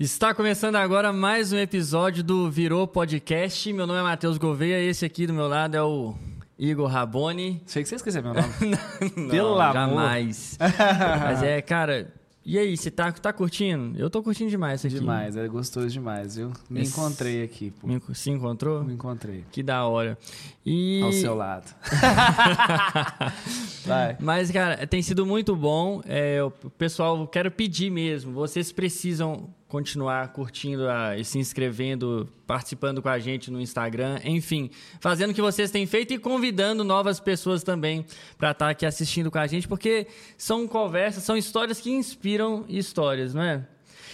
Está começando agora mais um episódio do Virou Podcast. Meu nome é Matheus Gouveia, esse aqui do meu lado é o Igor Raboni. Sei que você esqueceu meu nome. Não, Pelo amor. jamais. Mas é, cara, e aí, você tá, tá curtindo? Eu tô curtindo demais isso aqui. Demais, é gostoso demais, viu? Me Esse- encontrei aqui, pô. Me- Se encontrou? Me encontrei. Que da hora. E... Ao seu lado. Vai. Mas, cara, tem sido muito bom. É, o pessoal, quero pedir mesmo. Vocês precisam continuar curtindo a- e se inscrevendo, participando com a gente no Instagram, enfim, fazendo o que vocês têm feito e convidando novas pessoas também para estar aqui assistindo com a gente, porque são conversas, são histórias que inspiram histórias, não é?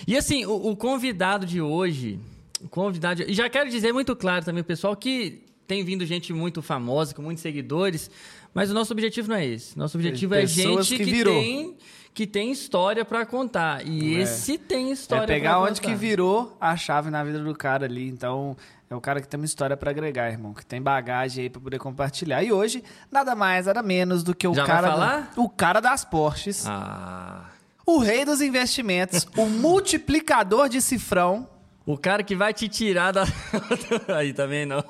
E assim, o, o convidado de hoje, o convidado, e já quero dizer muito claro também, pessoal, que tem vindo gente muito famosa, com muitos seguidores, mas o nosso objetivo não é esse. Nosso objetivo é gente que que, virou. tem que tem história para contar. E É. esse tem história É pegar pra onde contar. que virou a chave na vida do cara ali. Então, é o cara que tem uma história pra agregar, irmão. Que tem bagagem aí pra poder compartilhar. E hoje, nada mais, nada menos do que o Já cara... falar? O cara das Porsches. Ah, O rei dos investimentos. o multiplicador de cifrão. O cara que vai te tirar da. Aí também não.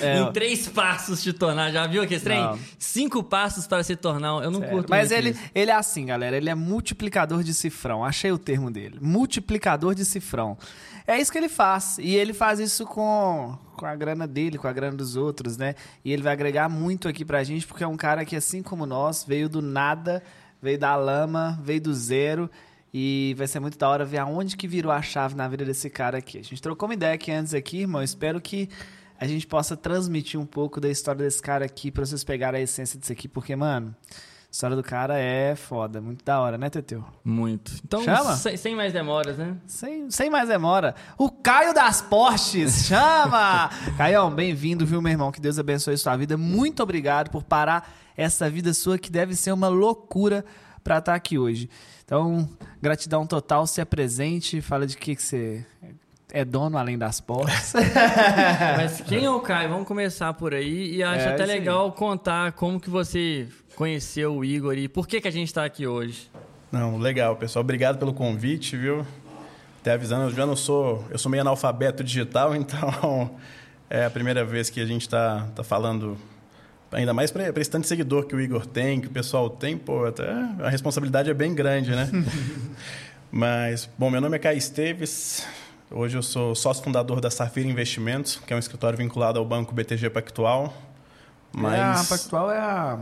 É, em três passos te tornar. Já viu aquele trem? Não. Cinco passos para se tornar. um- Eu não Sério. curto Mas ele, isso. ele é assim, galera. Ele é multiplicador de cifrão. Achei o termo dele. Multiplicador de cifrão. É isso que ele faz. E ele faz isso com, com a grana dele, com a grana dos outros, né? E ele vai agregar muito aqui pra gente, porque é um cara que, assim como nós, veio do nada, veio da lama, veio do zero. E vai ser muito da hora ver aonde que virou a chave na vida desse cara aqui. A gente trocou uma ideia aqui antes aqui, irmão. Espero que a gente possa transmitir um pouco da história desse cara aqui pra vocês pegarem a essência disso aqui, porque, mano, a história do cara é foda, muito da hora, né, Teteu? Muito. Então, Chama? sem, sem mais demoras, né? Sem, sem mais demora, o Caio das Postes, chama! Caião, bem-vindo, viu, meu irmão? Que Deus abençoe sua vida. Muito obrigado por parar essa vida sua que deve ser uma loucura pra estar aqui hoje. Então, gratidão total, se apresente, fala de que, que você é dono além das Postes. Mas quem é o Caio? Vamos começar por aí. E acho É, até aí. legal contar como que você conheceu o Igor e por que, que a gente está aqui hoje. Não, legal, pessoal. Obrigado pelo convite, viu? Até avisando, eu já não sou. Eu sou meio analfabeto digital, então é a primeira vez que a gente está tá falando. Ainda mais para esse tanto de seguidor que o Igor tem, que o pessoal tem, pô, até a responsabilidade é bem grande, né? Mas, bom, meu nome é Caio Esteves. Hoje eu sou sócio fundador da Safira Investimentos, que é um escritório vinculado ao banco BTG Pactual. Mas É, a Pactual é a,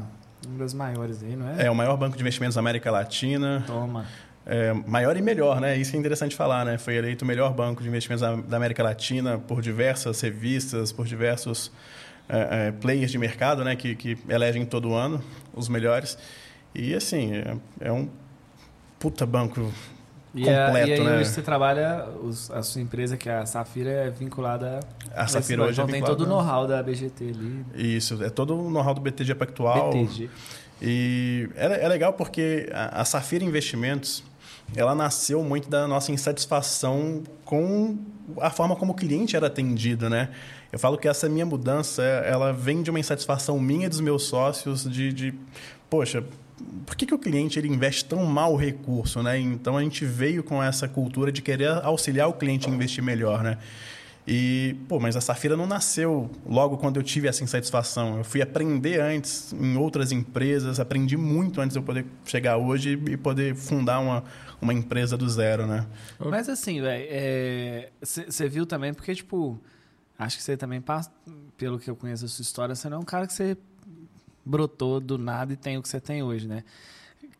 uma das maiores aí, não é? é o maior banco de investimentos da América Latina. Toma. É, maior e melhor, né? Isso é interessante falar, né? Foi eleito o melhor banco de investimentos da América Latina por diversas revistas, por diversos é, é, players de mercado, né? Que, que elegem todo ano os melhores. E, assim, é, é um puta banco E, a- completo, e aí né? hoje você trabalha, os- a sua empresa, que é a Safira, é vinculada A Safira hoje é Então tem vinculada- todo o know-how da BGT ali. Isso, é todo o know-how do BTG Pactual. BTG. E é, é legal porque a, a Safira Investimentos, ela nasceu muito da nossa insatisfação com a forma como o cliente era atendido, né? Eu falo que essa minha mudança, ela vem de uma insatisfação minha e dos meus sócios de, de poxa, por que, que o cliente ele investe tão mal o recurso, né? Então a gente veio com essa cultura de querer auxiliar o cliente a investir melhor, né? E, pô, mas a Safira não nasceu logo quando eu tive essa insatisfação. Eu fui aprender antes em outras empresas, aprendi muito antes de eu poder chegar hoje e poder fundar uma, uma empresa do zero, né? Mas assim, velho, você viu também, porque, tipo, acho que você também passa, pelo que eu conheço a sua história, você não é um cara que você brotou do nada e tem o que você tem hoje, né?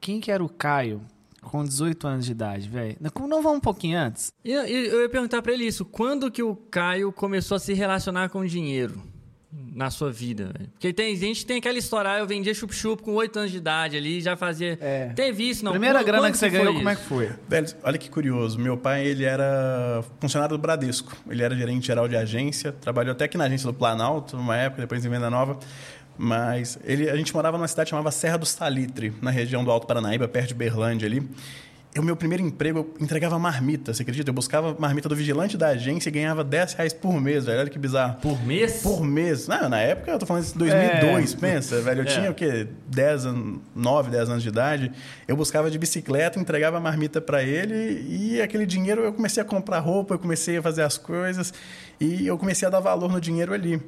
Quem que era o Caio com 18 anos de idade, velho? Não, não vamos um pouquinho antes? E eu, eu ia perguntar pra ele isso. Quando que o Caio começou a se relacionar com dinheiro na sua vida? velho? Porque tem gente que tem aquela história, ah, eu vendia chup-chup com 8 anos de idade ali, já fazia... É. Teve isso, não? Primeira Quando- grana quando que você foi ganhou, como é que isso? foi? Velho, olha que curioso. Meu pai, ele era funcionário do Bradesco. Ele era gerente geral de agência. Trabalhou até aqui na agência do Planalto, numa época, depois em Venda Nova. Mas ele, a gente morava numa cidade chamada Serra do Salitre, na região do Alto Paranaíba, perto de Berlândia ali. O meu primeiro emprego, eu entregava marmita, você acredita? Eu buscava marmita do vigilante da agência e ganhava 10 reais por mês, velho. Olha que bizarro. Por mês? Por mês. Não, na época, eu tô falando isso de 2002, é. pensa, velho. Eu é. tinha o quê? 10 anos, 9, 10 anos de idade. Eu buscava de bicicleta, entregava marmita para ele e aquele dinheiro eu comecei a comprar roupa, eu comecei a fazer as coisas e eu comecei a dar valor no dinheiro ali.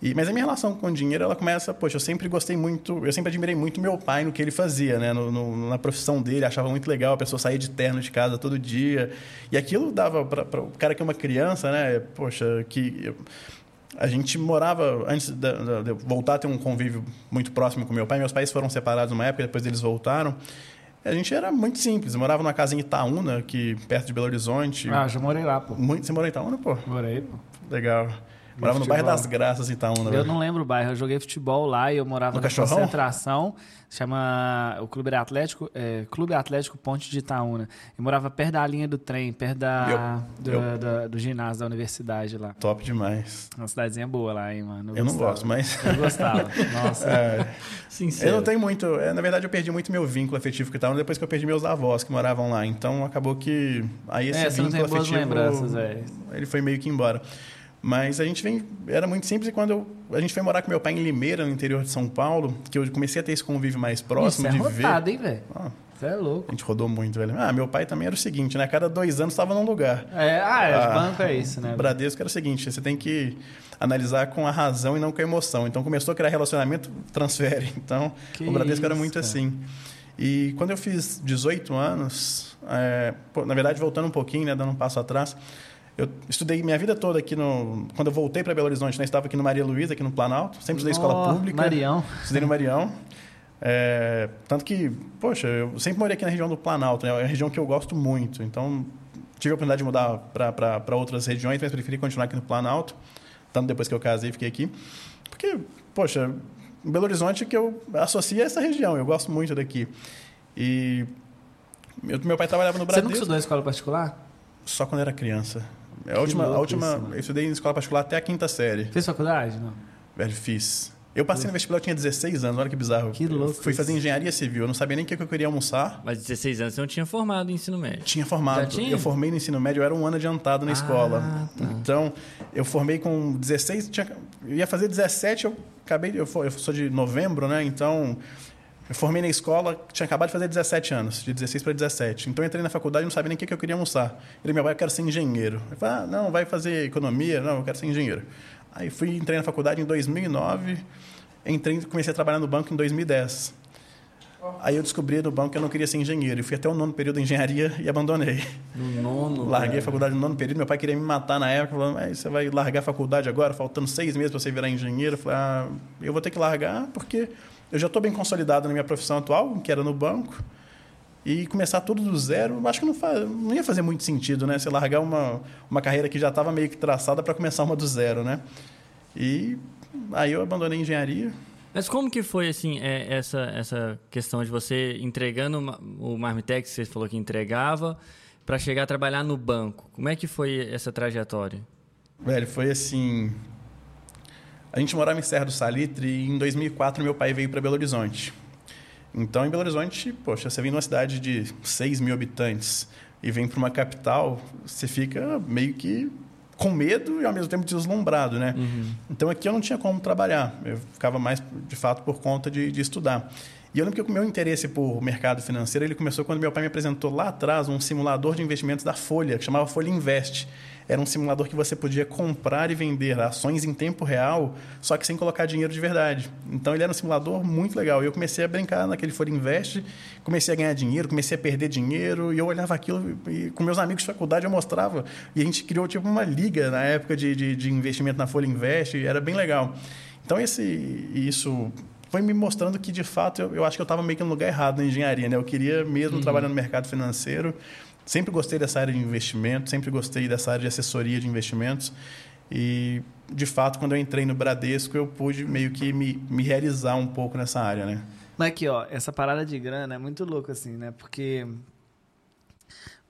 E, mas a minha relação com o dinheiro, ela começa, poxa, eu sempre gostei muito, eu sempre admirei muito meu pai no que ele fazia, né? No, no, na profissão dele, achava muito legal a pessoa sair de terno de casa todo dia. E aquilo dava para o cara que é uma criança, né? Poxa, que. A gente morava, antes de, de, voltar a ter um convívio muito próximo com meu pai, meus pais foram separados uma época, depois eles voltaram. A gente era muito simples. Eu morava numa casa em Itaúna, aqui perto de Belo Horizonte. Ah, já morei lá, pô. Muito, você morou em Itaúna, pô? Morei, pô. Legal. Morava no bairro das Graças, Itaúna. Eu não lembro o bairro. Eu joguei futebol lá e eu morava no na cachorrão? concentração. Chama o Clube Atlético, é, Clube Atlético Ponte de Itaúna. Eu morava perto da linha do trem, perto da, do, eu... Do, do, ginásio da universidade lá. Top demais. Uma cidadezinha boa lá, hein, mano. Eu, eu não gosto, mas... Eu gostava. Nossa. É, Sincero. Eu não tenho muito... É, na verdade, eu perdi muito meu vínculo afetivo com Itaúna depois que eu perdi meus avós que moravam lá. Então, acabou que... Aí esse é, vínculo afetivo... Lembranças, é. Ele foi meio que embora. Mas a gente vem. Era muito simples e quando eu, a gente foi morar com meu pai em Limeira, no interior de São Paulo, que eu comecei a ter esse convívio mais próximo Isso de é rodado, ver. hein, velho? Ah, é louco. A gente rodou muito, velho. Ah, meu pai também era o seguinte, né? Cada dois anos estava num lugar. É, ah, é, ah, banco é isso, né? Bradesco era o seguinte: você tem que analisar com a razão e não com a emoção. Então começou a criar relacionamento, transfere. Então que o Bradesco isso, era muito cara. assim. E quando eu fiz 18 anos, é, na verdade, voltando um pouquinho, né, dando um passo atrás, eu estudei minha vida toda aqui no. Quando eu voltei para Belo Horizonte, né, estava aqui no Maria Luísa, aqui no Planalto. Sempre estudei oh, escola pública. Marião. Estudei no Marião. É, tanto que, poxa, eu sempre morei aqui na região do Planalto, né? É uma região que eu gosto muito. Então, tive a oportunidade de mudar para outras regiões, mas preferi continuar aqui no Planalto. Tanto depois que eu casei, fiquei aqui. Porque, poxa, Belo Horizonte que eu associo a essa região. Eu gosto muito daqui. E meu, meu pai trabalhava no Brasil. Você nunca estudou em escola particular? Só quando era criança. É a última, a última isso, eu estudei em escola particular até a quinta série. Fez faculdade? Não. Velho, fiz. Eu passei no vestibular, eu tinha 16 anos, olha que bizarro. Que louco. Eu fui fazer engenharia civil, eu não sabia nem o que eu queria almoçar. Mas 16 anos você não tinha formado em ensino médio? Tinha formado. Já tinha? Eu formei no ensino médio, eu era um ano adiantado na ah, escola. Tá. Então, eu formei com 16, tinha, eu ia fazer 17, eu acabei, eu, eu sou de novembro, né? Então, eu formei na escola, tinha acabado de fazer 17 anos, de 16 para 17. Então eu entrei na faculdade e não sabia nem o que eu queria almoçar. Ele, meu pai, eu quero ser engenheiro. Eu falei, ah, não, vai fazer economia? Não, eu quero ser engenheiro. Aí fui, entrei na faculdade em 2009, entrei, comecei a trabalhar no banco em 2010. Aí eu descobri no banco que eu não queria ser engenheiro. E fui até o nono período de engenharia e abandonei. No nono? Larguei cara. a faculdade no nono período. Meu pai queria me matar na época, falando, mas você vai largar a faculdade agora, faltando seis meses para você virar engenheiro. Eu falei, ah, eu vou ter que largar porque eu já estou bem consolidado na minha profissão atual, que era no banco, e começar tudo do zero, acho que não, faz, não ia fazer muito sentido, né? Você largar uma, uma carreira que já estava meio que traçada para começar uma do zero, né? E aí eu abandonei a engenharia. Mas como que foi, assim, é, essa, essa questão de você entregando o Marmitex, você falou que entregava, para chegar a trabalhar no banco? Como é que foi essa trajetória? Velho, foi assim... A gente morava em Serra do Salitre e em 2004 meu pai veio para Belo Horizonte. Então, em Belo Horizonte, poxa, você vem numa cidade de 6 mil habitantes e vem para uma capital, você fica meio que com medo e ao mesmo tempo deslumbrado, né? Uhum. Então, aqui eu não tinha como trabalhar. Eu ficava mais, de fato, por conta de, de estudar. E eu lembro que o meu interesse por mercado financeiro ele começou quando meu pai me apresentou lá atrás um simulador de investimentos da Folha, que chamava Folha Invest era um simulador que você podia comprar e vender ações em tempo real, só que sem colocar dinheiro de verdade. Então ele era um simulador muito legal. E eu comecei a brincar naquele For Invest, comecei a ganhar dinheiro, comecei a perder dinheiro, e eu olhava aquilo e com meus amigos de faculdade eu mostrava. E a gente criou tipo uma liga na época de, de, de investimento na Folha Invest, e era bem legal. Então esse, isso foi me mostrando que, de fato, eu, eu acho que eu estava meio que no lugar errado na engenharia. Né? Eu queria mesmo uhum. trabalhar no mercado financeiro, Sempre gostei dessa área de investimento, sempre gostei dessa área de assessoria de investimentos. E, de fato, quando eu entrei no Bradesco, eu pude meio que me, me realizar um pouco nessa área, né? Mas aqui, ó, essa parada de grana é muito louca, assim, né? Porque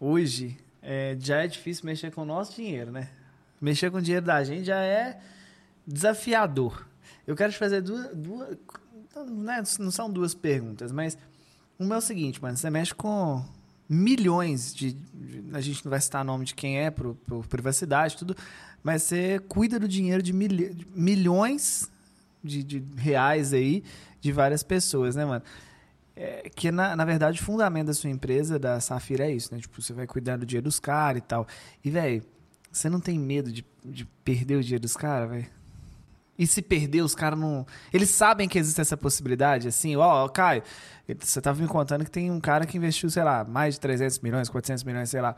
hoje é, já é difícil mexer com o nosso dinheiro, né? Mexer com o dinheiro da gente já é desafiador. Eu quero te fazer duas. duas não, é, não são duas perguntas, mas uma é o seguinte, mano. Você mexe com milhões de, A gente não vai citar nome de quem é, por, por privacidade, tudo. Mas você cuida do dinheiro de, de milhões de, de reais aí de várias pessoas, né, mano? É, que na, na verdade o fundamento da sua empresa, da Safira, é isso, né? Tipo, você vai cuidar do dinheiro dos caras e tal. E, velho, você não tem medo de, de perder o dinheiro dos caras, velho? E se perder, os caras não. Eles sabem que existe essa possibilidade, assim, ó, ó, Caio, você tava me contando que tem um cara que investiu, sei lá, mais de 300 milhões, 400 milhões, sei lá.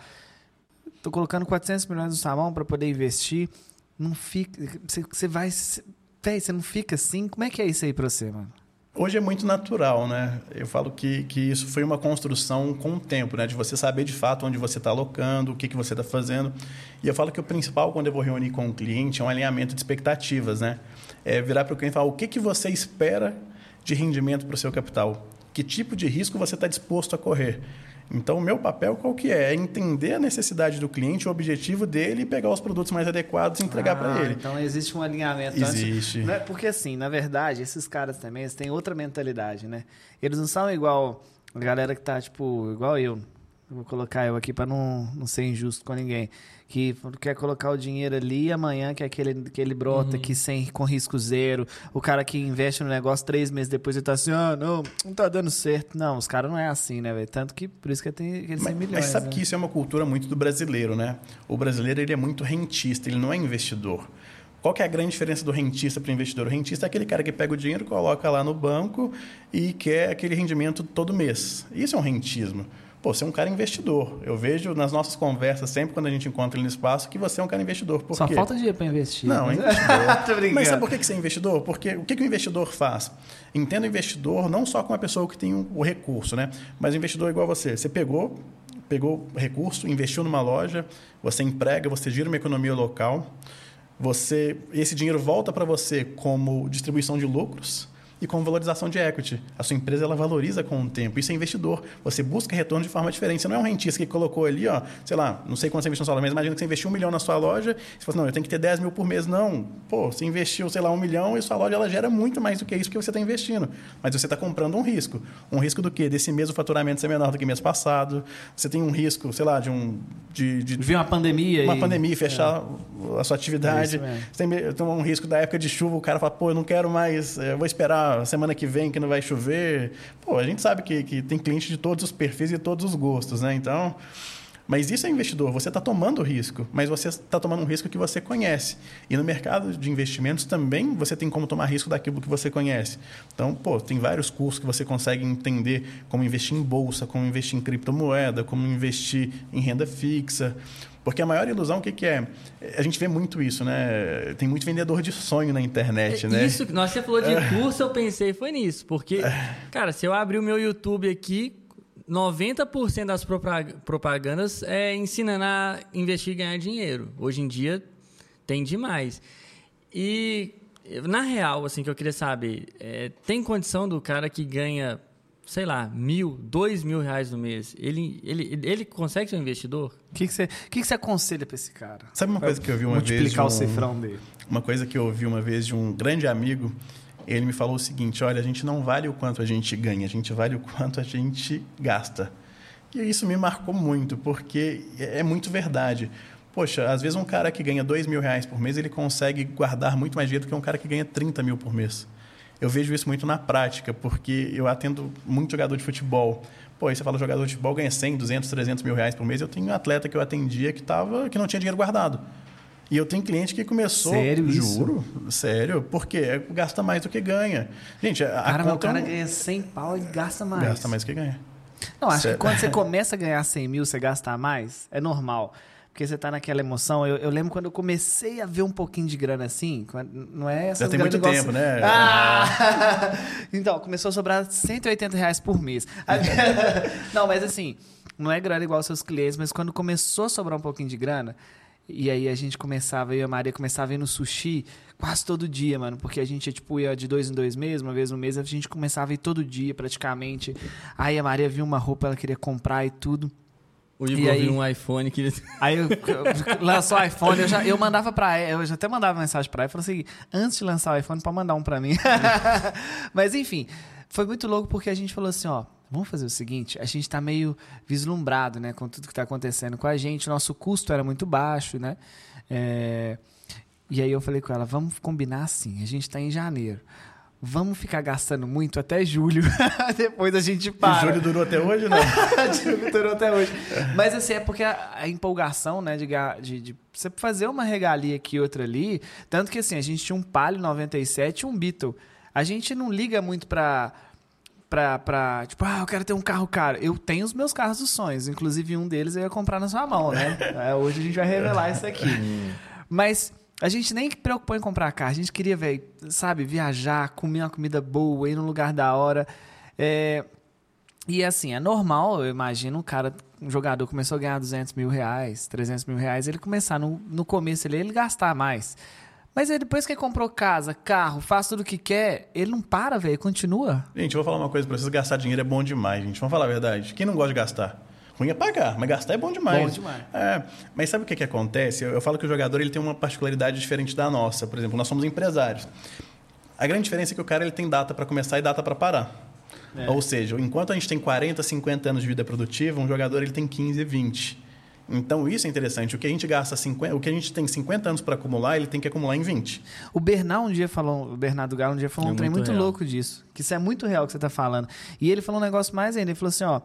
Tô colocando 400 milhões na sua mão para poder investir. Não fica. Você, vai. Véi, você não fica assim? Como é que é isso aí pra você, mano? Hoje é muito natural, né? Eu falo que, que isso foi uma construção com o tempo, né? De você saber de fato onde você está alocando, o que, que você está fazendo. E eu falo que o principal quando eu vou reunir com o cliente é um alinhamento de expectativas, né? É virar para o cliente e falar o que, que você espera de rendimento para o seu capital. Que tipo de risco você está disposto a correr. Então, o meu papel qual que é? É entender a necessidade do cliente, o objetivo dele e pegar os produtos mais adequados e entregar para Ah, ele. Então existe um alinhamento. Existe. Não é- Porque assim, na verdade, esses caras também eles têm outra mentalidade, né? Eles não são igual a galera que tá, tipo, igual eu. Eu Vou colocar eu aqui para não, não ser injusto com ninguém. Que quer colocar o dinheiro ali e amanhã quer que ele, que ele brota aqui sem, com risco zero. O cara que investe no negócio três meses depois ele tá assim, ah, não, não tá dando certo. Não, os caras não é assim, né, velho? Tanto que por isso que tem, que eles têm Mas, milhões. mas sabe né? que isso é uma cultura muito do brasileiro, né? O brasileiro ele é muito rentista, ele não é investidor. Qual que é a grande diferença do rentista para o investidor? O rentista é aquele cara que pega o dinheiro, coloca lá no banco e quer aquele rendimento todo mês. Isso é um rentismo. Pô, você é um cara investidor. Eu vejo nas nossas conversas, sempre quando a gente encontra ele no espaço, que você é um cara investidor. Por Só quê? falta dinheiro para investir. Não, é mas- investidor. Mas sabe por que que você é investidor? Porque o que, que o investidor faz? Entenda o investidor não só como uma pessoa que tem o recurso, né? Mas o investidor é igual a você. Você pegou, pegou recurso, investiu numa loja, você emprega, você gira uma economia local, você esse dinheiro volta para você como distribuição de lucros e como valorização de equity. A sua empresa ela valoriza com o tempo. Isso é investidor. Você busca retorno de forma diferente. Você não é um rentista que colocou ali, ó, sei lá, não sei quanto você investiu na sua loja, mas imagina que você investiu um milhão na sua loja. Você falou, não, eu tenho que ter 10 mil por mês. Não. Pô, você investiu, sei lá, um milhão e sua loja ela gera muito mais do que isso porque você está investindo. Mas você está comprando um risco. Um risco do quê? Desse mês o faturamento ser menor do que mês passado. Você tem um risco, sei lá, de um. De, de Viu uma pandemia uma e- pandemia, fechar a sua atividade. É mesmo. Você tem, tem um risco da época de chuva, o cara fala, pô, eu não quero mais, eu vou esperar a semana que vem que não vai chover. Pô, a gente sabe que, que tem cliente de todos os perfis e todos os gostos, né? Então, mas isso é investidor, você está tomando risco, mas você está tomando um risco que você conhece. E no mercado de investimentos também você tem como tomar risco daquilo que você conhece. Então, pô, tem vários cursos que você consegue entender como investir em bolsa, como investir em criptomoeda, como investir em renda fixa. Porque a maior ilusão, o que, que é? A gente vê muito isso, né? Tem muito vendedor de sonho na internet, né? É Isso, que- nós você falou de curso, eu pensei foi nisso. Porque, cara, se eu abrir o meu YouTube aqui, 90% das propa- propagandas é ensinando a investir e ganhar dinheiro. Hoje em dia tem demais. E, na real, assim, que eu queria saber, é, tem condição do cara que ganha, sei lá, mil, dois mil reais no mês, ele, ele, ele consegue ser um investidor? O que, que, você, que, que você aconselha pra esse cara? Sabe uma coisa que eu vi uma vez de Multiplicar um- o cifrão dele. Uma coisa que eu ouvi uma vez de um grande amigo, ele me falou o seguinte: olha, a gente não vale o quanto a gente ganha, a gente vale o quanto a gente gasta. E isso me marcou muito, porque é muito verdade. Poxa, às vezes um cara que ganha dois mil reais por mês, ele consegue guardar muito mais dinheiro do que um cara que ganha 30 mil por mês. Eu vejo isso muito na prática, porque eu atendo muito jogador de futebol. Pô, aí você fala jogador de futebol ganha 100, 200, 300 mil reais por mês. Eu tenho um atleta que eu atendia que, tava, que não tinha dinheiro guardado. E eu tenho cliente que começou. Sério isso? Juro, sério. Porque gasta mais do que ganha. Gente, a, a Cara, mas o conta cara não- ganha 100 pau e gasta mais. gasta mais do que ganha. Não, acho Sério. que quando você começa a ganhar 100 mil, você gasta mais, é normal. Porque você tá naquela emoção. Eu, eu lembro quando eu comecei a ver um pouquinho de grana assim, não é essa Já tem muito tempo, né? Ah! então, começou a sobrar 180 reais por mês. não, mas assim, não é grana igual aos seus clientes, mas quando começou a sobrar um pouquinho de grana, e aí a gente começava, eu e a Maria começava a ir no sushi quase todo dia, mano. Porque a gente, tipo, ia de dois em dois meses, uma vez no mês, a gente começava a ir todo dia, praticamente. Aí a Maria viu uma roupa, ela queria comprar e tudo. O Igor viu um iPhone que ele... Aí eu, eu- lançou o iPhone, eu, já, eu mandava pra ela, eu já até mandava mensagem pra ela, falou assim, antes de lançar o iPhone, pra mandar um pra mim. Mas enfim, foi muito louco porque a gente falou assim, ó, vamos fazer o seguinte, a gente está meio vislumbrado, né, com tudo que está acontecendo com a gente, nosso custo era muito baixo, né, é... e aí eu falei com ela, vamos combinar assim, a gente está em janeiro, vamos ficar gastando muito até julho, depois a gente para. E julho durou até hoje, né? julho durou até hoje. Mas assim, é porque a, a empolgação, né, de, de, de, você fazer uma regalia aqui outra ali, tanto que assim, a gente tinha um Palio 97 e um Beetle. A gente não liga muito pra pra, pra, tipo, ah, eu quero ter um carro caro. Eu tenho os meus carros dos sonhos, inclusive um deles eu ia comprar na sua mão, né? É, hoje a gente vai revelar isso aqui. Mas a gente nem preocupou em comprar carro, a gente queria, velho, sabe, viajar, comer uma comida boa, ir num lugar da hora. É... E assim, é normal, eu imagino, um cara, um jogador começou a ganhar 200 mil reais, 300 mil reais, ele começar no, no começo ele, ele gastar mais. Mas aí depois que ele comprou casa, carro, faz tudo o que quer, ele não para, velho, continua. Gente, eu vou falar uma coisa pra vocês: gastar dinheiro é bom demais, gente. Vamos falar a verdade. Quem não gosta de gastar? Ruim é pagar, mas gastar é bom demais. Bom demais. É, mas sabe o que, que acontece? Eu, eu, falo que o jogador ele tem uma particularidade diferente da nossa. Por exemplo, nós somos empresários. A grande diferença é que o cara ele tem data para começar e data para parar. É. Ou seja, enquanto a gente tem 40, 50 anos de vida produtiva, um jogador ele tem 15, 20. Então isso é interessante. O que a gente gasta 50, o que a gente tem 50 anos para acumular, ele tem que acumular em 20. O Bernard um dia falou, o Bernardo Galo um dia falou é um trem muito, muito louco disso, que isso é muito real que você está falando. E ele falou um negócio mais ainda, ele falou assim, ó,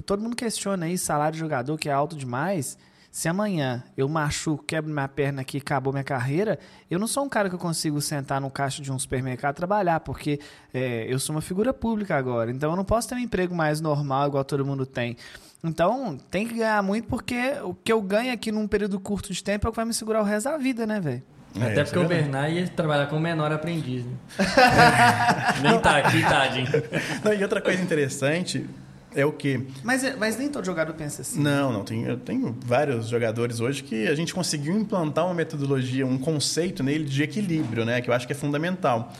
todo mundo questiona aí salário de jogador que é alto demais. Se amanhã eu machuco, quebro minha perna aqui acabou minha carreira, eu não sou um cara que eu consigo sentar no caixa de um supermercado trabalhar, porque é, eu sou uma figura pública agora. Então eu não posso ter um emprego mais normal, igual todo mundo tem. Então tem que ganhar muito, porque o que eu ganho aqui num período curto de tempo é o que vai me segurar o resto da vida, né, velho? É, Até porque é o Bernard ia trabalhar como menor aprendiz. Né? Nem tá aqui, tadinho. Não, e outra coisa interessante, é o quê? Mas, é, mas nem todo jogador pensa assim. Não, não. Tem, eu tenho vários jogadores hoje que a gente conseguiu implantar uma metodologia, um conceito nele de equilíbrio, né? Que eu acho que é fundamental.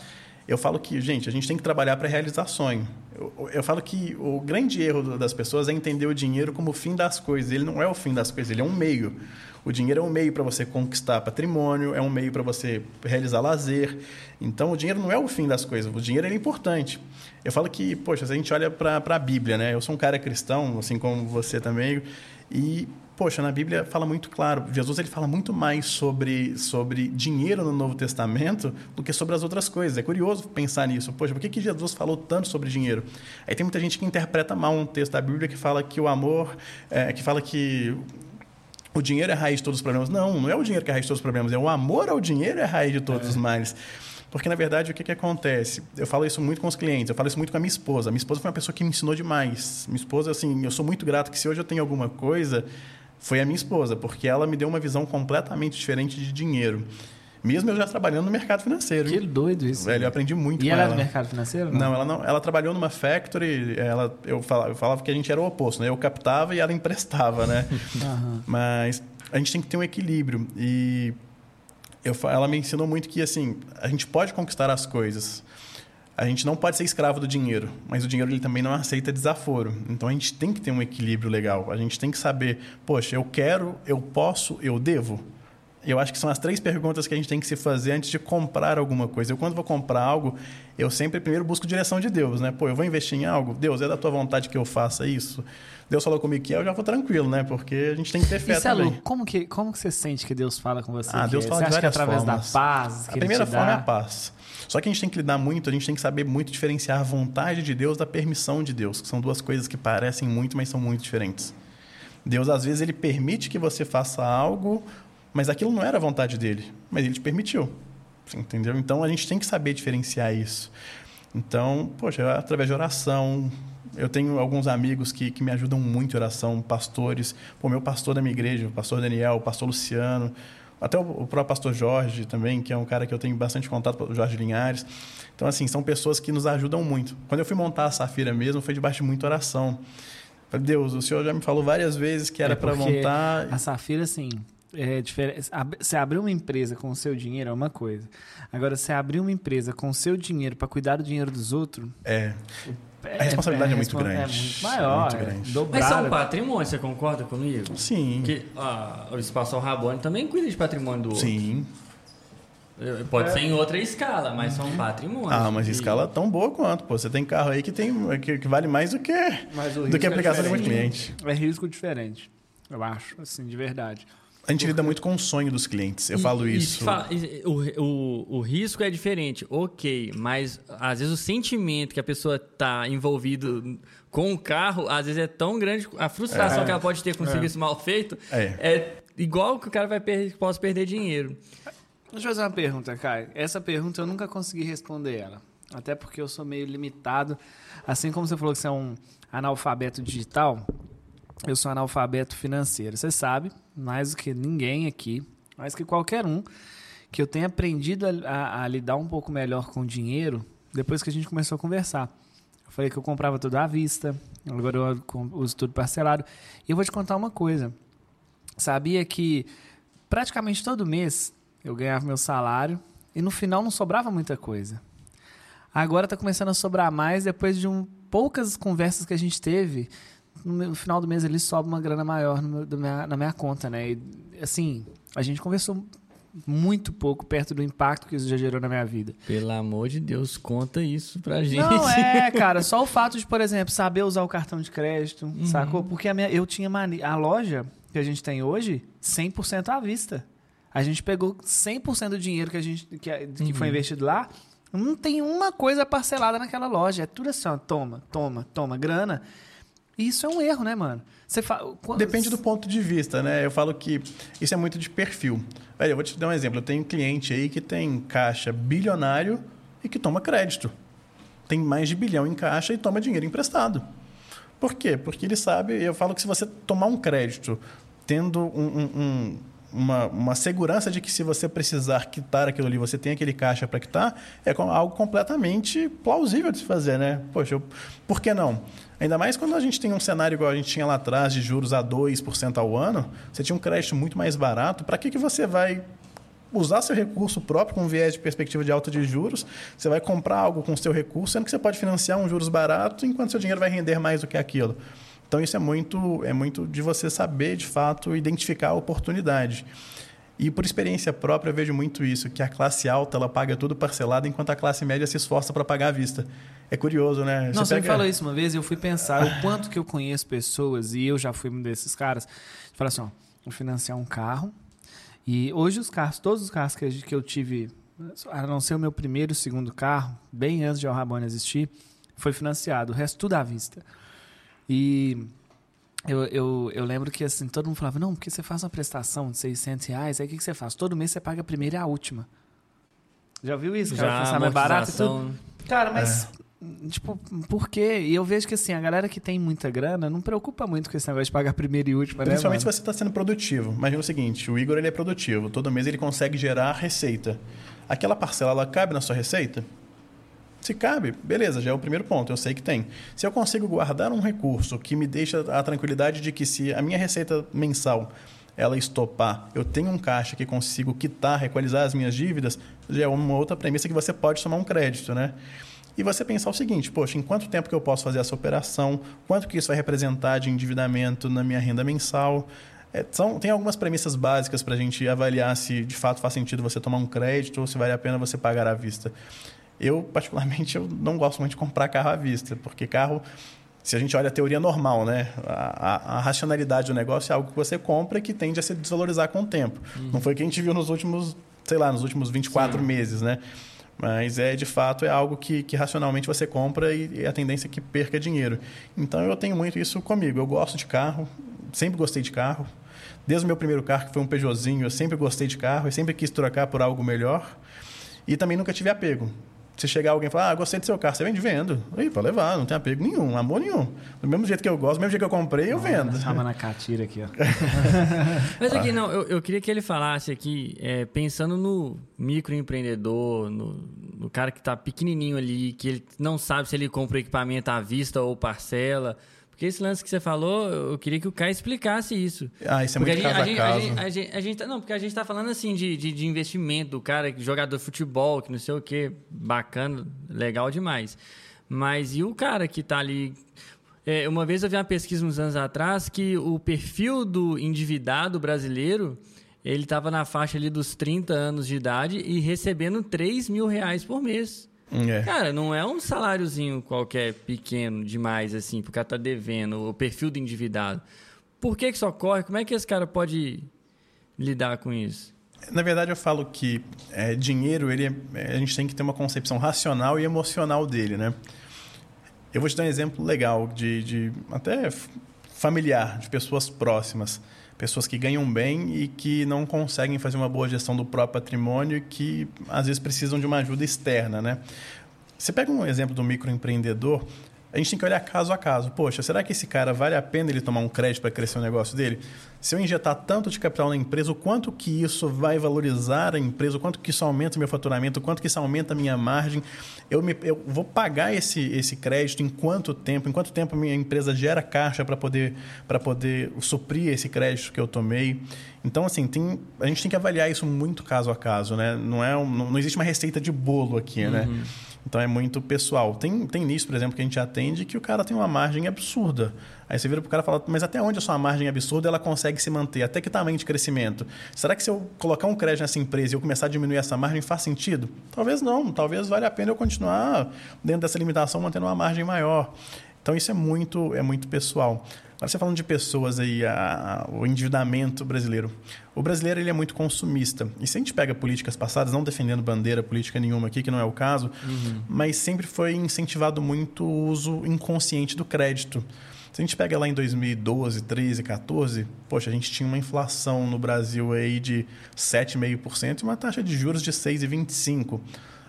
Eu falo que, gente, a gente tem que trabalhar para realizar sonho. Eu, eu, falo que o grande erro das pessoas é entender o dinheiro como o fim das coisas. Ele não é o fim das coisas, ele é um meio. O dinheiro é um meio para você conquistar patrimônio, é um meio para você realizar lazer. Então, o dinheiro não é o fim das coisas. O dinheiro é importante. Eu falo que, poxa, se a gente olha para a Bíblia, né? Eu sou um cara cristão, assim como você também, e poxa, na Bíblia fala muito claro. Jesus ele fala muito mais sobre, sobre dinheiro no Novo Testamento do que sobre as outras coisas. É curioso pensar nisso. Poxa, por que, que Jesus falou tanto sobre dinheiro? Aí tem muita gente que interpreta mal um texto da Bíblia que fala que o amor, é, que fala que o dinheiro é a raiz de todos os problemas. Não, não é o dinheiro que é a raiz de todos os problemas, é o amor ao dinheiro é a raiz de todos é. os males. Porque, na verdade, o que, que acontece? Eu falo isso muito com os clientes, eu falo isso muito com a minha esposa. Minha esposa foi uma pessoa que me ensinou demais. Minha esposa, assim, eu sou muito grato que se hoje eu tenho alguma coisa, foi a minha esposa, porque ela me deu uma visão completamente diferente de dinheiro. Mesmo eu já trabalhando no mercado financeiro. Que doido isso. Velho, eu aprendi muito e com ela. ela. é do mercado financeiro? Não? não, ela não. Ela trabalhou numa factory, ela, eu, falava, eu falava que a gente era o oposto, né? Eu captava e ela emprestava, né? uhum. Mas a gente tem que ter um equilíbrio. E eu, ela me ensinou muito que assim a gente pode conquistar as coisas. A gente não pode ser escravo do dinheiro, mas o dinheiro ele também não aceita desaforo. Então a gente tem que ter um equilíbrio legal. A gente tem que saber, poxa, eu quero, eu posso, eu devo. Eu acho que são as três perguntas que a gente tem que se fazer antes de comprar alguma coisa. Eu, quando vou comprar algo, eu sempre primeiro busco direção de Deus, né? Pô, eu vou investir em algo? Deus, é da tua vontade que eu faça isso? Deus falou comigo que é, eu já vou tranquilo, né? Porque a gente tem que ter fé Isso também. É. Como que, como que você sente que Deus fala com você? Ah, Deus fala você de acha várias que é através formas. da paz? a primeira forma é a paz. Só que a gente tem que lidar muito, a gente tem que saber muito diferenciar a vontade de Deus da permissão de Deus, que são duas coisas que parecem muito, mas são muito diferentes. Deus, às vezes, ele permite que você faça algo, mas aquilo não era a vontade dele, mas ele te permitiu. Entendeu? Então a gente tem que saber diferenciar isso. Então, poxa, através de oração, eu tenho alguns amigos que, que me ajudam muito em oração, pastores. O meu pastor da minha igreja, o pastor Daniel, o pastor Luciano, até o, o próprio pastor Jorge também, que é um cara que eu tenho bastante contato, o Jorge Linhares. Então, assim, são pessoas que nos ajudam muito. Quando eu fui montar a Safira mesmo, foi debaixo de muita oração. Falei, Deus, o senhor já me falou várias vezes que era é para montar. A Safira, assim, é diferente. Você abrir uma empresa com o seu dinheiro é uma coisa. Agora, você abrir uma empresa com o seu dinheiro para cuidar do dinheiro dos outros. É. A responsabilidade é, é, é muito grande. É muito maior. É muito grande. Mas são patrimônio, você concorda comigo? Sim. Que ah, o Espaço Rabone também cuida de patrimônio do outro. Sim. Pode é. ser em outra escala, mas são patrimônios. Ah, mas e... escala tão boa quanto. Pô, você tem carro aí que, tem, que, que vale mais do que, do que a aplicação é de um cliente. É risco diferente, eu acho, assim, de verdade. A gente lida muito com o sonho dos clientes, eu e, falo isso. Fala, o, o, o risco é diferente, ok, mas às vezes o sentimento que a pessoa está envolvido com o carro, às vezes é tão grande, a frustração é, que ela pode ter com o é. serviço mal feito é. é igual que o cara vai per possa perder dinheiro. Deixa eu fazer uma pergunta, Kai. Essa pergunta eu nunca consegui responder ela. Até porque eu sou meio limitado. Assim como você falou que você é um analfabeto digital, eu sou analfabeto financeiro. Você sabe, mais do que ninguém aqui, mais que qualquer um, que eu tenho aprendido a, a, a lidar um pouco melhor com o dinheiro depois que a gente começou a conversar. Eu falei que eu comprava tudo à vista, agora eu uso tudo parcelado. E eu vou te contar uma coisa. Sabia que praticamente todo mês eu ganhava meu salário e no final não sobrava muita coisa. Agora está começando a sobrar mais depois de um, poucas conversas que a gente teve. No, final do mês ele sobe uma grana maior meu, minha, na minha conta, né? E, assim, a gente conversou muito pouco perto do impacto que isso já gerou na minha vida. Pelo amor de Deus, conta isso pra gente. Não, é, cara, só o fato de, por exemplo, saber usar o cartão de crédito, uhum. sacou? Porque a minha, eu tinha mania. A loja que a gente tem hoje, 100% à vista. A gente pegou 100% do dinheiro que, a gente, que, que uhum. foi investido lá. Não tem uma coisa parcelada naquela loja. É tudo assim, ó, toma, toma, toma, grana. E isso é um erro, né, mano? Fa... Depende do ponto de vista, né? Eu falo que isso é muito de perfil. Eu vou te dar um exemplo. Eu tenho um cliente aí que tem caixa bilionário e que toma crédito. Tem mais de bilhão em caixa e toma dinheiro emprestado. Por quê? Porque ele sabe, eu falo que se você tomar um crédito tendo um, um, um uma, uma segurança de que se você precisar quitar aquilo ali, você tem aquele caixa para quitar, é algo completamente plausível de se fazer, né? Poxa, eu, por que não? Ainda mais quando a gente tem um cenário igual a gente tinha lá atrás, de juros a 2% ao ano, você tinha um crédito muito mais barato, para que, que você vai usar seu recurso próprio com viés de perspectiva de alta de juros, você vai comprar algo com seu recurso, sendo que você pode financiar um juros barato, enquanto seu dinheiro vai render mais do que aquilo. Então isso é muito, é muito de você saber, de fato, identificar a oportunidade. E por experiência própria eu vejo muito isso, que a classe alta ela paga tudo parcelado, enquanto a classe média se esforça para pagar à vista. É curioso, né? Não, você, pega... me falou isso uma vez e eu fui pensar o quanto que eu conheço pessoas, e eu já fui um desses caras, fala assim, ó, vou financiar um carro, e hoje os carros, todos os carros que, eu tive, a não ser o meu primeiro e segundo carro, bem antes de o Rabone existir, foi financiado, o resto tudo à vista. E eu, eu, eu lembro que assim, todo mundo falava, não, porque você faz uma prestação de 600 reais, aí o que, que você faz? Todo mês você paga a primeira e a última. Já viu isso? Cara? Já, mais barato e tudo. Cara, mas... É. Tipo, por quê? E eu vejo que assim, a galera que tem muita grana não preocupa muito com esse negócio de pagar primeira e última, né, Principalmente né, se você está sendo produtivo. Imagina o seguinte, o Igor ele é produtivo. Todo mês ele consegue gerar receita. Aquela parcela, ela cabe na sua receita? Se cabe, beleza, já é o primeiro ponto, eu sei que tem. Se eu consigo guardar um recurso que me deixa a tranquilidade de que se a minha receita mensal ela estopar, eu tenho um caixa que consigo quitar, requalizar as minhas dívidas, já é uma outra premissa que você pode tomar um crédito, né? E você pensar o seguinte, poxa, em quanto tempo que eu posso fazer essa operação? Quanto que isso vai representar de endividamento na minha renda mensal? É, são, tem algumas premissas básicas para a gente avaliar se de fato faz sentido você tomar um crédito ou se vale a pena você pagar à vista. Eu, particularmente, eu não gosto muito de comprar carro à vista, porque carro, se a gente olha a teoria normal, né? A, a, a racionalidade do negócio é algo que você compra e que tende a se desvalorizar com o tempo. Uhum. Não foi o que a gente viu nos últimos, sei lá, nos últimos 24 Sim. meses, né? Mas é de fato é algo que, que racionalmente você compra e, e a tendência é que perca dinheiro. Então eu tenho muito isso comigo. Eu gosto de carro, sempre gostei de carro. Desde o meu primeiro carro, que foi um Peugeotzinho, eu sempre gostei de carro, eu sempre quis trocar por algo melhor. E também nunca tive apego. Se chegar alguém e falar, ah, gostei do seu carro, você vende? Vendo. Aí, pode levar, não tem apego nenhum, amor nenhum. Do mesmo jeito que eu gosto, do mesmo jeito que eu comprei, eu vendo. Chama na catira aqui, ó. Mas aqui, não, eu, eu, queria que ele falasse aqui, é, pensando no microempreendedor, no, no cara que está pequenininho ali, que ele não sabe se ele compra o equipamento à vista ou parcela. Porque esse lance que você falou, eu queria que o Caio explicasse isso. Ah, isso é porque muito a gente, caso a, gente, a, gente, a gente, tá, Não, porque a gente está falando assim de, de, de, investimento do cara, jogador de futebol, que não sei o quê, bacana, legal demais. Mas e o cara que está ali... É, uma vez eu vi uma pesquisa uns anos atrás que o perfil do endividado brasileiro ele estava na faixa ali dos 30 anos de idade e recebendo 3 mil reais por mês. É. Cara, não é um saláriozinho qualquer pequeno demais, assim, porque cara tá devendo, o perfil do endividado. Por que, que só corre? Como é que esse cara pode lidar com isso? Na verdade, eu falo que é, dinheiro, ele é, a gente tem que ter uma concepção racional e emocional dele, né? Eu vou te dar um exemplo legal de, de até familiar, de pessoas próximas, pessoas que ganham bem e que não conseguem fazer uma boa gestão do próprio patrimônio e que às vezes precisam de uma ajuda externa, né? Você pega um exemplo do microempreendedor, a gente tem que olhar caso a caso. Poxa, será que esse cara vale a pena ele tomar um crédito para crescer o negócio dele? Se eu injetar tanto de capital na empresa, o quanto que isso vai valorizar a empresa, o quanto que isso aumenta o meu faturamento, o quanto que isso aumenta a minha margem? Eu, me, eu vou pagar esse, esse crédito em quanto tempo? Em quanto tempo a minha empresa gera caixa para poder, poder suprir esse crédito que eu tomei? Então, assim, tem, a gente tem que avaliar isso muito caso a caso, né? Não, é não, não existe uma receita de bolo aqui, né? uhum. né? Então é muito pessoal. Tem, tem nisso, por exemplo, que a gente atende que o cara tem uma margem absurda. Aí você vira para o cara e fala, mas até onde a sua margem absurda ela consegue se manter? Até que tamanho de crescimento? Será que se eu colocar um crédito nessa empresa e eu começar a diminuir essa margem, faz sentido? Talvez não. Talvez valha a pena eu continuar dentro dessa limitação, mantendo uma margem maior. Então isso é muito, é muito pessoal. Agora você falando de pessoas aí, a, a, o endividamento brasileiro. O brasileiro ele é muito consumista. E se a gente pega políticas passadas, não defendendo bandeira política nenhuma aqui, que não é o caso, uhum. mas sempre foi incentivado muito o uso inconsciente do crédito. Se a gente pega lá em 2012, 13, 14, poxa, a gente tinha uma inflação no Brasil aí de 7,5% e uma taxa de juros de 6,25%.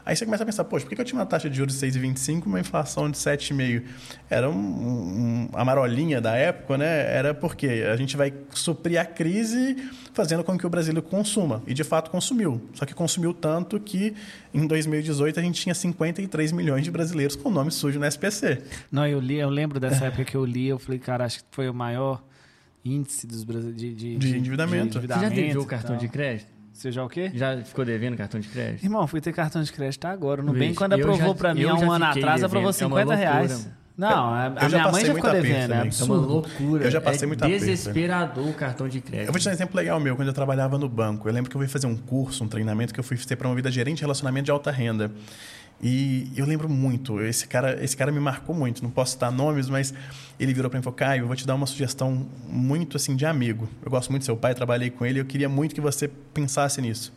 Aí você começa a pensar, poxa, por que eu tinha uma taxa de juros de 6,25 e uma inflação de 7,5? Era um, um, a marolinha da época, né? Era porque a gente vai suprir a crise fazendo com que o Brasil consuma. E, de fato, consumiu. Só que consumiu tanto que, em 2018, a gente tinha 53 milhões de brasileiros com nome sujo no SPC. Não, eu li, eu lembro dessa época que eu li, eu falei, cara, acho que foi o maior índice dos de, de, de, de endividamento. De endividamento. Você já deveu o cartão de crédito? Você já o quê? Já ficou devendo cartão de crédito? Irmão, fui ter cartão de crédito agora. No bem, quando aprovou para mim há um ano atrás, devendo. aprovou 50 é reais. Não, a, a minha mãe já ficou devendo, é absurdo. É uma loucura. Eu já passei é muita desesperador o cartão de crédito. Eu vou te dar um exemplo legal meu, quando eu trabalhava no banco. Eu lembro que eu fui fazer um curso, um treinamento, que eu fui ser promovido a gerente de relacionamento de alta renda. E eu lembro muito, esse cara, esse cara me marcou muito. Não posso citar nomes, mas ele virou para mim e falou: Caio, eu vou te dar uma sugestão muito assim de amigo. Eu gosto muito do seu pai, trabalhei com ele, eu queria muito que você pensasse nisso.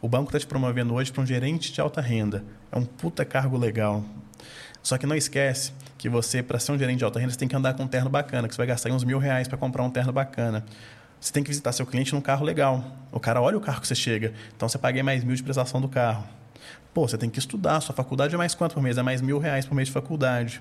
O banco está te promovendo hoje para um gerente de alta renda. É um puta cargo legal. Só que não esquece que você, para ser um gerente de alta renda, você tem que andar com um terno bacana, que você vai gastar uns mil reais para comprar um terno bacana. Você tem que visitar seu cliente num carro legal. O cara olha o carro que você chega. Então você paga mais mil de prestação do carro. Pô, você tem que estudar. Sua faculdade é mais quanto por mês? É mais mil reais por mês de faculdade.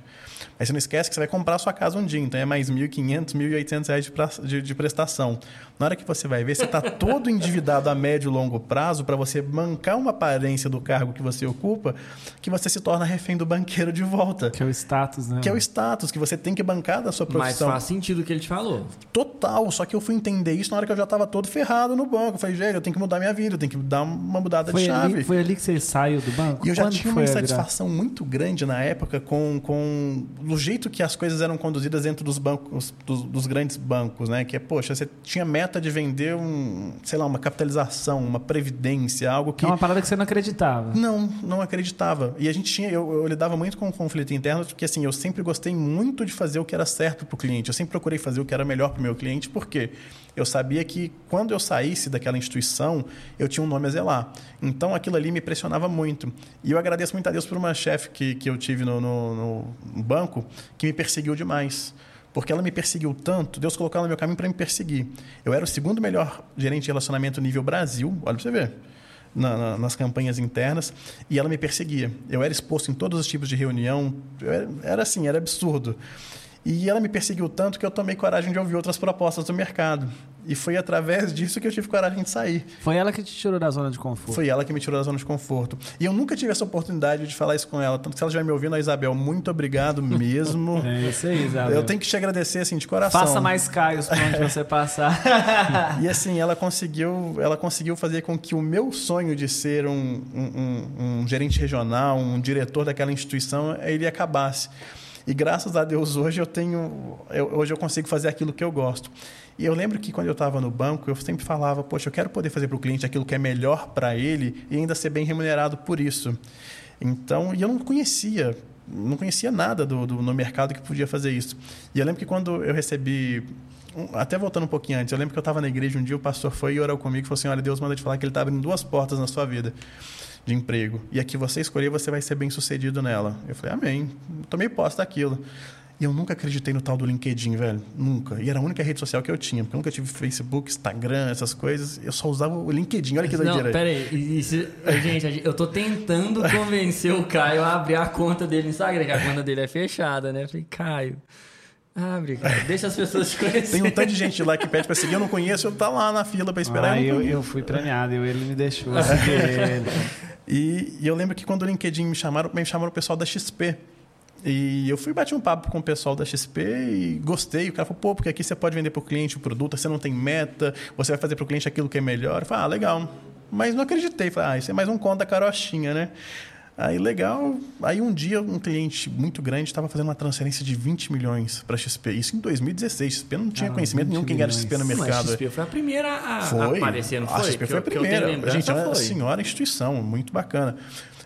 Mas você não esquece que você vai comprar sua casa um dia, então é mais 1.500, 1.800 reais de, pra, de, de, prestação. Na hora que você vai ver, você está todo endividado a médio e longo prazo para você mancar uma aparência do cargo que você ocupa, que você se torna refém do banqueiro de volta. Que é o status, né? Que é o status, que você tem que bancar da sua profissão. Mas faz sentido o que ele te falou. Total, só que eu fui entender isso na hora que eu já estava todo ferrado no banco. Eu falei, gente, eu tenho que mudar minha vida, eu tenho que dar uma mudada foi de chave. Ali, foi ali que você saiu do banco? E eu já Quando tinha uma insatisfação muito grande na época com, com o jeito que as coisas eram conduzidas dentro dos bancos, dos, dos, grandes bancos, né? Que é, poxa, você tinha meta de vender um, sei lá, uma capitalização, uma previdência, algo que... É uma parada que você não acreditava. Não, não acreditava. E a gente tinha, eu, eu lidava muito com o conflito interno, porque assim, eu sempre gostei muito de fazer o que era certo para o cliente. Eu sempre procurei fazer o que era melhor para o meu cliente, por quê? Eu sabia que quando eu saísse daquela instituição, eu tinha um nome a zelar. Então aquilo ali me pressionava muito. E eu agradeço muito a Deus por uma chefe que, que eu tive no, no, no banco que me perseguiu demais porque ela me perseguiu tanto, Deus colocou ela no meu caminho para me perseguir. Eu era o segundo melhor gerente de relacionamento nível Brasil, olha para você ver, na, na, nas campanhas internas, e ela me perseguia. Eu era exposto em todos os tipos de reunião, era, era assim, era absurdo. E ela me perseguiu tanto que eu tomei coragem de ouvir outras propostas do mercado. E foi através disso que eu tive coragem de sair. Foi ela que te tirou da zona de conforto? Foi ela que me tirou da zona de conforto. E eu nunca tive essa oportunidade de falar isso com ela. Tanto que ela estiver me ouvindo, a Isabel, muito obrigado mesmo. é isso aí, Isabel. Eu tenho que te agradecer assim de coração. Faça mais caios por onde você passar. e assim, ela conseguiu, ela conseguiu fazer com que o meu sonho de ser um, um, um, um gerente regional, um diretor daquela instituição, ele acabasse. E graças a Deus hoje eu tenho, eu, hoje eu consigo fazer aquilo que eu gosto. E eu lembro que quando eu estava no banco, eu sempre falava, poxa, eu quero poder fazer para o cliente aquilo que é melhor para ele e ainda ser bem remunerado por isso. Então, e eu não conhecia, não conhecia nada do, do, no mercado que podia fazer isso. E eu lembro que quando eu recebi até voltando um pouquinho antes, eu lembro que eu estava na igreja um dia, o pastor foi e orou comigo e falou assim: Olha, Deus manda te falar que ele está abrindo duas portas na sua vida de emprego. E aqui você escolher, você vai ser bem sucedido nela. Eu falei, Amém. Tomei posse daquilo. E eu nunca acreditei no tal do LinkedIn, velho. Nunca. E era a única rede social que eu tinha. Porque eu nunca tive Facebook, Instagram, essas coisas. Eu só usava o LinkedIn. Olha que doideira. Não, pera aí. Isso, gente, eu tô tentando convencer o Caio a abrir a conta dele no Instagram, que a conta dele é fechada, né? Eu falei, Caio... Abre, cara. Deixa as pessoas te conhecerem. Tem um tanto de gente lá que pede pra seguir, eu não conheço, eu tá lá na fila pra esperar. Ah, eu, eu, fui premiado, eu, ele me deixou seguir ele. E, e, eu lembro que quando o LinkedIn me chamaram, me chamaram o pessoal da XP. E eu fui bater um papo com o pessoal da XP e gostei. O cara falou, pô, porque aqui você pode vender para o cliente o produto, você não tem meta, você vai fazer para o cliente aquilo que é melhor. Eu falei, ah, legal. Mas não acreditei. Falei, ah, isso é mais um conto da carochinha, né? Aí legal. Aí um dia um cliente muito grande estava fazendo uma transferência de 20 milhões para XP. Isso em 2016. XP não tinha ah, conhecimento nenhum quem era XP no mercado. Mas a XP foi a primeira a foi. aparecer, não foi? A XP foi a primeira. a gente é uma senhora instituição, muito bacana.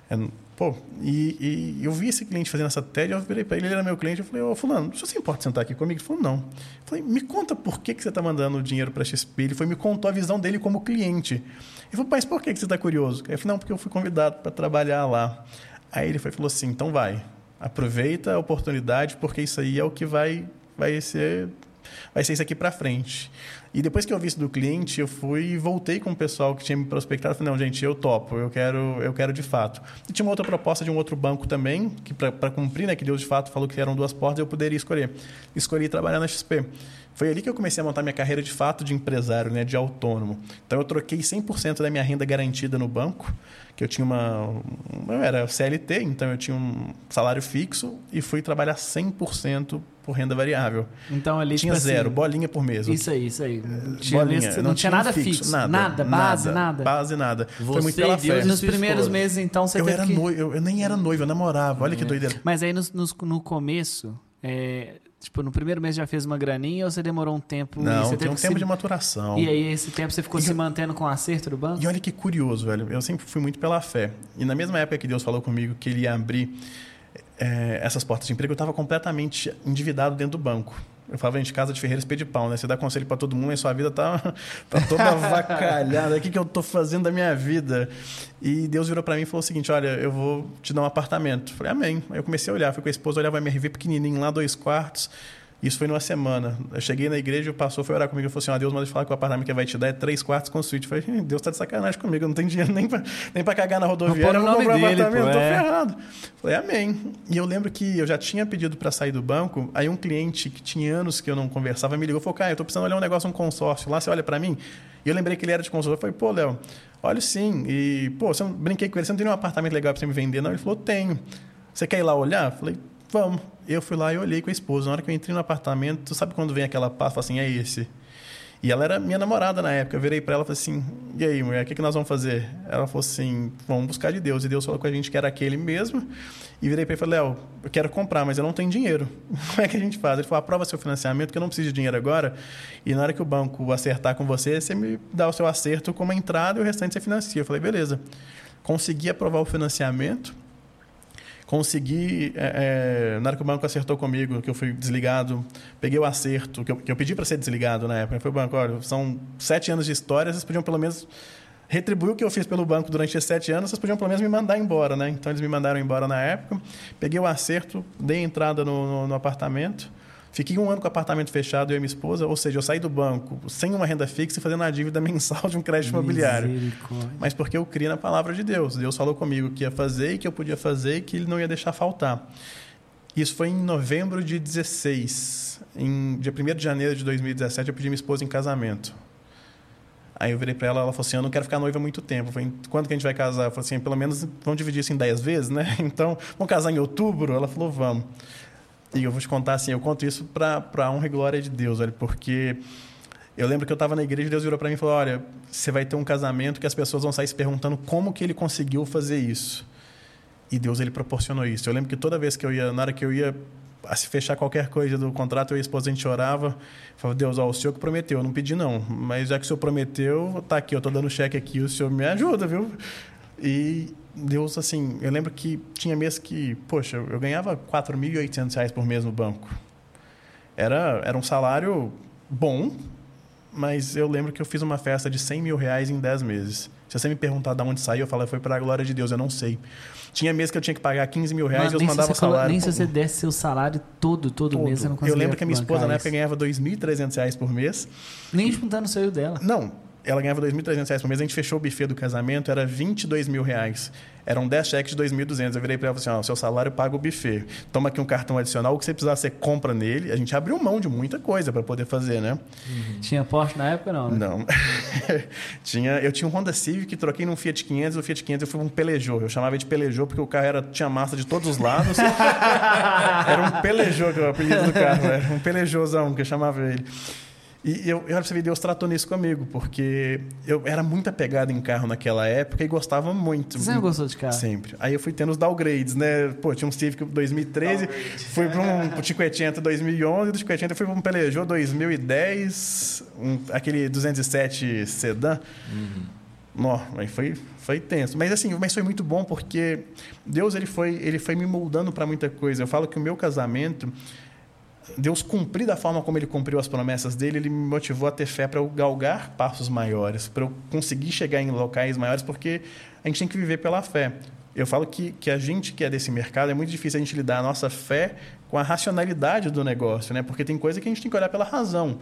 É, Pô, e, e, eu vi esse cliente fazendo essa TED, eu virei para ele, ele era meu cliente, eu falei, ô fulano, você se importa sentar aqui comigo? Ele falou, não. Eu falei, me conta por que, que você está mandando dinheiro para XP. Ele foi me contou a visão dele como cliente. Ele falou, mas por que, que você está curioso? Eu falei, não, porque eu fui convidado para trabalhar lá. Aí ele foi, falou assim, então vai, aproveita a oportunidade, porque isso aí é o que vai, vai ser vai ser isso aqui para frente. E depois que eu vi isso do cliente, eu fui e voltei com o pessoal que tinha me prospectado. Falei, não, gente, eu topo, eu quero, eu quero de fato. E tinha uma outra proposta de um outro banco também, que para cumprir, né, que Deus de fato falou que eram duas portas, eu poderia escolher. Escolhi trabalhar na XP. Foi ali que eu comecei a montar minha carreira de fato de empresário, né, de autônomo. Então eu troquei 100% da minha renda garantida no banco, que eu tinha uma eu era CLT, então eu tinha um salário fixo e fui trabalhar 100% por renda variável. Então ali tinha tipo zero, assim, bolinha por mês. Isso aí, isso aí. Tinha bolinha, não, não tinha nada fixo, fixo, nada, nada, base, nada. Base nada. Você Foi muito pela fé. Nos primeiros meses então você eu teve era que... noivo, eu, eu, nem era noivo, eu namorava. Olha é. que doideira. Mas aí no, no, no começo, é, tipo, no primeiro mês já fez uma graninha ou você demorou um tempo? Não, você tem um tempo se... de maturação. E aí esse tempo você ficou e se eu... mantendo com o acerto do banco? E olha que curioso, velho. Eu sempre fui muito pela fé. E na mesma época que Deus falou comigo que ele ia abrir é, essas portas de emprego, eu estava completamente endividado dentro do banco. Eu falava, gente, casa de ferreira, espelho de pau, né? Você dá conselho para todo mundo e sua vida tá, tá toda avacalhada. O que, que eu estou fazendo da minha vida? E Deus virou para mim e falou o seguinte: Olha, eu vou te dar um apartamento. Falei, Amém. Aí eu comecei a olhar, fui com a esposa, olhava MRV pequenininho lá, dois quartos. Isso foi numa semana. Eu cheguei na igreja, o pastor foi orar comigo e falou assim: ah, Deus manda falar que o apartamento que vai te dar é três quartos com suíte. Eu falei: Deus tá de sacanagem comigo, eu não tenho dinheiro nem para nem pra cagar na rodoviária, eu vou comprar um apartamento, pô, é. tô ferrado. Falei: Amém. E eu lembro que eu já tinha pedido para sair do banco, aí um cliente que tinha anos que eu não conversava me ligou e falou: Cara, eu tô precisando olhar um negócio, um consórcio lá, você olha para mim? E eu lembrei que ele era de consórcio. Eu falei: Pô, Léo, olha sim. E, pô, você não, brinquei com ele, você não tem nenhum apartamento legal para você me vender, não? Ele falou: Tenho. Você quer ir lá olhar? Eu falei: Vamos. Eu fui lá e olhei com a esposa. Na hora que eu entrei no apartamento, tu sabe quando vem aquela paz? Fala assim, é esse. E ela era minha namorada na época. Eu virei para ela e falei assim: e aí, mulher, o que, que nós vamos fazer? Ela falou assim: vamos buscar de Deus. E Deus falou com a gente que era aquele mesmo. E virei para ele e falei: Léo, eu quero comprar, mas eu não tenho dinheiro. Como é que a gente faz? Ele falou: aprova seu financiamento, que eu não preciso de dinheiro agora. E na hora que o banco acertar com você, você me dá o seu acerto como entrada e o restante você financia. Eu falei: beleza. Consegui aprovar o financiamento consegui, é, é, na hora que o banco acertou comigo, que eu fui desligado, peguei o acerto, que eu, que eu pedi para ser desligado na época. Foi o banco, olha, são sete anos de história, vocês podiam pelo menos retribuir o que eu fiz pelo banco durante esses sete anos, vocês podiam pelo menos me mandar embora, né? Então eles me mandaram embora na época, peguei o acerto, dei entrada no, no, no apartamento, Fiquei um ano com o apartamento fechado, eu e minha esposa, ou seja, eu saí do banco sem uma renda fixa e fazendo a dívida mensal de um crédito imobiliário. Mas porque eu criei na palavra de Deus. Deus falou comigo que ia fazer e que eu podia fazer e que ele não ia deixar faltar. Isso foi em novembro de 16. Em dia 1 de janeiro de 2017, eu pedi minha esposa em casamento. Aí eu virei para ela, ela falou assim: Eu não quero ficar noiva há muito tempo. Eu falei, quando que a gente vai casar? Eu falei assim: pelo menos vamos dividir isso em 10 vezes, né? Então, vamos casar em outubro? Ela falou: vamos. E eu vou te contar assim, eu conto isso para honra e glória de Deus, porque eu lembro que eu estava na igreja e Deus virou para mim e falou: Olha, você vai ter um casamento que as pessoas vão sair se perguntando como que ele conseguiu fazer isso. E Deus ele proporcionou isso. Eu lembro que toda vez que eu ia, na hora que eu ia se fechar qualquer coisa do contrato, eu e a esposa a gente orava. Falava, Deus, ó, o senhor que prometeu, eu não pedi não. Mas já que o senhor prometeu, tá aqui, eu tô dando cheque aqui, o senhor me ajuda, viu? E Deus, assim, eu lembro que tinha mês que, poxa, eu ganhava R$ 4.800 por mês no banco. Era, era um salário bom, mas eu lembro que eu fiz uma festa de 100 mil reais em 10 meses. Se você me perguntar de onde saiu, eu falo, foi para a glória de Deus, eu não sei. Tinha mês que eu tinha que pagar 15 mil reais e eu mandava se salário. Nem se você desse seu salário todo, todo, todo. mês, você não conseguia Eu lembro que a minha esposa na época ganhava 2.300 reais por mês. Nem juntando o seu dela. Não, ela ganhava 2.300 reais por mês. A gente fechou o buffet do casamento, era 22 mil reais. Eram 10 cheques de 2.200. Eu virei para ela e falei assim: ó, seu salário paga o buffet. Toma aqui um cartão adicional, o que você precisar, você compra nele. A gente abriu mão de muita coisa para poder fazer, né? Uhum. Tinha Porsche na época, não? Né? Não. tinha, eu tinha um Honda Civic, troquei num Fiat 500. O Fiat 500 eu fui um Peugeot. Eu chamava de Peugeot porque o carro era, tinha massa de todos os lados. era um Peugeot que eu apelido do carro. Era um Peugeotzão que eu chamava ele. E eu, eu percebi Deus tratou nisso comigo, porque eu era muito apegado em carro naquela época e gostava muito. Você sempre gostou de carro? Sempre. Aí eu fui tendo os downgrades, né? Pô, tinha um Civic 2013, Downgrade. fui para um 580 2011, do 580 fui para um Peugeot 2010, um, aquele 207 sedã. Uhum. Nó, aí foi, foi tenso. Mas assim, mas foi muito bom porque Deus ele foi, ele foi me moldando para muita coisa. Eu falo que o meu casamento Deus cumprir da forma como ele cumpriu as promessas dele, ele me motivou a ter fé para eu galgar passos maiores, para eu conseguir chegar em locais maiores, porque a gente tem que viver pela fé. Eu falo que, que a gente que é desse mercado, é muito difícil a gente lidar a nossa fé com a racionalidade do negócio, né? Porque tem coisa que a gente tem que olhar pela razão.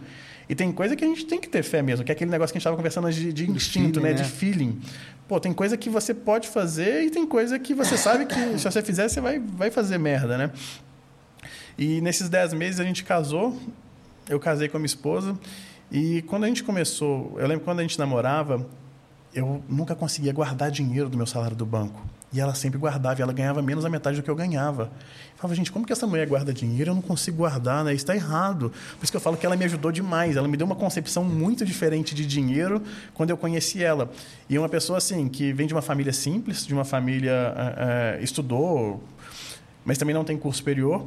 E tem coisa que a gente tem que ter fé mesmo, que é aquele negócio que a gente estava conversando de, de instinto, feeling, né? né? De feeling. Pô, tem coisa que você pode fazer e tem coisa que você sabe que se você fizer, você vai, vai fazer merda, né? E nesses dez meses a gente casou, eu casei com a minha esposa. E quando a gente começou, eu lembro quando a gente namorava, eu nunca conseguia guardar dinheiro do meu salário do banco. E ela sempre guardava, e ela ganhava menos da metade do que eu ganhava. Eu falava, gente, como que essa mulher guarda dinheiro? Eu não consigo guardar, né? Isso está errado. Por isso que eu falo que ela me ajudou demais. Ela me deu uma concepção muito diferente de dinheiro quando eu conheci ela. E uma pessoa, assim, que vem de uma família simples, de uma família... É, estudou, mas também não tem curso superior.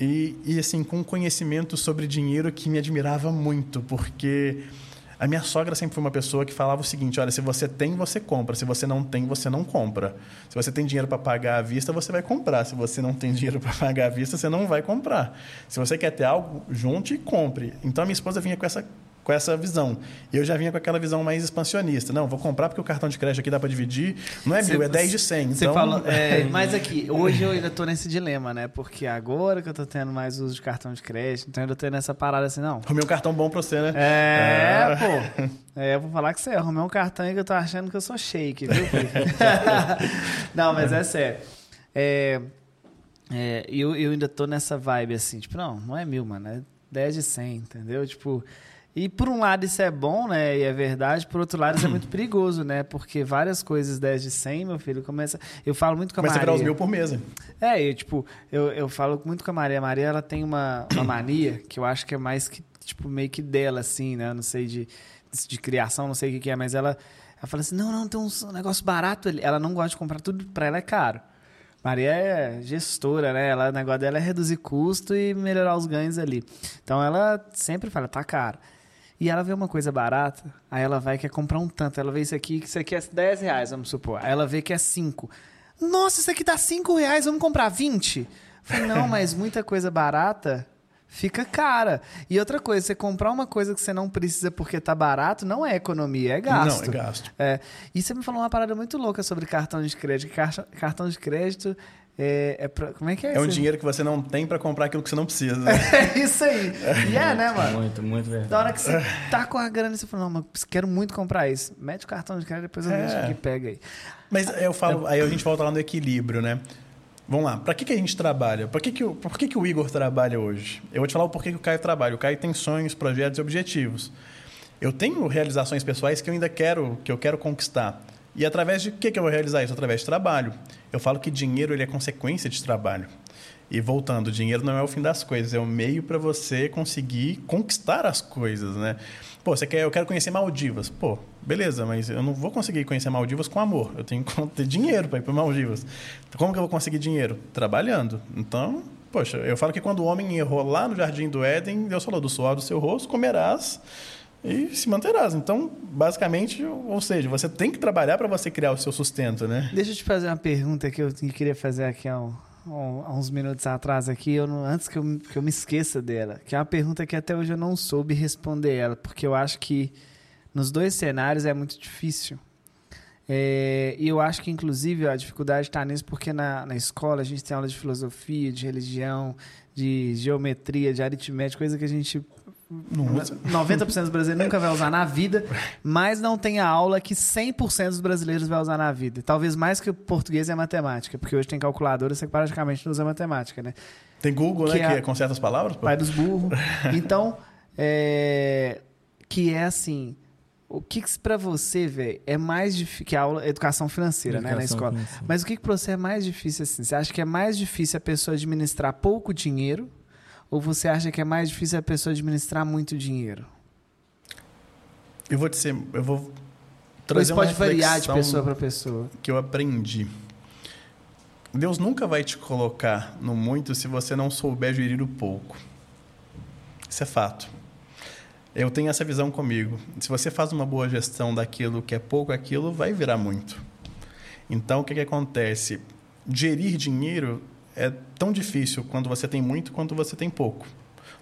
E, e assim, com um conhecimento sobre dinheiro que me admirava muito, porque a minha sogra sempre foi uma pessoa que falava o seguinte: olha, se você tem, você compra. Se você não tem, você não compra. Se você tem dinheiro para pagar à vista, você vai comprar. Se você não tem dinheiro para pagar à vista, você não vai comprar. Se você quer ter algo, junte e compre. Então a minha esposa vinha com essa com essa visão. E eu já vinha com aquela visão mais expansionista. Não, vou comprar porque o cartão de crédito aqui dá para dividir. Não é mil, é 10 de 100. Você então... fala, é, mas aqui, hoje eu ainda estou nesse dilema, né? Porque agora que eu estou tendo mais uso de cartão de crédito, então eu ainda tô nessa parada assim, não. Arrumei um cartão bom para você, né? É, é, pô. É, eu vou falar que você arrumei um cartão aí que eu tô achando que eu sou shake, viu? não, mas é sério. É, é, eu, eu ainda tô nessa vibe assim, tipo, não, não é mil, mano, é 10 de 100, entendeu? Tipo, e por um lado isso é bom, né? E é verdade. Por outro lado isso é muito perigoso, né? Porque várias coisas 10 de 100, meu filho, começa... Eu falo muito com a começa Maria... Começa a virar os mil por mês, hein? É, eu, tipo, eu, eu falo muito com a Maria. A Maria, ela tem uma, uma mania que eu acho que é mais que, tipo, meio que dela, assim, né? Eu não sei de, de criação, não sei o que, que é, mas ela... Ela fala assim, não, não, tem um negócio barato. Ela não gosta de comprar tudo, pra ela é caro. Maria é gestora, né? Ela, o negócio dela é reduzir custo e melhorar os ganhos ali. Então ela sempre fala, tá caro. E ela vê uma coisa barata, aí ela vai quer comprar um tanto. Ela vê isso aqui, que isso aqui é 10 reais, vamos supor. Aí ela vê que é 5. Nossa, isso aqui tá 5 reais, vamos comprar 20? falei, não, mas muita coisa barata fica cara. E outra coisa, você comprar uma coisa que você não precisa porque tá barato, não é economia, é gasto. Não, é gasto. É. E você me falou uma parada muito louca sobre cartão de crédito. Cartão de crédito é, é pra, como é que é É um dinheiro que você não tem para comprar aquilo que você não precisa. Né? É isso aí. E é, né, mano? Muito, muito verdade. Da hora que você tá com a grana e você fala, não, mas quero muito comprar isso. Mete o cartão de crédito, depois eu é. deixo aqui pega aí. Mas eu falo, aí a gente volta lá no equilíbrio, né? Vamos lá, para que, que a gente trabalha? Por que, que, por que, que o Igor trabalha hoje? Eu vou te falar o porquê que o Caio trabalha. O Caio tem sonhos, projetos e objetivos. Eu tenho realizações pessoais que eu ainda quero, que eu quero conquistar. E através de que, que eu vou realizar isso? Através de trabalho. Eu falo que dinheiro ele é consequência de trabalho. E voltando, dinheiro não é o fim das coisas, é o meio para você conseguir conquistar as coisas, né? Pô, você quer, eu quero conhecer Maldivas. Pô, beleza, mas eu não vou conseguir conhecer Maldivas com amor. Eu tenho que ter dinheiro para ir para Maldivas. Como que eu vou conseguir dinheiro? Trabalhando. Então, Poxa, eu falo que quando o homem errou lá no jardim do Éden, Deus falou: do suor do seu rosto comerás e se manterás. Então, basicamente, ou seja, você tem que trabalhar para você criar o seu sustento, né? Deixa eu te fazer uma pergunta que eu queria fazer aqui há, um, há uns minutos atrás aqui, eu não, antes que eu, que eu me esqueça dela, que é uma pergunta que até hoje eu não soube responder ela, porque eu acho que nos dois cenários é muito difícil. É, e eu acho que, inclusive, a dificuldade está nisso, porque na, na escola a gente tem aula de filosofia, de religião, de geometria, de aritmética, coisa que a gente. Não usa. 90% dos brasileiros nunca vai usar na vida, mas não tem a aula que 100% dos brasileiros vai usar na vida. Talvez mais que o português e a matemática, porque hoje tem calculadora, você praticamente não usa matemática, né? Tem Google, Que né? é- Que conserta as palavras. pô. pai dos burros. Então, é, que é assim, o que, que para você, velho, é mais difícil que a aula educação financeira, né, na Educação escola. financeira. Mas o que, que para você é mais difícil assim? Você acha que é mais difícil a pessoa administrar pouco dinheiro ou você acha que é mais difícil a pessoa administrar muito dinheiro? Eu vou dizer, eu vou Ou trazer isso uma pode variar de pessoa para pessoa. que eu aprendi. Deus nunca vai te colocar no muito se você não souber gerir o pouco. Isso é fato. Eu tenho essa visão comigo. Se você faz uma boa gestão daquilo que é pouco, aquilo vai virar muito. Então, o que, que acontece? Gerir dinheiro é tão difícil quando você tem muito quanto você tem pouco.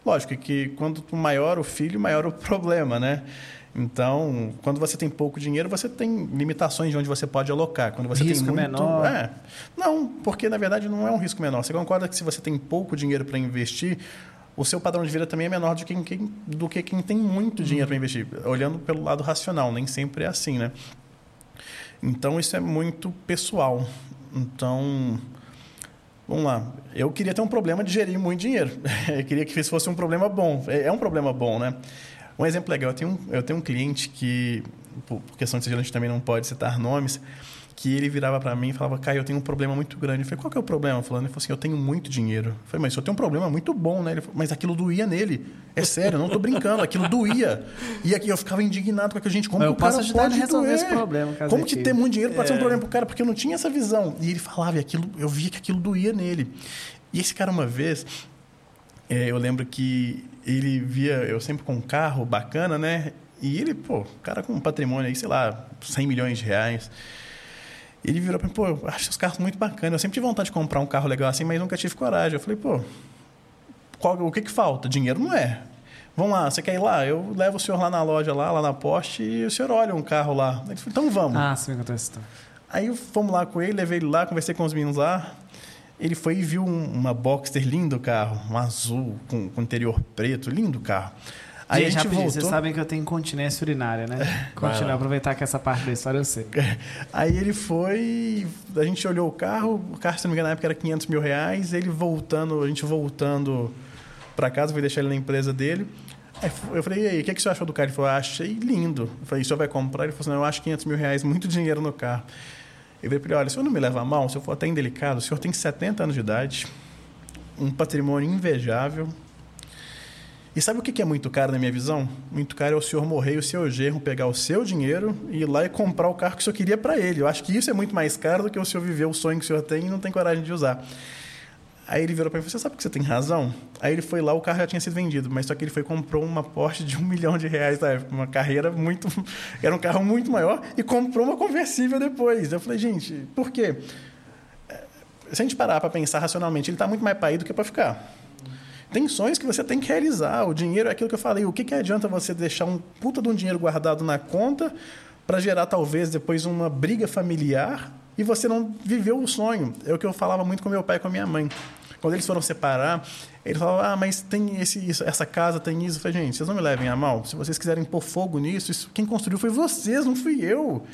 Lógico que quanto maior o filho, maior o problema, né? Então, quando você tem pouco dinheiro, você tem limitações de onde você pode alocar. Quando você Risco tem muito, menor. É. Não, porque na verdade não é um risco menor. Você concorda que se você tem pouco dinheiro para investir, o seu padrão de vida também é menor do que quem, do que quem tem muito dinheiro para investir. Olhando pelo lado racional, nem sempre é assim, né? Então isso é muito pessoal. Então, vamos lá. Eu queria ter um problema de gerir muito dinheiro. Eu queria que isso fosse um problema bom. É é um problema bom, né? Um exemplo legal, eu tenho um, eu tenho um cliente que, por questão de sigilo, a gente também não pode citar nomes, que ele virava para mim e falava, Caio, eu tenho um problema muito grande. Eu falei, qual que é o problema? Falando, ele falou assim, eu tenho muito dinheiro. Eu falei, mas eu tenho um problema muito bom, né? Ele falou, mas aquilo doía nele. É sério, eu não tô brincando, aquilo doía. E aqui eu ficava indignado com aquilo, gente, como Eu que o cara posso ajudar pode resolver doer? esse problema, Como que ter muito dinheiro pode ser um É. problema pro cara? Porque eu não tinha essa visão. E ele falava, e aquilo, eu via que aquilo doía nele. E esse cara, uma vez, é, eu lembro que ele via eu sempre com um carro bacana, né? E ele, pô, cara com um patrimônio aí, sei lá, 100 milhões de reais. Ele virou pra mim, pô, eu acho os carros muito bacanas. Eu sempre tive vontade de comprar um carro legal assim, mas nunca tive coragem. Eu falei, pô, qual, o que que falta? Dinheiro não é. Vamos lá, você quer ir lá? Eu levo o senhor lá na loja, lá, lá na poste, e o senhor olha um carro lá. Ele falou, então vamos. Ah, você me contou essa história. Aí fomos lá com ele, levei ele lá, conversei com os meninos lá. Ele foi e viu um- uma Boxster, lindo carro, um azul, com, com interior preto, lindo carro. Aí gente, a gente voltou. vocês sabem que eu tenho incontinência urinária, né? Continuar, aproveitar que essa parte da história eu sei. Aí ele foi, a gente olhou o carro, o carro, se não me engano, na época era 500 mil reais. Ele voltando, a gente voltando para casa, fui deixar ele na empresa dele. Aí eu falei, e aí, o que, que você achou do carro? Ele falou, "Ah, achei lindo. Eu falei, o senhor vai comprar? Ele falou assim, não, eu acho 500 mil reais, muito dinheiro no carro. Eu falei para ele, olha, o senhor não me leva a mal, se eu for até indelicado, o senhor tem 70 anos de idade, um patrimônio invejável. E sabe o que é muito caro na minha visão? Muito caro é o senhor morrer e o seu genro pegar o seu dinheiro e ir lá e comprar o carro que o senhor queria para ele. Eu acho que isso é muito mais caro do que o senhor viver o sonho que o senhor tem e não tem coragem de usar. Aí ele virou para mim, você sabe que você tem razão? Aí ele foi lá, o carro já tinha sido vendido, mas só que ele foi e comprou uma Porsche de um milhão de reais na época, uma carreira muito... Era um carro muito maior e comprou uma conversível depois. Eu falei, gente, por quê? É, Se a gente parar para pensar racionalmente, ele está muito mais para ir do que para ficar. Tem sonhos que você tem que realizar. O dinheiro é aquilo que eu falei. O que, que adianta você deixar um puta de um dinheiro guardado na conta para gerar talvez depois uma briga familiar e você não viveu o sonho? É o que eu falava muito com meu pai e com a minha mãe. Quando eles foram separar, eles falavam: Ah, mas tem esse, isso, essa casa, tem isso. Eu falei: Gente, vocês não me levem a mal. Se vocês quiserem pôr fogo nisso, isso, quem construiu foi vocês, não fui eu.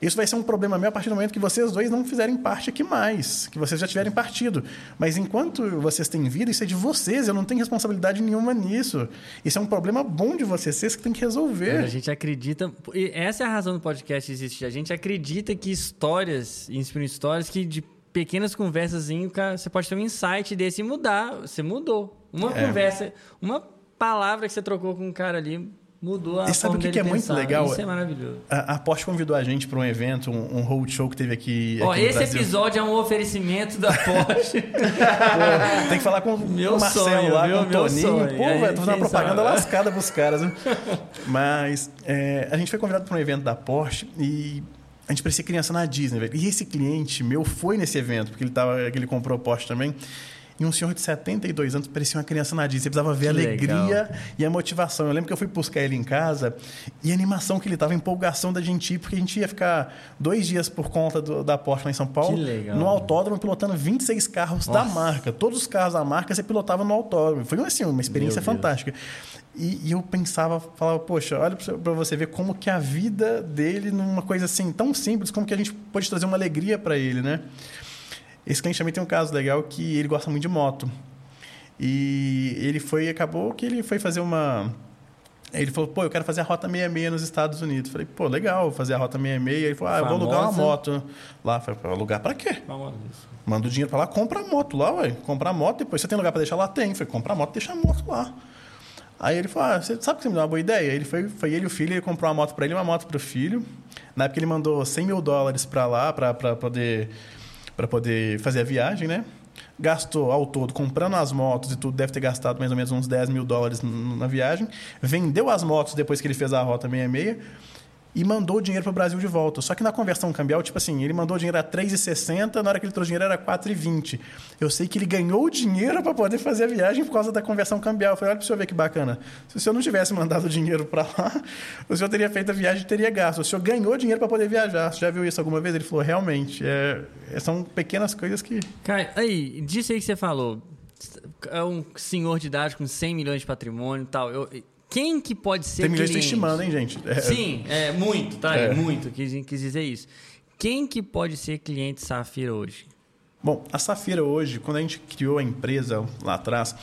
Isso vai ser um problema meu a partir do momento que vocês dois não fizerem parte aqui mais, que vocês já tiverem partido. Mas enquanto vocês têm vida, isso é de vocês, eu não tenho responsabilidade nenhuma nisso. Isso é um problema bom de vocês, vocês que têm que resolver. a gente acredita. E essa é a razão do podcast existir. A gente acredita que histórias inspiram histórias que de pequenas conversas, você pode ter um insight desse e mudar. Você mudou. Uma É. conversa, uma palavra que você trocou com um cara ali Mudou a E sabe o que é muito legal? Isso é maravilhoso. A, a Porsche convidou a gente para um evento, um, um roadshow que teve aqui, Ó, aqui esse Brasil. episódio é um oferecimento da Porsche. Pô, tem que falar com Meu o Marcelo sonho, lá, viu? com o Meu Toninho. sonho. Pô, velho, tô fazendo uma propaganda sabe? lascada pros caras. Mas é, a gente foi convidado para um evento da Porsche e a gente parecia criança na Disney, velho. E esse cliente meu foi nesse evento, porque ele, tava, ele comprou Porsche também. E um senhor de 72 anos parecia uma criança na Disney. Você precisava ver a alegria legal. e a motivação. Eu lembro que eu fui buscar ele em casa e a animação que ele tava, a empolgação da gente ir, porque a gente ia ficar dois dias por conta do- da Porsche lá em São Paulo, no autódromo, pilotando 26 carros da Nossa. marca. Todos os carros da marca você pilotava no autódromo. Foi assim, uma experiência fantástica. E, e eu pensava, falava, poxa, olha pra você ver como que a vida dele, numa coisa assim tão simples, como que a gente pode trazer uma alegria para ele, né? Esse cliente também tem um caso legal que ele gosta muito de moto. E ele foi, acabou que ele foi fazer uma. Ele falou, pô, eu quero fazer a Rota 66 nos Estados Unidos. Falei, pô, legal, vou fazer a Rota 66. Ele falou, ah, eu vou alugar uma Famosa. moto lá. Falei, alugar pra quê? Vamos Manda o dinheiro pra lá, compra a moto lá, ué. Compra a moto, depois você tem lugar pra deixar lá? Tem. Falei, compra a moto, deixa a moto lá. Aí ele falou, ah, você sabe que você me deu uma boa ideia? Ele foi, foi ele e o filho, ele comprou uma moto pra ele e uma moto pro filho. Na época ele mandou 100 mil dólares pra lá, pra, poder, pra poder fazer a viagem, né? Gastou ao todo, comprando as motos e tudo, deve ter gastado mais ou menos uns 10 mil dólares na viagem. Vendeu as motos depois que ele fez a Rota 66 e mandou o dinheiro para o Brasil de volta. Só que na conversão cambial, tipo assim, ele mandou o dinheiro a 3,60, na hora que ele trouxe o dinheiro era 4,20. Eu sei que ele ganhou o dinheiro para poder fazer a viagem por causa da conversão cambial. Eu falei, olha para o senhor ver que bacana. Se o senhor não tivesse mandado o dinheiro para lá, o senhor teria feito a viagem e teria gasto. O senhor ganhou dinheiro para poder viajar. Você já viu isso alguma vez? Ele falou, realmente, é, são pequenas coisas que... Cara, aí, disso aí que você falou. É um senhor de idade com 100 milhões de patrimônio e tal. Eu, quem que pode ser Tem cliente? estimando, hein, gente? É, Sim, é muito, tá? É. Muito, quis, quis dizer isso. Quem que pode ser cliente Safira hoje? Bom, a Safira hoje, quando a gente criou a empresa lá atrás,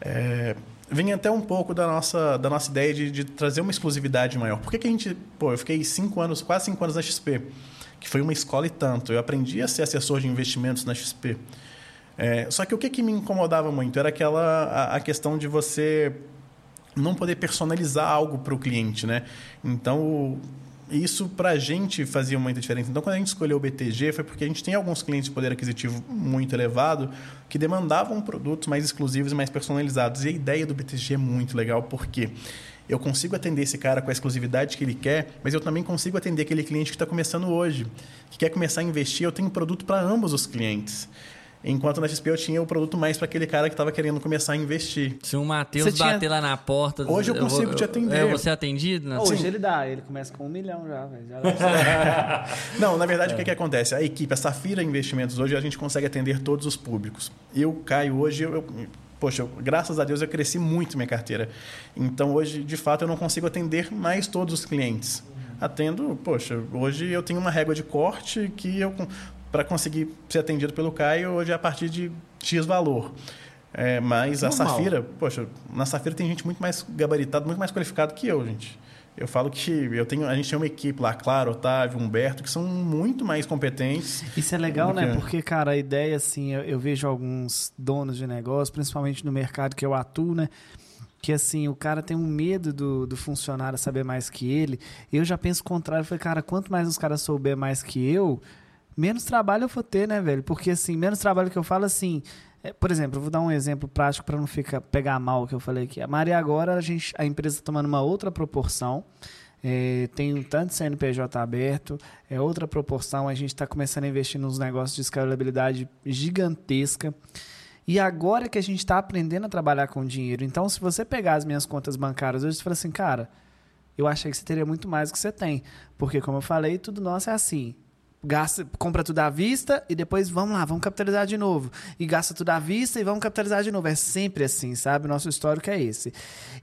é, vem até um pouco da nossa, da nossa ideia de, de trazer uma exclusividade maior. Por que, que a gente. Pô, eu fiquei cinco anos, quase cinco anos na XP, que foi uma escola e tanto. Eu aprendi a ser assessor de investimentos na XP. É, só que o que, que me incomodava muito era aquela a, a questão de você não poder personalizar algo para o cliente, né? Então, isso para a gente fazia muita diferença. Então, quando a gente escolheu o BTG, foi porque a gente tem alguns clientes de poder aquisitivo muito elevado que demandavam produtos mais exclusivos e mais personalizados. E a ideia do BTG é muito legal, porque eu consigo atender esse cara com a exclusividade que ele quer, mas eu também consigo atender aquele cliente que está começando hoje, que quer começar a investir. Eu tenho produto para ambos os clientes. Enquanto na XP eu tinha o produto mais para aquele cara que estava querendo começar a investir. Se o Matheus Você tinha- bater lá na porta. Hoje eu consigo te atender. É você atendido? Na... Hoje Sim. ele dá, ele começa com um milhão já. Já- Não, na verdade, o que, que acontece? A equipe, a Safira Investimentos, hoje a gente consegue atender todos os públicos. Eu, Caio, hoje, eu, eu- poxa, eu- graças a Deus eu cresci muito minha carteira. Então, hoje, de fato, eu não consigo atender mais todos os clientes. Atendo, poxa, hoje eu tenho uma régua de corte que eu, para conseguir ser atendido pelo Caio, hoje é a partir de X valor. É, mas a Normal. Safira, poxa, na Safira tem gente muito mais gabaritada, muito mais qualificada que eu, gente. Eu falo que eu tenho, a gente tem uma equipe lá, claro, Otávio, Humberto, que são muito mais competentes. Isso é legal, né? quê? Porque, cara, a ideia, assim, eu, eu vejo alguns donos de negócio, principalmente no mercado que eu atuo, né? Que, assim, o cara tem um medo do, do funcionário saber mais que ele. Eu já penso o contrário. Eu falei, cara, quanto mais os caras souber mais que eu, menos trabalho eu vou ter, né, velho? Porque, assim, menos trabalho que eu falo, assim... é, por exemplo, vou dar um exemplo prático para não ficar, pegar mal o que eu falei aqui. A Maria agora, a, gente, a empresa está tomando uma outra proporção. É, tem um tanto de CNPJ aberto, é outra proporção. A gente está começando a investir nos negócios de escalabilidade gigantesca. E agora que a gente está aprendendo a trabalhar com dinheiro. Então, se você pegar as minhas contas bancárias hoje, você fala assim, cara, eu achei que você teria muito mais do que você tem. Porque, como eu falei, tudo nosso é assim. Gasta, compra tudo à vista e depois vamos lá, vamos capitalizar de novo. E gasta tudo à vista e vamos capitalizar de novo. É sempre assim, sabe? Nosso histórico é esse.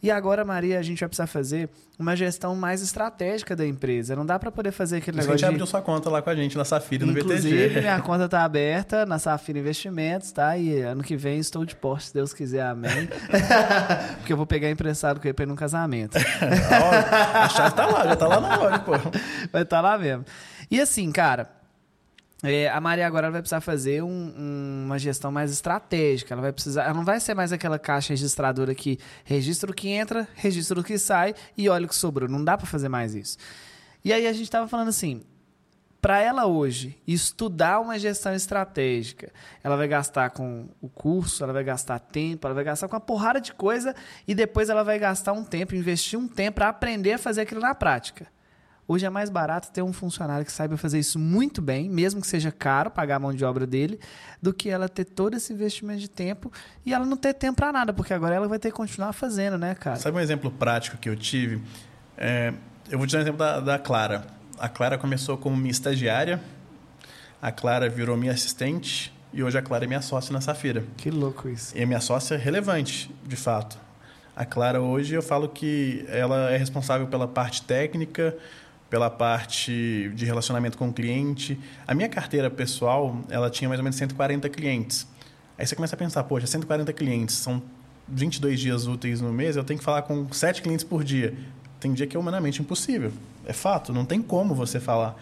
E agora, Maria, a gente vai precisar fazer uma gestão mais estratégica da empresa. Não dá para poder fazer aquele isso que a negócio gente de... abriu sua conta lá com a gente na Safira, no Inclusive, BTG. minha conta tá aberta na Safira Investimentos, tá? E ano que vem estou de posse, se Deus quiser, amém. Porque eu vou pegar emprestado com ele pra ir num casamento. A chave tá lá, já tá lá na hora, pô. Vai estar lá mesmo. E assim, cara, É, a Maria agora vai precisar fazer um, um, uma gestão mais estratégica. Ela vai precisar, ela não vai ser mais aquela caixa registradora que registra o que entra, registra o que sai e olha o que sobrou. Não dá para fazer mais isso. E aí a gente estava falando assim, para ela hoje estudar uma gestão estratégica, ela vai gastar com o curso, ela vai gastar tempo, ela vai gastar com uma porrada de coisa e depois ela vai gastar um tempo, investir um tempo para aprender a fazer aquilo na prática. Hoje é mais barato ter um funcionário que saiba fazer isso muito bem, mesmo que seja caro pagar a mão de obra dele, do que ela ter todo esse investimento de tempo e ela não ter tempo para nada, porque agora ela vai ter que continuar fazendo, né, cara? Sabe um exemplo prático que eu tive? É, eu vou te dar um exemplo da, da Clara. A Clara começou como minha estagiária, a Clara virou minha assistente e hoje a Clara é minha sócia na Safira. Que louco isso. E é minha sócia relevante, de fato. A Clara hoje eu falo que ela é responsável pela parte técnica, pela parte de relacionamento com o cliente. A minha carteira pessoal, ela tinha mais ou menos 140 clientes. Aí você começa a pensar, poxa, 140 clientes, são 22 dias úteis no mês, eu tenho que falar com 7 clientes por dia. Tem dia que é humanamente impossível. É fato, não tem como você falar.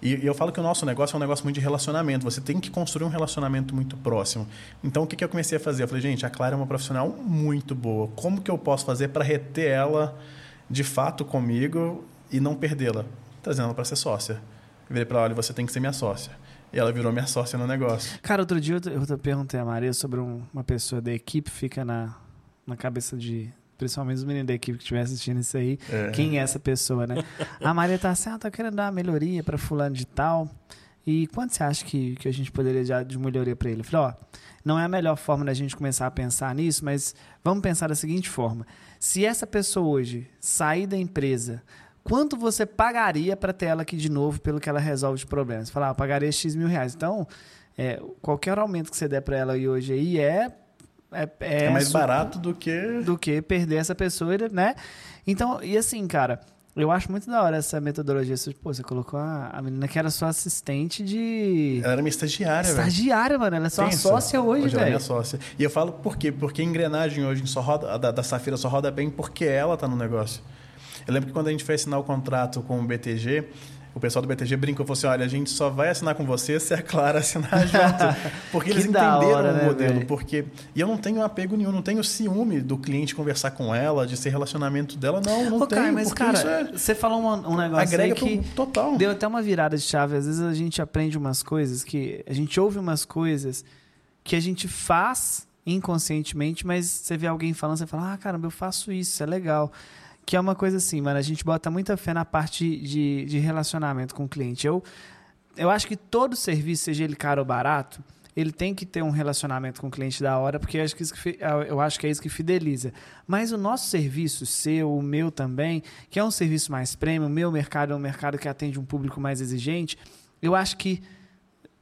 E, eu falo que o nosso negócio é um negócio muito de relacionamento. Você tem que construir um relacionamento muito próximo. Então, o que, que eu comecei a fazer? Eu falei, gente, a Clara é uma profissional muito boa. Como que eu posso fazer para reter ela de fato comigo e não perdê-la, trazendo ela para ser sócia. Eu virei para ela, olha, você tem que ser minha sócia. E ela virou minha sócia no negócio. Cara, outro dia eu, eu perguntei a Maria sobre um, uma pessoa da equipe, fica na, na cabeça de. Principalmente os meninos da equipe que estiver assistindo isso aí. É. Quem é essa pessoa, né? a Maria tá assim, ah, tô querendo dar uma melhoria para fulano de tal. E quanto você acha que, que a gente poderia dar de melhoria para ele? Eu falei, ó, não é a melhor forma da gente começar a pensar nisso, mas vamos pensar da seguinte forma. Se essa pessoa hoje sair da empresa quanto você pagaria para ter ela aqui de novo pelo que ela resolve de problemas? Falar, ah, eu pagaria X mil reais. Então, é, qualquer aumento que você der para ela hoje aí é é, é, é mais barato do que do que perder essa pessoa, né? Então, e assim, cara, eu acho muito da hora essa metodologia. Pô, você colocou a, a menina que era sua assistente de. Ela era minha estagiária, Estagiária, mano. Ela é sua sócia hoje, hoje velho. Ela é minha sócia. E eu falo por quê? Porque a engrenagem hoje só roda, da, da Safira só roda bem porque ela tá no negócio. Eu lembro que quando a gente foi assinar o contrato com o BTG, o pessoal do BTG brincou e falou assim: olha, a gente só vai assinar com você se a Clara assinar junto. Porque eles entenderam hora, o né, modelo. Porque E eu não tenho apego nenhum, não tenho ciúme do cliente conversar com ela, de ser relacionamento dela. Não, não Ô, tenho. Cara, mas, cara, é... você falou um, um negócio Agrega aí que total. deu até uma virada de chave. Às vezes a gente aprende umas coisas que. A gente ouve umas coisas que a gente faz inconscientemente, mas você vê alguém falando, você fala: ah, caramba, eu faço isso, é legal que é uma coisa assim, mano, a gente bota muita fé na parte de, de relacionamento com o cliente. Eu, eu acho que todo serviço, seja ele caro ou barato, ele tem que ter um relacionamento com o cliente da hora, porque eu acho que, isso que, eu acho que é isso que fideliza. Mas o nosso serviço, seu, o meu também, que é um serviço mais premium, o meu mercado é um mercado que atende um público mais exigente, eu acho que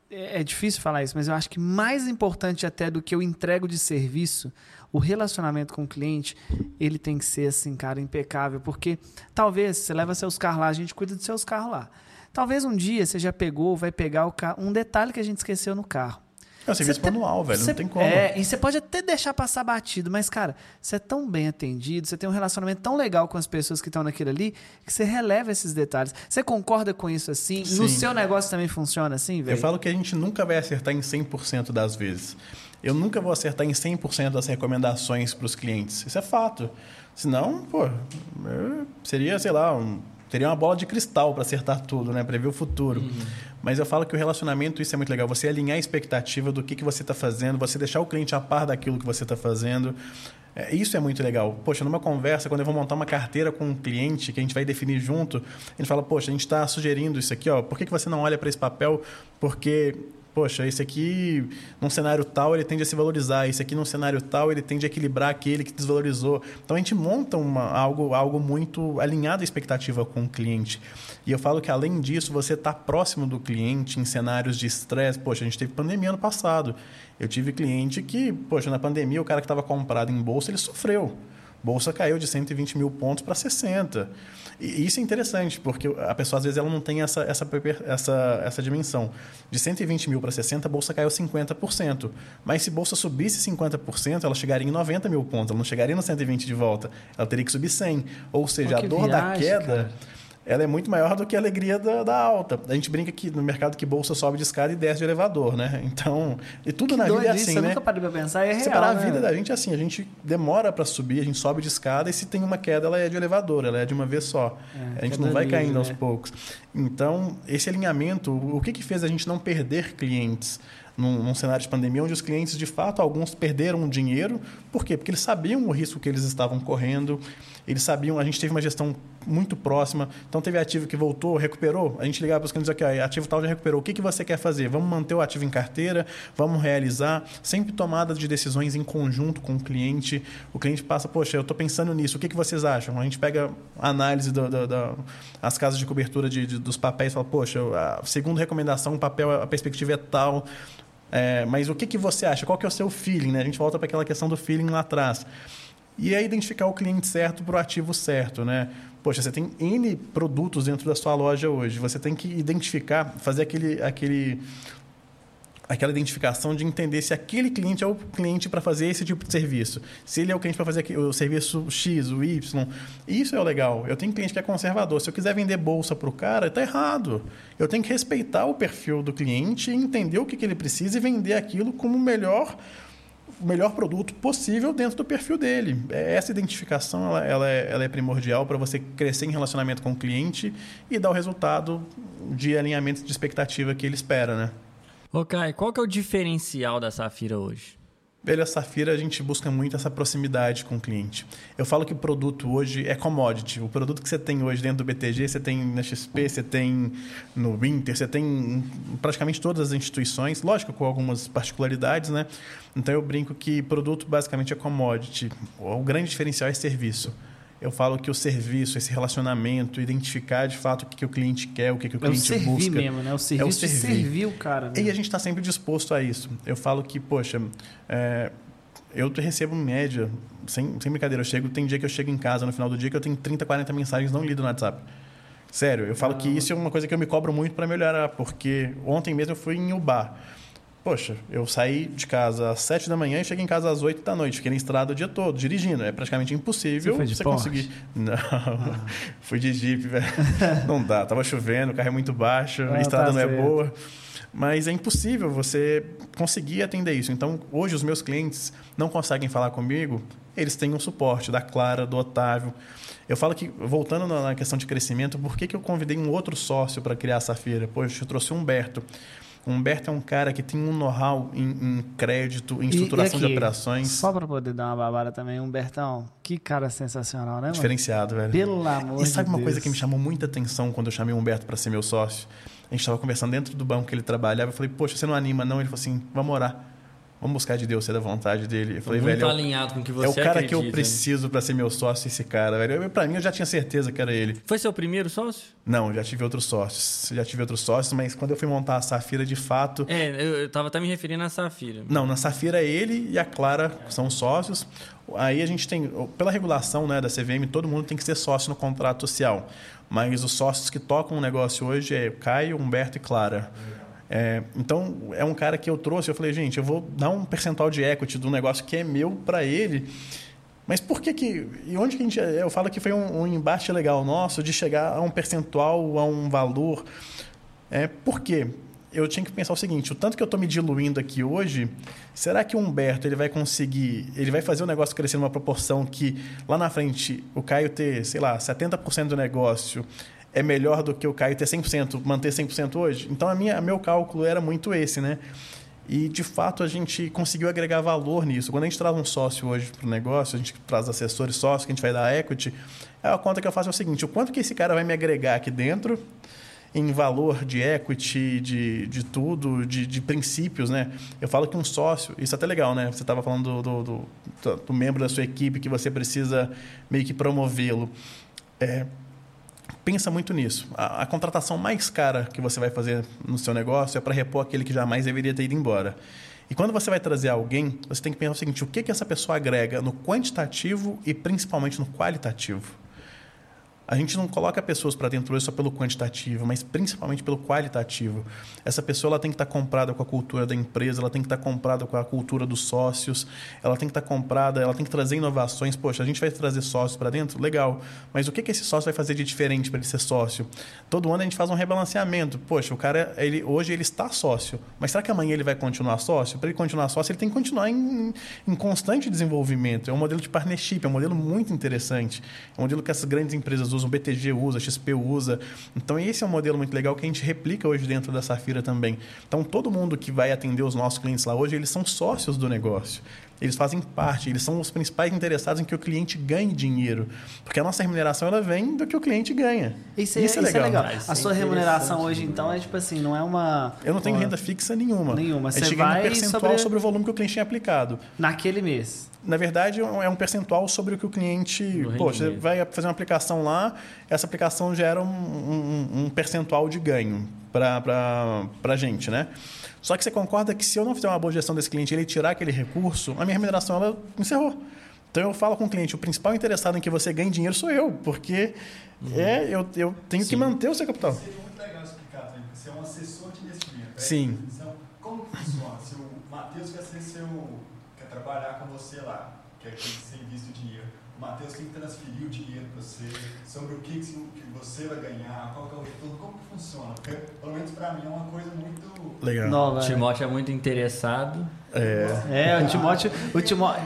é, é difícil falar isso, mas eu acho que mais importante até do que eu entrego de serviço o relacionamento com o cliente, ele tem que ser assim, cara, impecável, porque talvez você leva seus carros lá, a gente cuida dos seus carros lá. Talvez um dia você já pegou, vai pegar o carro, um detalhe que a gente esqueceu no carro. É o serviço manual, velho, você, não tem como. É, e você pode até deixar passar batido, mas, cara, você é tão bem atendido, você tem um relacionamento tão legal com as pessoas que estão naquilo ali, que você releva esses detalhes. Você concorda com isso assim? Sim. No seu negócio também funciona assim, velho? Eu falo que a gente nunca vai acertar em 100% das vezes eu nunca vou acertar em 100% das recomendações para os clientes. Isso é fato. Senão, pô, seria, sei lá, um, teria uma bola de cristal para acertar tudo, né? Prever o futuro. Uhum. Mas eu falo que o relacionamento, isso é muito legal. Você alinhar a expectativa do que, que você está fazendo, você deixar o cliente a par daquilo que você está fazendo. É, isso é muito legal. Poxa, numa conversa, quando eu vou montar uma carteira com um cliente que a gente vai definir junto, ele fala, poxa, a gente está sugerindo isso aqui, ó. Por que, que você não olha para esse papel? Porque poxa, esse aqui num cenário tal ele tende a se valorizar, esse aqui num cenário tal ele tende a equilibrar aquele que desvalorizou. Então a gente monta uma, algo, algo muito alinhado à expectativa com o cliente. E eu falo que além disso, você está próximo do cliente em cenários de estresse. Poxa, a gente teve pandemia ano passado. Eu tive cliente que, poxa, na pandemia o cara que estava comprado em bolsa, ele sofreu. Bolsa caiu de 120 mil pontos para 60. E isso é interessante, porque a pessoa, às vezes, ela não tem essa, essa, essa, essa dimensão. De 120 mil para 60, a bolsa caiu 50%. Mas se a bolsa subisse 50%, ela chegaria em 90 mil pontos. Ela não chegaria no 120 de volta. Ela teria que subir 100. Ou seja, a dor viagem, da queda... Cara ela é muito maior do que a alegria da, da, alta. A gente brinca que no mercado que bolsa sobe de escada e desce de elevador, né? Então, e tudo que na vida é assim, isso, né? Eu nunca parei pra pensar, é real, Separar né? a vida da gente é assim, a gente demora para subir, a gente sobe de escada e se tem uma queda, ela é de elevador, ela é de uma vez só. É, a gente não vai livre, caindo aos né? poucos. Então, esse alinhamento, o que que fez a gente não perder clientes? Num, num, cenário de pandemia, onde os clientes, de fato, alguns perderam dinheiro. Por quê? Porque eles sabiam o risco que eles estavam correndo, eles sabiam, a gente teve uma gestão muito próxima. Então, teve ativo que voltou, recuperou. A gente ligava para os clientes aqui, ativo tal já recuperou. O que, que você quer fazer? Vamos manter o ativo em carteira, vamos realizar. Sempre tomada de decisões em conjunto com o cliente. O cliente passa, poxa, eu estou pensando nisso, o que, que vocês acham? A gente pega a análise das do, do, as casas de cobertura de, de, dos papéis e fala, poxa, a segunda recomendação, o papel, a perspectiva é tal. É, mas o que, que você acha? Qual que é o seu feeling? Né? A gente volta para aquela questão do feeling lá atrás. E é identificar o cliente certo para o ativo certo. Né? Poxa, você tem N produtos dentro da sua loja hoje. Você tem que identificar, fazer aquele, aquele, aquela identificação de entender se aquele cliente é o cliente para fazer esse tipo de serviço. Se ele é o cliente para fazer o serviço X, o Y. Isso é o legal. Eu tenho cliente que é conservador. Se eu quiser vender bolsa para o cara, está errado. Eu tenho que respeitar o perfil do cliente, entender o que, que ele precisa e vender aquilo como melhor o melhor produto possível dentro do perfil dele. Essa identificação ela, ela, é, ela é primordial para você crescer em relacionamento com o cliente e dar o resultado de alinhamento de expectativa que ele espera, né? Kai, qual que é o diferencial da Safira hoje? Velho, a Safira a gente busca muito essa proximidade com o cliente. Eu falo que o produto hoje é commodity. O produto que você tem hoje dentro do BTG, você tem na XP, você tem no Winter, você tem em praticamente todas as instituições, lógico, com algumas particularidades, né? Então eu brinco que produto basicamente é commodity. O grande diferencial é serviço. Eu falo que o serviço, esse relacionamento, identificar de fato o que, que o cliente quer, o que, que o cliente é o busca. mesmo, né? O serviço é o servir. servir o cara. Né? E a gente está sempre disposto a isso. Eu falo que, poxa, é, eu recebo média, sem, sem brincadeira, eu chego, tem dia que eu chego em casa no final do dia que eu tenho 30, 40 mensagens não lidas no WhatsApp. Sério, eu falo que isso é uma coisa que eu me cobro muito para melhorar, porque ontem mesmo eu fui em Ubar. Poxa, eu saí de casa às 7 da manhã e cheguei em casa às 8 da noite. Fiquei na estrada o dia todo, dirigindo. É praticamente impossível você, foi de você Porsche? conseguir. Não, ah. fui de Jeep, velho. Não dá, tava chovendo, o carro é muito baixo, Ah, a estrada tá não é certo. boa. Mas é impossível você conseguir atender isso. Então, hoje, os meus clientes não conseguem falar comigo, eles têm um suporte da Clara, do Otávio. Eu falo que, voltando na questão de crescimento, por que, que eu convidei um outro sócio para criar a Safira? Poxa, eu trouxe o Humberto. O Humberto é um cara que tem um know-how em, em, crédito, em estruturação e, e de operações. Só para poder dar uma babada também, Humbertão, que cara sensacional, né, mano? Diferenciado, velho. Pelo amor E sabe de uma Deus. coisa que me chamou muita atenção quando eu chamei o Humberto para ser meu sócio? A gente estava conversando dentro do banco que ele trabalhava. Eu falei, poxa, você não anima, não? Ele falou assim, vamos orar. Vamos buscar de Deus, ser da vontade dele. Eu falei, Muito velho, alinhado com o que você é o cara acredita, que eu né? preciso para ser meu sócio, esse cara, velho. Pra mim, eu já tinha certeza que era ele. Foi seu primeiro sócio? Não, já tive outros sócios. Já tive outros sócios, mas quando eu fui montar a Safira, de fato... É, eu, eu tava até me referindo à Safira. Não, na Safira ele e a Clara são sócios. Aí a gente tem, pela regulação né, da CVM, todo mundo tem que ser sócio no contrato social. Mas os sócios que tocam o negócio hoje é Caio, Humberto e Clara. É, então, é um cara que eu trouxe, eu falei, gente, eu vou dar um percentual de equity do negócio que é meu para ele. Mas por que que... E onde que a gente... Eu falo que foi um, um embate legal nosso de chegar a um percentual, a um valor. É, por quê? Eu tinha que pensar o seguinte, o tanto que eu estou me diluindo aqui hoje, será que o Humberto ele vai conseguir... Ele vai fazer o negócio crescer numa proporção que lá na frente o Caio ter, sei lá, 70% do negócio é melhor do que o Caio ter 100%, manter 100% hoje? Então, a minha, meu cálculo era muito esse, né? E, de fato, a gente conseguiu agregar valor nisso. Quando a gente traz um sócio hoje para o negócio, a gente traz assessores sócios, que a gente vai dar equity, a conta que eu faço é o seguinte, o quanto que esse cara vai me agregar aqui dentro em valor de equity, de, de tudo, de, de princípios, né? Eu falo que um sócio, isso é até legal, né? Você estava falando do, do, do, do membro da sua equipe que você precisa meio que promovê-lo. É, pensa muito nisso. A, a, contratação mais cara que você vai fazer no seu negócio é para repor aquele que jamais deveria ter ido embora. E quando você vai trazer alguém, você tem que pensar o seguinte: o que, que essa pessoa agrega no quantitativo e principalmente no qualitativo? A gente não coloca pessoas para dentro só pelo quantitativo, mas principalmente pelo qualitativo. Essa pessoa ela tem que estar tá comprada com a cultura da empresa, ela tem que estar tá comprada com a cultura dos sócios, ela tem que estar tá comprada, ela tem que trazer inovações. Poxa, a gente vai trazer sócios para dentro? Legal. Mas o que, que esse sócio vai fazer de diferente para ele ser sócio? Todo ano a gente faz um rebalanceamento. Poxa, o cara, ele, hoje ele está sócio, mas será que amanhã ele vai continuar sócio? Para ele continuar sócio, ele tem que continuar em, em constante desenvolvimento. É um modelo de partnership, é um modelo muito interessante. É um modelo que essas grandes empresas usam, BTG usa, XP usa. Então, esse é um modelo muito legal que a gente replica hoje dentro da Safira também. Então, todo mundo que vai atender os nossos clientes lá hoje, eles são sócios do negócio. Eles fazem parte, eles são os principais interessados em que o cliente ganhe dinheiro. Porque a nossa remuneração ela vem do que o cliente ganha. Isso, é, isso é, legal. É legal. a sua é remuneração hoje, então, é tipo assim, não é uma. Eu não tenho uma... renda fixa nenhuma. Nenhuma. Você vai um percentual sobre... sobre... o volume que o cliente tem aplicado. Naquele mês. Na verdade, é um percentual sobre o que o cliente. Pô, você vai fazer uma aplicação lá, essa aplicação gera um, um, um percentual de ganho para a gente, né? Só que você concorda que se eu não fizer uma boa gestão desse cliente e ele tirar aquele recurso, a minha remuneração ela encerrou. Então eu falo com o cliente, o principal interessado em que você ganhe dinheiro sou eu, porque uhum. é, eu, eu tenho Sim. que manter o seu capital. Seria muito legal explicar porque você é um assessor de investimento. É Sim. Então, como funciona? Se o Matheus quer ser seu. quer trabalhar com você lá, quer que você invista o dinheiro o Matheus tem que transferir o dinheiro para você, sobre o que, que você vai ganhar, qual que é o retorno, como que funciona? Porque, pelo menos para mim, é uma coisa muito... Legal. Nova, o né? Timóteo é muito interessado. É, é o Timóteo... O Timóteo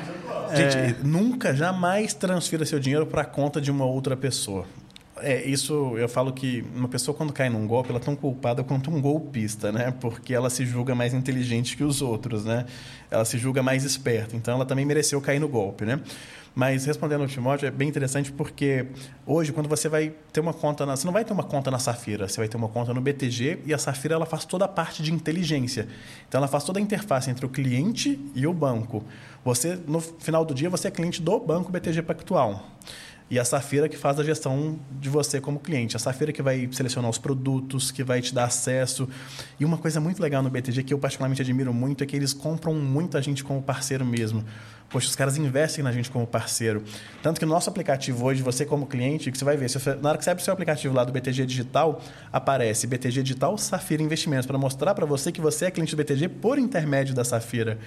Gente, é... nunca, jamais transfira seu dinheiro para a conta de uma outra pessoa. É, isso eu falo que uma pessoa quando cai num golpe, ela é tão culpada quanto um golpista, né? Porque ela se julga mais inteligente que os outros, né? Ela se julga mais esperta, então ela também mereceu cair no golpe, né? Mas respondendo ao Timóteo, é bem interessante porque hoje, quando você vai ter uma conta, na, você não vai ter uma conta na Safira, você vai ter uma conta no BTG e a Safira ela faz toda a parte de inteligência. Então ela faz toda a interface entre o cliente e o banco. Você, no final do dia, você é cliente do banco BTG Pactual. E a Safira que faz a gestão de você como cliente. A Safira que vai selecionar os produtos, que vai te dar acesso. E uma coisa muito legal no BTG que eu particularmente admiro muito é que eles compram muita gente como parceiro mesmo. Poxa, os caras investem na gente como parceiro. Tanto que no nosso aplicativo hoje, você como cliente, que você vai ver, você, na hora que você abre o seu aplicativo lá do BTG Digital, aparece BTG Digital Safira Investimentos, para mostrar para você que você é cliente do BTG por intermédio da Safira.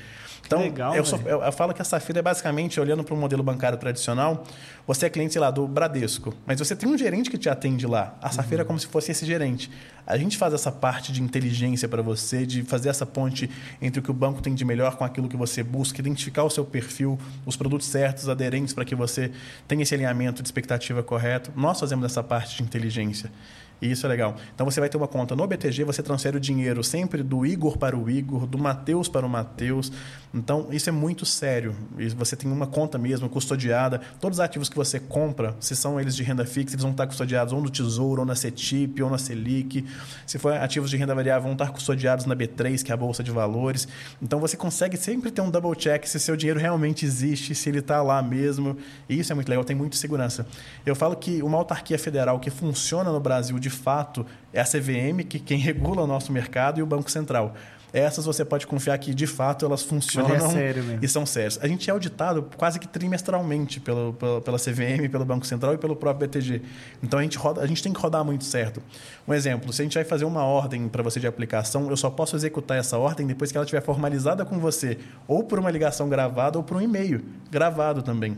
Então, Legal, eu, sou, eu, eu, falo que a Safira é basicamente, olhando para o modelo bancário tradicional, você é cliente, sei lá, do Bradesco, mas você tem um gerente que te atende lá. A Safira uhum. é como se fosse esse gerente. A gente faz essa parte de inteligência para você, de fazer essa ponte entre o que o banco tem de melhor com aquilo que você busca, identificar o seu perfil, os produtos certos, aderentes, para que você tenha esse alinhamento de expectativa correto. Nós fazemos essa parte de inteligência. Isso é legal. Então você vai ter uma conta no BTG, você transfere o dinheiro sempre do Igor para o Igor, do Matheus para o Matheus. Então isso é muito sério. Você tem uma conta mesmo, custodiada. Todos os ativos que você compra, se são eles de renda fixa, eles vão estar custodiados ou no Tesouro, ou na CETIP, ou na Selic. Se for ativos de renda variável, vão estar custodiados na B3, que é a Bolsa de Valores. Então você consegue sempre ter um double check se seu dinheiro realmente existe, se ele está lá mesmo. E isso é muito legal, tem muita segurança. Eu falo que uma autarquia federal que funciona no Brasil de fato é a CVM, que quem regula o nosso mercado, e o Banco Central. Essas você pode confiar que, de fato, elas funcionam é e são sérias. A gente é auditado quase que trimestralmente pelo, pela, pela CVM, pelo Banco Central e pelo próprio BTG. Então, a gente, roda, a gente tem que rodar muito certo. Um exemplo, se a gente vai fazer uma ordem para você de aplicação, eu só posso executar essa ordem depois que ela estiver formalizada com você, ou por uma ligação gravada ou por um e-mail gravado também.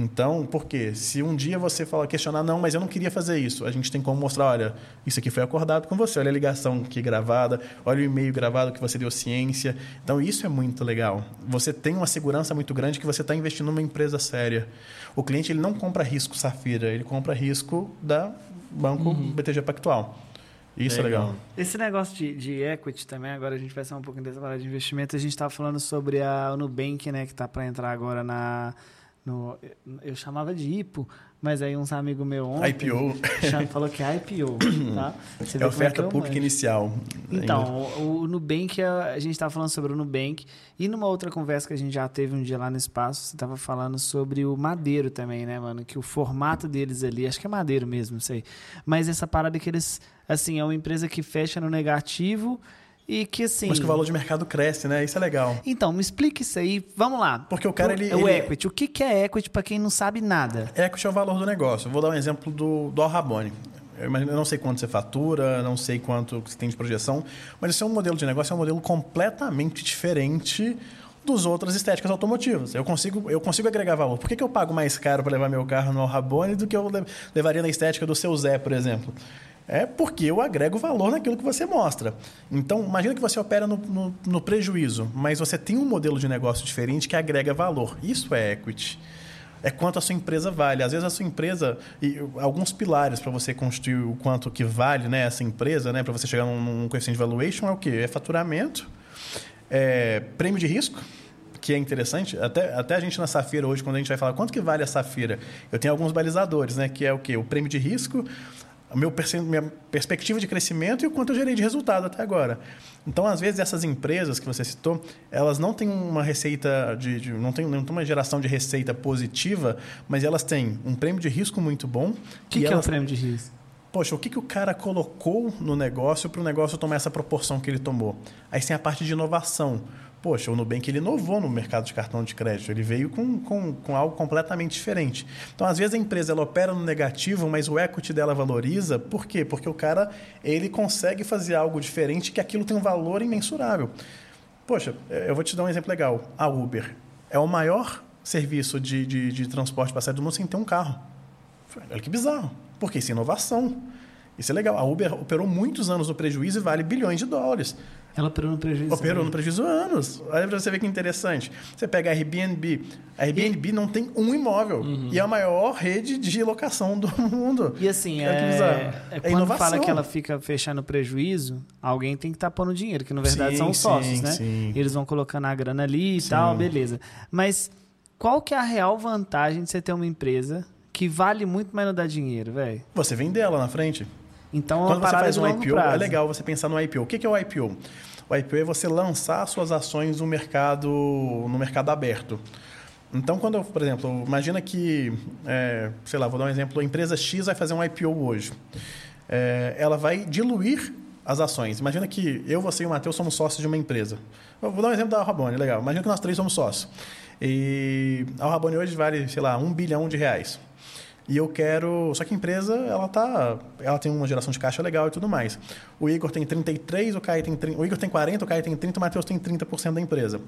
Então, por quê? Se um dia você falar, questionar, não, mas eu não queria fazer isso, a gente tem como mostrar, olha, isso aqui foi acordado com você, olha a ligação aqui gravada, olha o e-mail gravado que você deu ciência. Então, isso é muito legal. Você tem uma segurança muito grande que você está investindo numa empresa séria. O cliente ele não compra risco Safira, ele compra risco da Banco uhum. BTG Pactual. Isso legal. é legal. Esse negócio de, de equity também, agora a gente vai sair um pouquinho dessa palavra de investimento. A gente estava falando sobre a Nubank, né, que está para entrar agora na no, eu chamava de IPO, mas aí uns amigos meus ontem IPO. falou que é IPO, tá? Você é oferta é pública inicial. Então, o, o Nubank, a gente estava falando sobre o Nubank e numa outra conversa que a gente já teve um dia lá no espaço, você estava falando sobre o Madeiro também, né, mano? Que o formato deles ali, acho que é Madeiro mesmo, não sei. Mas essa parada que eles, assim, é uma empresa que fecha no negativo e que assim. Mas que o valor de mercado cresce, né? Isso é legal. Então, me explica isso aí. Vamos lá. Porque o cara, ele- O ele- equity. O que é equity para quem não sabe nada? Equity é o valor do negócio. Eu vou dar um exemplo do, do Rabone. Eu, não sei quanto você fatura, não sei quanto você tem de projeção, mas esse é um modelo de negócio, é um modelo completamente diferente dos outras estéticas automotivas. Eu consigo, eu consigo agregar valor. Por que, que eu pago mais caro para levar meu carro no Rabone do que eu le- levaria na estética do seu Zé, por exemplo? É porque eu agrego valor naquilo que você mostra. Então, imagina que você opera no, no- no prejuízo, mas você tem um modelo de negócio diferente que agrega valor. Isso é equity é quanto a sua empresa vale. Às vezes a sua empresa e alguns pilares para você construir o quanto que vale, né, essa empresa, né, para você chegar num, num coeficiente de valuation é o quê? É faturamento, é prêmio de risco, que é interessante. Até, até a gente na Safira hoje, quando a gente vai falar quanto que vale a Safira, eu tenho alguns balizadores, né, que é o quê? O prêmio de risco, a meu minha perspectiva de crescimento e o quanto eu gerei de resultado até agora. Então, às vezes, essas empresas que você citou, elas não têm uma receita de. de- não, tem, não tem uma geração de receita positiva, mas elas têm um prêmio de risco muito bom. O que, que é o elas- prêmio de risco? Poxa, o que, que o cara colocou no negócio para o negócio tomar essa proporção que ele tomou? Aí tem a parte de inovação. Poxa, o Nubank ele inovou no mercado de cartão de crédito. Ele veio com, com, com algo completamente diferente. Então, às vezes, a empresa ela opera no negativo, mas o equity dela valoriza. Por quê? Porque o cara ele consegue fazer algo diferente que aquilo tem um valor imensurável. Poxa, eu vou te dar um exemplo legal. A Uber é o maior serviço de, de, de transporte para sair do mundo sem ter um carro. Olha que bizarro. Porque isso é inovação. Isso é legal. A Uber operou muitos anos no prejuízo e vale bilhões de dólares. Ela operou no prejuízo. Operou no prejuízo anos. Olha pra você ver que interessante. Você pega a Airbnb. A Airbnb não tem um imóvel. E é a maior rede de locação do mundo. E assim, é, é É quando inovação. fala que ela fica fechando prejuízo, alguém tem que estar pondo dinheiro, que na verdade Sim, são os sim, sócios, né? sim. Eles vão colocando a grana ali e tal, beleza. Mas qual que é a real vantagem de você ter uma empresa que vale muito, mas não dá dinheiro, velho? Você vende ela na frente. Então, é Quando você faz um IPO, prazo. é legal você pensar no IPO. O que que é o IPO? O IPO é você lançar suas ações no mercado, no mercado aberto. Então, quando eu, por exemplo, imagina que, é, sei lá, vou dar um exemplo, a empresa X vai fazer um IPO hoje. É, ela vai diluir as ações. Imagina que eu, você e o Matheus somos sócios de uma empresa. Eu vou dar um exemplo da Rabone, legal. Imagina que nós três somos sócios. E a Rabone hoje vale, sei lá, um bilhão de reais. E eu quero. Só que a empresa, ela tá. Ela tem uma geração de caixa legal e tudo mais. O Igor tem 33, o Caio tem 30, O Igor tem 40, o Caio tem 30, o Matheus tem 30% da empresa.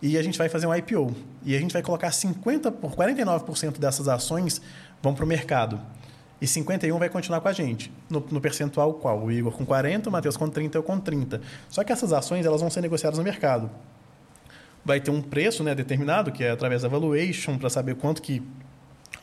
E a gente vai fazer um IPO. E a gente vai colocar 50 por 49% dessas ações vão para o mercado. E 51 vai continuar com a gente. No, no percentual qual? O Igor com 40, o Matheus com 30, eu com 30. Só que essas ações elas vão ser negociadas no mercado vai ter um preço né, determinado, que é através da valuation, para saber quanto que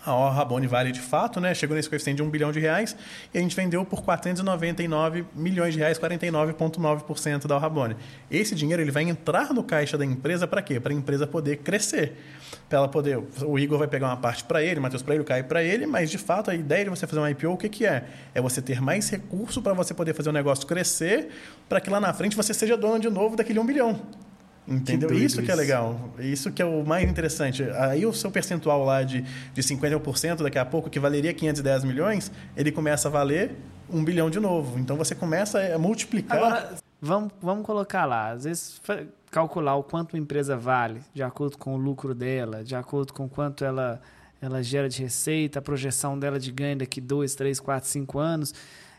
a Rabone vale de fato, né? Chegou nesse coeficiente de 1 bilhão de reais e a gente vendeu por 499 milhões de reais, 49,9% da Rabone. Esse dinheiro ele vai entrar no caixa da empresa para quê? Para a empresa poder crescer. Para ela poder. O Igor vai pegar uma parte para ele, o Matheus para ele, o Caio para ele, mas de fato a ideia de você fazer um IPO, o que, que é? É você ter mais recurso para você poder fazer o negócio crescer, para que lá na frente você seja dono de novo daquele 1 bilhão. Entendeu? doido isso que é legal. Isso que é o mais interessante. Aí o seu percentual lá de, de 51% daqui a pouco, que valeria 510 milhões, ele começa a valer um bilhão de novo. Então você começa a multiplicar. Agora, vamos, vamos colocar lá. Às vezes, calcular o quanto uma empresa vale, de acordo com o lucro dela, de acordo com quanto ela, ela gera de receita, a projeção dela de ganho daqui 2, 3, 4, 5 anos,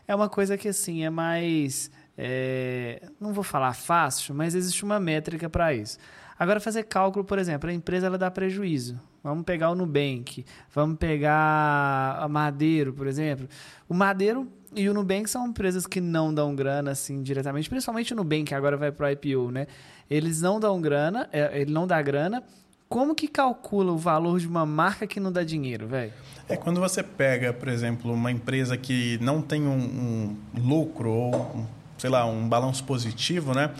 é uma coisa que, assim, é mais... é, não vou falar fácil, mas existe uma métrica para isso. Agora, fazer cálculo, por exemplo, a empresa ela dá prejuízo. Vamos pegar o Nubank, vamos pegar a Madeiro, por exemplo. O Madeiro e o Nubank são empresas que não dão grana assim diretamente, principalmente o Nubank, que agora vai para o IPO, né? Eles não dão grana, é, ele não dá grana. Como que calcula o valor de uma marca que não dá dinheiro, velho? É quando você pega, por exemplo, uma empresa que não tem um, um lucro ou, um, sei lá, um balanço positivo, né?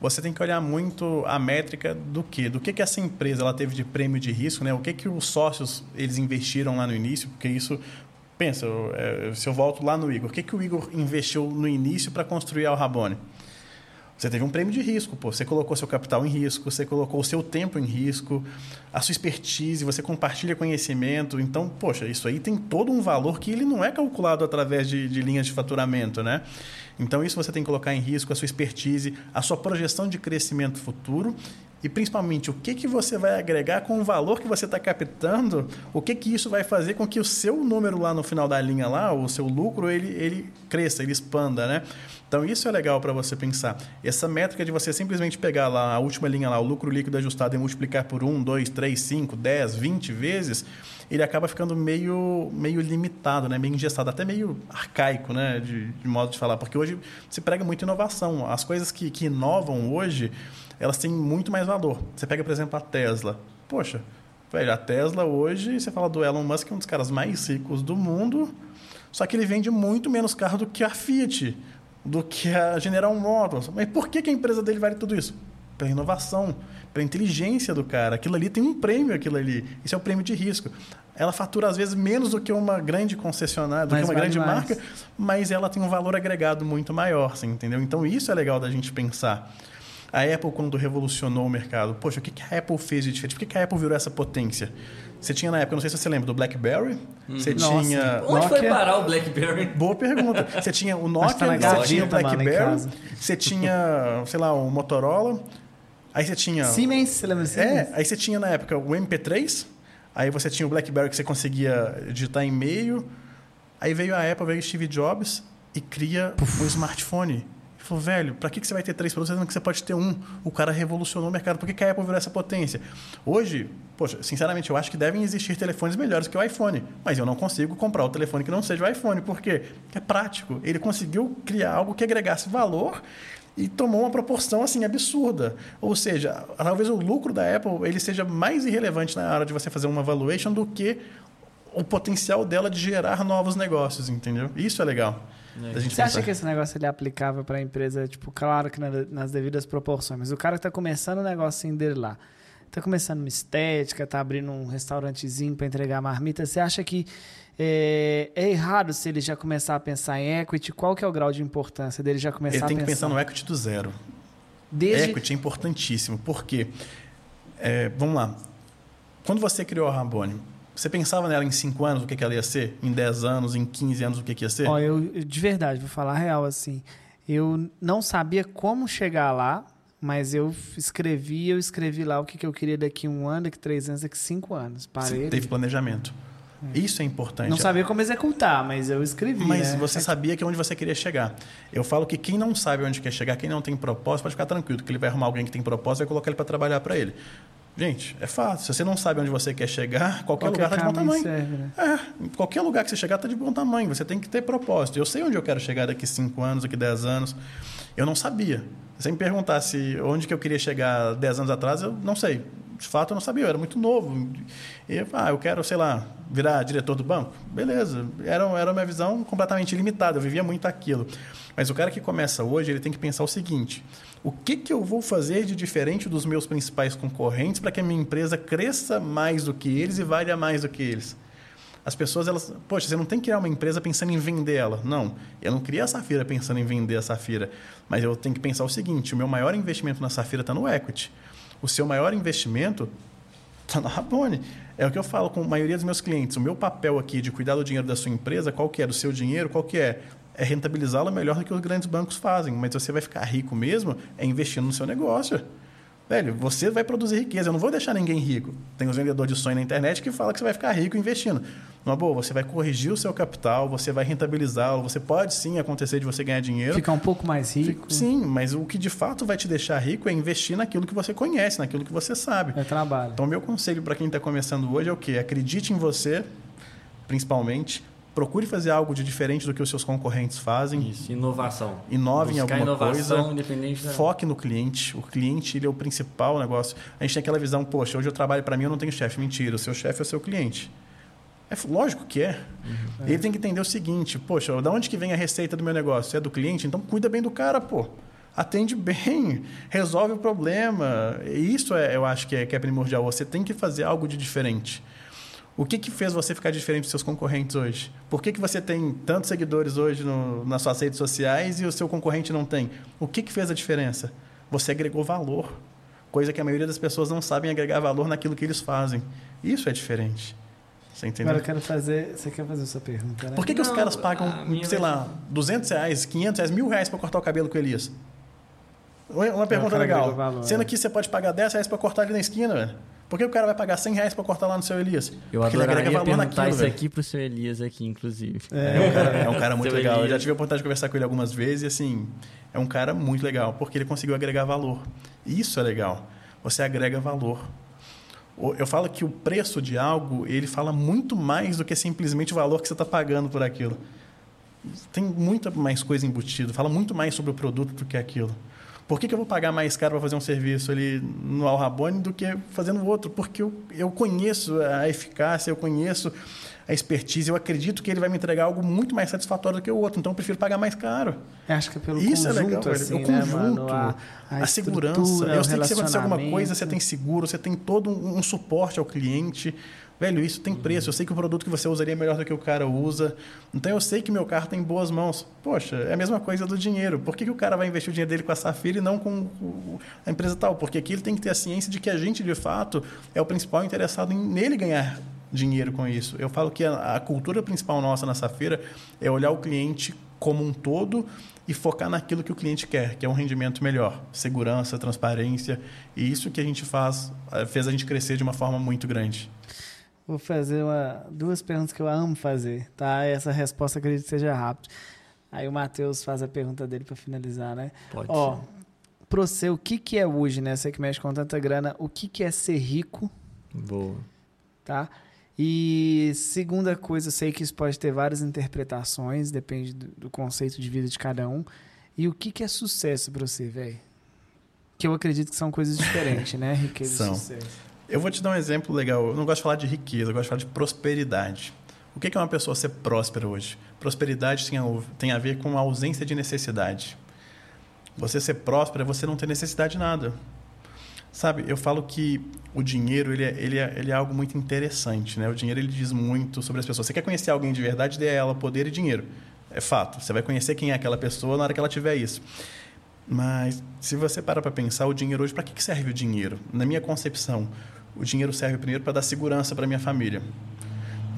Você tem que olhar muito a métrica do quê? Do que, que essa empresa ela teve de prêmio de risco, né? O que, que os sócios eles investiram lá no início? Porque isso pensa, é, se eu volto lá no Igor, o que, que o Igor investiu no início para construir a Rabone? Você teve um prêmio de risco, pô. Você colocou seu capital em risco, você colocou o seu tempo em risco, a sua expertise, você compartilha conhecimento. Então, poxa, isso aí tem todo um valor que ele não é calculado através de, de linhas de faturamento, né? Então, isso você tem que colocar em risco a sua expertise, a sua projeção de crescimento futuro e, principalmente, o que, que você vai agregar com o valor que você está captando, o que, que isso vai fazer com que o seu número lá no final da linha, lá, o seu lucro, ele, ele cresça, ele expanda, né? Então, isso é legal para você pensar. Essa métrica de você simplesmente pegar lá a última linha, lá, o lucro líquido ajustado e multiplicar por 1, 2, 3, 5, 10, 20 vezes, ele acaba ficando meio, meio limitado, né? meio engessado, até meio arcaico né? de, de modo de falar. Porque hoje se prega muito inovação. As coisas que, que inovam hoje, elas têm muito mais valor. Você pega, por exemplo, a Tesla. Poxa, velho, a Tesla hoje, você fala do Elon Musk, é um dos caras mais ricos do mundo, só que ele vende muito menos carro do que a Fiat do que a General Motors. Mas por que, que a empresa dele vale tudo isso? Pela inovação, pela inteligência do cara. Aquilo ali tem um prêmio, aquilo ali. Isso é o prêmio de risco. Ela fatura, às vezes, menos do que uma grande concessionária, do mas que uma grande mais. marca, mas ela tem um valor agregado muito maior, assim, entendeu? Então, isso é legal da gente pensar. A Apple, quando revolucionou o mercado, poxa, o que a Apple fez de diferente? Por que a Apple virou essa potência? Você tinha na época, não sei se você lembra, do BlackBerry. Uhum. Você Nossa. tinha. Onde Nokia? foi parar o BlackBerry? Boa pergunta. Você tinha o Nokia, tá você tinha o BlackBerry, você tinha, sei lá, o Motorola. Aí você tinha. Siemens, você lembra Siemens? É, aí você tinha na época o MP3. Aí você tinha o BlackBerry que você conseguia digitar e-mail. Aí veio a Apple, veio o Steve Jobs e cria o um smartphone falou, velho, para que, que você vai ter três produtos sendo que você pode ter um? O cara revolucionou o mercado. Por que, que a Apple virou essa potência? Hoje, poxa, sinceramente, eu acho que devem existir telefones melhores que o iPhone. Mas eu não consigo comprar o telefone que não seja o iPhone. Por quê? Porque é prático. Ele conseguiu criar algo que agregasse valor e tomou uma proporção assim absurda. Ou seja, talvez o lucro da Apple ele seja mais irrelevante na hora de você fazer uma valuation do que o potencial dela de gerar novos negócios, entendeu? Isso é legal. É. Você pensar. acha que esse negócio ele é aplicável para a empresa, tipo, claro que nas devidas proporções, mas o cara que está começando o negocinho dele lá, está começando uma estética, está abrindo um restaurantezinho para entregar marmita, você acha que é, é, errado se ele já começar a pensar em equity? Qual que é o grau de importância dele já começar a pensar? Ele tem que pensar no equity do zero. Desde... Equity é importantíssimo, porque, é, vamos lá, quando você criou a Rabone, você pensava nela em 5 anos, o que, que ela ia ser? Em 10 anos, em 15 anos, o que, que ia ser? Ó, eu, de verdade, vou falar a real assim. Eu não sabia como chegar lá, mas eu escrevi, eu escrevi lá o que, que eu queria daqui um ano, daqui três anos, daqui cinco anos. Parei. Você teve planejamento. É. Isso é importante. Não sabia como executar, mas eu escrevi. Mas né? você sabia que é onde você queria chegar. Eu falo que quem não sabe onde quer chegar, quem não tem propósito, pode ficar tranquilo, que ele vai arrumar alguém que tem propósito e vai colocar ele para trabalhar para ele. Gente, é fácil. Se você não sabe onde você quer chegar, qualquer, qualquer lugar está de bom tamanho. Serve, né? É, qualquer lugar que você chegar está de bom tamanho. Você tem que ter propósito. Eu sei onde eu quero chegar daqui 5 anos, daqui 10 anos. Eu não sabia. Se você me perguntasse onde que eu queria chegar 10 anos atrás, eu não sei. De fato, eu não sabia. Eu era muito novo. E ah, eu quero, sei lá, virar diretor do banco. Beleza. Era, era uma visão completamente limitada. Eu vivia muito aquilo. Mas o cara que começa hoje, ele tem que pensar o seguinte o que, que eu vou fazer de diferente dos meus principais concorrentes para que a minha empresa cresça mais do que eles e valha mais do que eles? As pessoas, elas, poxa, você não tem que criar uma empresa pensando em vender ela. Não, eu não criei a Safira pensando em vender a Safira. Mas eu tenho que pensar o seguinte: o meu maior investimento na Safira está no equity. O seu maior investimento está na Rabone. É o que eu falo com a maioria dos meus clientes. O meu papel aqui de cuidar do dinheiro da sua empresa, qual que é? Do seu dinheiro, qual que é? é rentabilizá-lo melhor do que os grandes bancos fazem. Mas você vai ficar rico mesmo é investindo no seu negócio. Velho, você vai produzir riqueza. Eu não vou deixar ninguém rico. Tem os vendedores de sonho na internet que falam que você vai ficar rico investindo. Uma boa, você vai corrigir o seu capital, você vai rentabilizá-lo. Você pode sim acontecer de você ganhar dinheiro. Ficar um pouco mais rico. Sim, mas o que de fato vai te deixar rico é investir naquilo que você conhece, naquilo que você sabe. É trabalho. Então, meu conselho para quem está começando hoje é o quê? Acredite em você, principalmente procure fazer algo de diferente do que os seus concorrentes fazem. Isso, inovação. Inove em alguma inovação, coisa. Independente da... Foque no cliente. O cliente ele é o principal negócio. A gente tem aquela visão, poxa, hoje eu trabalho para mim, eu não tenho chefe. Mentira, o seu chefe é o seu cliente. É lógico que é. Uhum. Ele tem que entender o seguinte, poxa, da onde que vem a receita do meu negócio? É do cliente? Então cuida bem do cara, pô. Atende bem, resolve o problema. Isso é, eu acho que é, que é primordial. Você tem que fazer algo de diferente. O que, que fez você ficar diferente dos seus concorrentes hoje? Por que, que você tem tantos seguidores hoje no, nas suas redes sociais e o seu concorrente não tem? O que, que fez a diferença? Você agregou valor. Coisa que a maioria das pessoas não sabem agregar valor naquilo que eles fazem. Isso é diferente. Você entendeu? Agora eu quero fazer. Você quer fazer a sua pergunta, né? Por que, que os Não, caras pagam, sei vai- lá, 200 reais, 500 reais, mil reais para cortar o cabelo com o Elias? Uma pergunta legal. valor, Sendo é. que você pode pagar 10 reais para cortar ali na esquina, velho. Por que o cara vai pagar 100 reais para cortar lá no seu Elias? Eu Porque ele adoraria agrega valor perguntar naquilo, isso velho. aqui pro seu Elias aqui, inclusive. É um cara, é um cara muito Seu legal. Eu já Elias. tive a oportunidade de conversar com ele algumas vezes e, assim, é um cara muito legal, porque ele conseguiu agregar valor. Isso é legal. Você agrega valor. Eu falo que o preço de algo, ele fala muito mais do que simplesmente o valor que você está pagando por aquilo. Tem muita mais coisa embutida, fala muito mais sobre o produto do que aquilo. Por que, que eu vou pagar mais caro para fazer um serviço ali no Al Rabone do que fazendo outro? Porque eu, eu conheço a eficácia, eu conheço a expertise, eu acredito que ele vai me entregar algo muito mais satisfatório do que o outro, então eu prefiro pagar mais caro. Eu acho que é pelo Isso conjunto, é legal, assim, o né, conjunto, mano? A, a, a segurança. Eu sei que se acontecer alguma coisa, você tem seguro, você tem todo um, um suporte ao cliente. Velho, isso tem preço. Eu sei que o produto que você usaria é melhor do que o cara usa. Então eu sei que meu carro tem boas mãos. Poxa, é a mesma coisa do dinheiro. Por que, que o cara vai investir o dinheiro dele com a Safira e não com a empresa tal? Porque aqui ele tem que ter a ciência de que a gente, de fato, é o principal interessado em nele ganhar dinheiro com isso. Eu falo que a, a cultura principal nossa na Safira é olhar o cliente como um todo e focar naquilo que o cliente quer, que é um rendimento melhor, segurança, transparência. E isso que a gente faz, eh, fez a gente crescer de uma forma muito grande. Vou fazer uma, duas perguntas que eu amo fazer, tá? Essa resposta acredito que seja rápida. Aí o Matheus faz a pergunta dele para finalizar, né? Pode Ó, ser. pra você, o que, que é hoje, né? Você que mexe com tanta grana, o que, que é ser rico, Boa. tá? E segunda coisa, eu sei que isso pode ter várias interpretações, depende do, do conceito de vida de cada um. E o que, que é sucesso pra você, velho? Que eu acredito que são coisas diferentes, né? Riqueza São. e sucesso. Eu vou te dar um exemplo legal. Eu não gosto de falar de riqueza, eu gosto de falar de prosperidade. O que é uma pessoa ser próspera hoje? Prosperidade tem a, tem a ver com a ausência de necessidade. Você ser próspero é você não ter necessidade de nada. Sabe, eu falo que o dinheiro ele é, ele é, ele é algo muito interessante. Né? O dinheiro ele diz muito sobre as pessoas. Você quer conhecer alguém de verdade, dê a ela poder e dinheiro. É fato. Você vai conhecer quem é aquela pessoa na hora que ela tiver isso. Mas se você parar para pensar, o dinheiro hoje, para que serve o dinheiro? Na minha concepção, o dinheiro serve primeiro para dar segurança para minha família.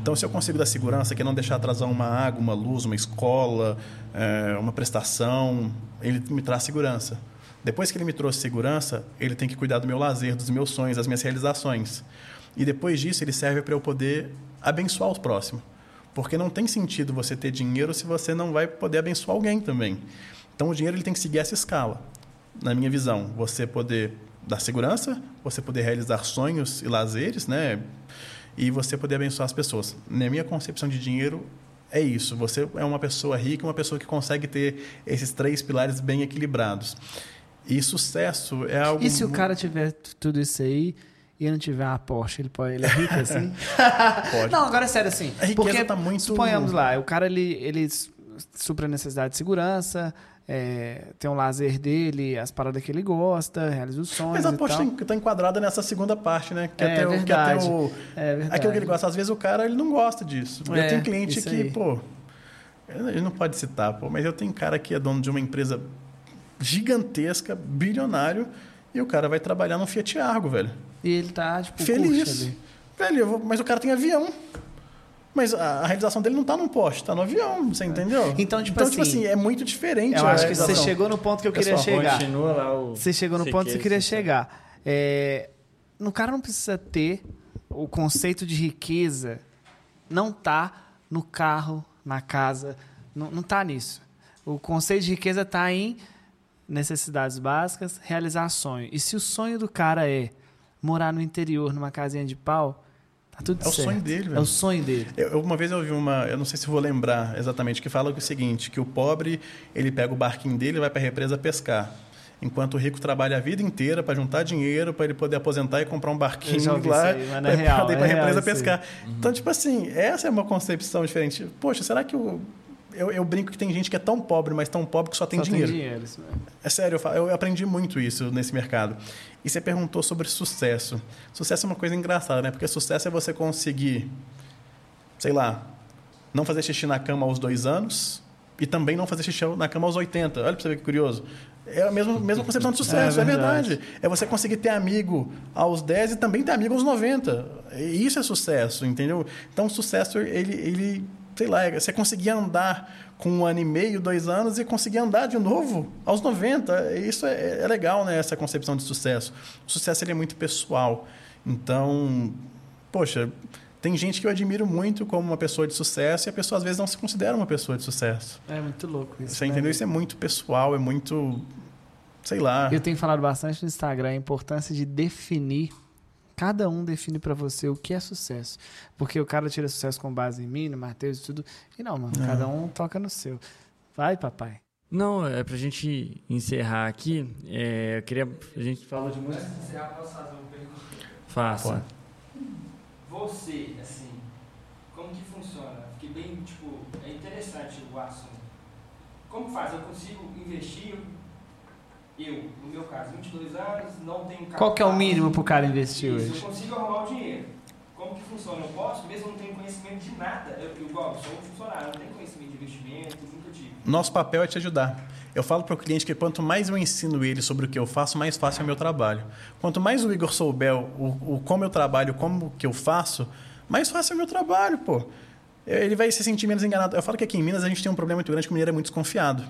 Então, se eu consigo dar segurança, que não deixar atrasar uma água, uma luz, uma escola, eh, uma prestação, ele me traz segurança. Depois que ele me trouxe segurança, ele tem que cuidar do meu lazer, dos meus sonhos, das minhas realizações. E depois disso, ele serve para eu poder abençoar os próximos. Porque não tem sentido você ter dinheiro se você não vai poder abençoar alguém também. Então, o dinheiro ele tem que seguir essa escala. Na minha visão, você poder dar segurança, você poder realizar sonhos e lazeres, né? E você poder abençoar as pessoas. Na minha concepção de dinheiro, é isso. Você é uma pessoa rica, uma pessoa que consegue ter esses três pilares bem equilibrados. E sucesso é algo. E se o cara tiver tudo isso aí e não tiver a Porsche, ele, pode, ele é rico assim? Pode. Não, agora é sério assim. A riqueza porque, tá muito- Suponhamos lá, o cara ele, ele supra a necessidade de segurança, é, tem um lazer dele, as paradas que ele gosta, realiza os sonhos. Mas a Porsche está enquadrada nessa segunda parte, né? Que É, até o, que até o, É verdade. aquilo que ele gosta. Às vezes o cara ele não gosta disso. É, eu tenho cliente que, aí. pô, ele não pode citar, pô, mas eu tenho cara que é dono de uma empresa gigantesca, bilionário, e o cara vai trabalhar no Fiat Argo, velho. E ele tá, tipo, Feliz. ali. Velho, eu vou- mas o cara tem avião. Mas a, a realização dele não tá num Porsche, tá no avião, você entendeu? Então, tipo assim, é muito diferente. Eu acho que você chegou no ponto que eu queria chegar. Continua lá o. Você chegou no ponto que você queria esse- chegar. É, no cara não precisa ter o conceito de riqueza, não tá no carro, na casa, não, não tá nisso. O conceito de riqueza tá em necessidades básicas, realizar sonho. E se o sonho do cara é morar no interior, numa casinha de pau, tá tudo É o certo. sonho dele, É velho. o sonho dele. Eu, uma vez eu vi uma, eu não sei se vou lembrar exatamente, que fala o seguinte, que o pobre, ele pega o barquinho dele e vai para a represa pescar. Enquanto o rico trabalha a vida inteira para juntar dinheiro, para ele poder aposentar e comprar um barquinho ouvi lá, é para ir é para a real represa pescar. Então, tipo assim, essa é uma concepção diferente. Poxa, será que o eu, eu brinco que tem gente que é tão pobre, mas tão pobre que só tem Só dinheiro. tem dinheiro. isso mesmo. É sério, eu, fa- eu aprendi muito isso nesse mercado. E você perguntou sobre sucesso. Sucesso é uma coisa engraçada, né? Porque sucesso é você conseguir, sei lá, não fazer xixi na cama aos dois anos e também não fazer xixi na cama aos 80. Olha pra você ver que curioso. É a mesma, mesma concepção de sucesso, É é, verdade. verdade. É você conseguir ter amigo aos 10 e também ter amigo aos 90. E isso é sucesso, entendeu? Então, o sucesso, ele, ele sei lá, é você conseguir andar com um ano e meio, dois anos e conseguir andar de novo aos 90. Isso é, é legal, né? Essa concepção de sucesso. O sucesso, ele é muito pessoal. Então, poxa, tem gente que eu admiro muito como uma pessoa de sucesso e a pessoa às vezes não se considera uma pessoa de sucesso. É muito louco isso. Você né? entendeu? Isso é muito pessoal, é muito. Sei lá. Eu tenho falado bastante no Instagram a importância de definir. Cada um define pra você o que é sucesso. Porque o cara tira sucesso com base em mim, no Matheus e tudo. E não, mano. Cada um toca no seu. Vai, papai. Não, é pra gente encerrar aqui. é, eu queria. A gente fala de música. Antes de encerrar, posso fazer uma pergunta? Faça. Pode. Você, assim, como que funciona? Fiquei bem, tipo, é interessante o assunto. Como faz? Eu consigo investir, eu, no meu caso, 22 anos, não tenho capital. Qual que é o mínimo pro cara investir Isso, hoje? eu consigo arrumar o dinheiro. Como que funciona? Eu posso, mesmo não tenho conhecimento de nada. Eu, eu, igual, sou um funcionário, não tenho conhecimento de investimento, nunca tive. Nosso papel é te ajudar. Eu falo para o cliente que quanto mais eu ensino ele sobre o que eu faço, mais fácil é o meu trabalho. Quanto mais o Igor souber o, o como eu trabalho, como que eu faço, mais fácil é o meu trabalho, pô. Ele vai se sentir menos enganado. Eu falo que aqui em Minas a gente tem um problema muito grande que o mineiro é muito desconfiado.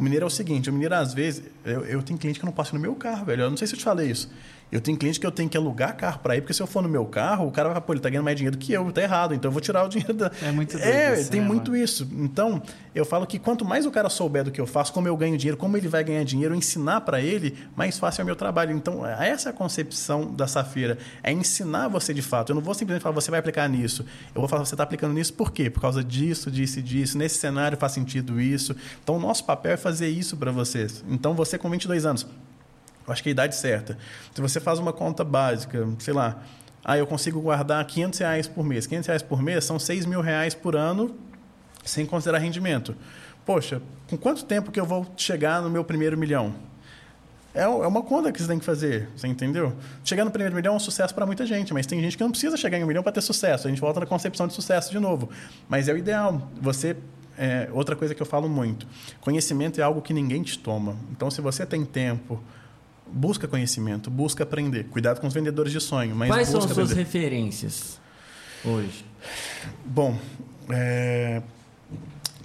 O mineiro é o seguinte, o mineiro às vezes... Eu, eu tenho cliente que não passo no meu carro, velho. Eu não sei se eu te falei isso. Eu tenho cliente que eu tenho que alugar carro para ir, porque se eu for no meu carro, o cara vai falar, pô, ele tá ganhando mais dinheiro do que eu, tá errado. Então eu vou tirar o dinheiro da... É muito doido É, isso, tem né, muito mano? isso. Então, eu falo que quanto mais o cara souber do que eu faço, como eu ganho dinheiro, como ele vai ganhar dinheiro, ensinar para ele, mais fácil é o meu trabalho. Então, essa é a concepção da Safira. É ensinar você de fato. Eu não vou simplesmente falar, você vai aplicar nisso. Eu vou falar, você está aplicando nisso por quê? Por causa disso, disso e disso. Nesse cenário faz sentido isso. Então, o nosso papel é fazer isso para vocês. Então, você com 22 anos, eu acho que é a idade certa. Se você faz uma conta básica, sei lá, ah, eu consigo guardar 500 reais por mês. 500 reais por mês são 6 mil reais por ano, sem considerar rendimento. Poxa, com quanto tempo que eu vou chegar no meu primeiro milhão? É é uma conta que você tem que fazer, você entendeu? Chegar no primeiro milhão é um sucesso para muita gente, mas tem gente que não precisa chegar em um milhão para ter sucesso. A gente volta na concepção de sucesso de novo. Mas é o ideal. Você é, outra coisa que eu falo muito: conhecimento é algo que ninguém te toma. Então, se você tem tempo, busca conhecimento, busca aprender. Cuidado com os vendedores de sonho, mas Quais são as suas aprender. referências hoje? Bom, é,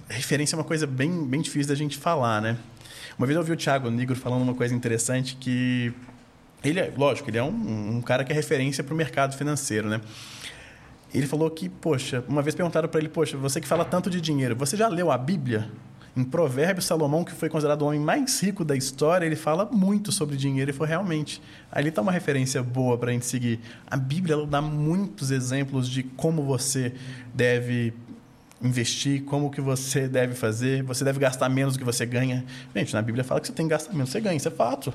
referência é uma coisa bem, bem difícil da gente falar, né? Uma vez eu ouvi o Thiago Negro falando uma coisa interessante que ele é, lógico, ele é um, um cara que é referência para o mercado financeiro, né? Ele falou que, poxa, uma vez perguntaram para ele, poxa, você que fala tanto de dinheiro, você já leu a Bíblia? Em Provérbios, Salomão, que foi considerado o homem mais rico da história, ele fala muito sobre dinheiro e foi realmente. Ali está uma referência boa para a gente seguir. A Bíblia dá muitos exemplos de como você deve investir, como que você deve fazer. Você deve gastar menos do que você ganha. Gente, na Bíblia fala que você tem que gastar menos do você ganha, isso é fato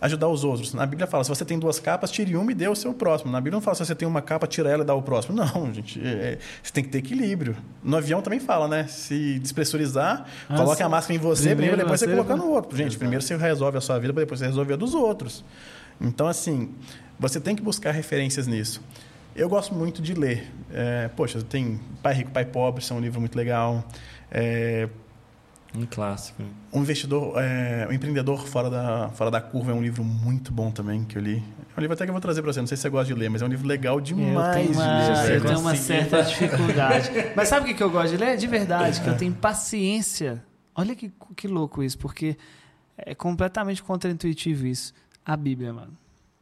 ajudar os outros. Na Bíblia fala, se você tem duas capas, tire uma e dê o seu próximo. Na Bíblia não fala, se você tem uma capa, tira ela e dá o próximo. Não, gente, é- você tem que ter equilíbrio. No avião também fala, né? Se despressurizar, Ah, coloque a máscara em você, Primeiro primeiro, depois você, você, coloca no outro. Gente, primeiro você resolve a sua vida, depois você resolve a dos outros. Então, assim, você tem que buscar referências nisso. Eu gosto muito de ler. É, poxa, tem Pai Rico, Pai Pobre, isso é um livro muito legal. É, Um clássico. o investidor, é, o empreendedor fora da, fora da curva é um livro muito bom também que eu li. É um livro até que eu vou trazer para você. Não sei se você gosta de ler, mas é um livro legal Eu demais tenho de uma, ler. eu tenho uma certa dificuldade. Mas sabe o que eu gosto de ler? De verdade, que eu tenho paciência. Olha que, que louco isso, porque é completamente contraintuitivo isso. A Bíblia, mano.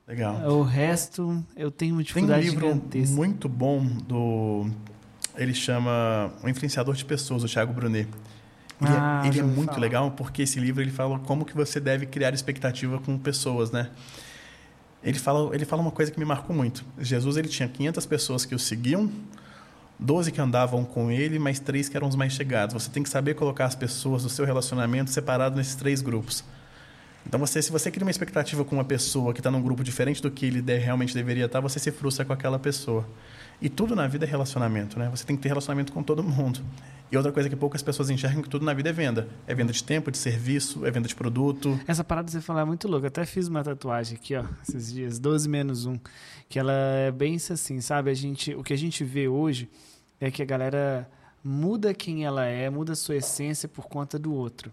Legal. O resto, eu tenho uma Tem um dificuldade livro gigantesca. muito bom do. Ele chama O Influenciador de Pessoas, do Thiago Brunet. Ele, é- Ah, ele é muito falar. legal porque esse livro ele fala como que você deve criar expectativa com pessoas, né? Ele fala, ele fala uma coisa que me marcou muito. Jesus ele tinha 500 pessoas que o seguiam, 12 que andavam com ele, mais três que eram os mais chegados. Você tem que saber colocar as pessoas do seu relacionamento separado nesses três grupos. Então, você, se você cria uma expectativa com uma pessoa que está num grupo diferente do que ele de- realmente deveria estar, você se frustra com aquela pessoa. E tudo na vida é relacionamento, né? Você tem que ter relacionamento com todo mundo. E outra coisa que poucas pessoas enxergam que tudo na vida é venda. É venda de tempo, de serviço, é venda de produto. Essa parada que você falar é muito louca. Até fiz uma tatuagem aqui, ó, esses dias, 12 menos 1, que ela é bem assim, sabe? A gente, o que a gente vê hoje é que a galera muda quem ela é, muda sua essência por conta do outro.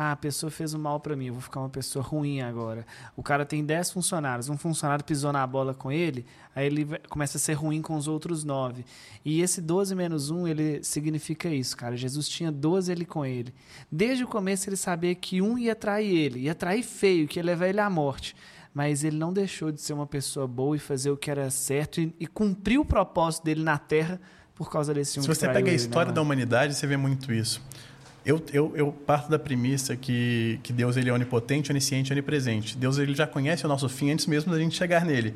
Ah, a pessoa fez um mal para mim, eu vou ficar uma pessoa ruim agora. O cara tem 10 funcionários, um funcionário pisou na bola com ele, aí ele começa a ser ruim com os outros 9. E esse 12 menos 1, ele significa isso, cara. Jesus tinha 12 ele com ele. Desde o começo ele sabia que um ia trair ele, ia trair feio, que ia levar ele à morte mas ele não deixou de ser uma pessoa boa e fazer o que era certo e, e cumpriu o propósito dele na Terra por causa desse um Se você pega a história ele, né, da humanidade, você vê muito isso. Eu, eu, eu, parto da premissa que, que Deus ele é onipotente, onisciente, onipresente. Deus ele já conhece o nosso fim antes mesmo da gente chegar nele.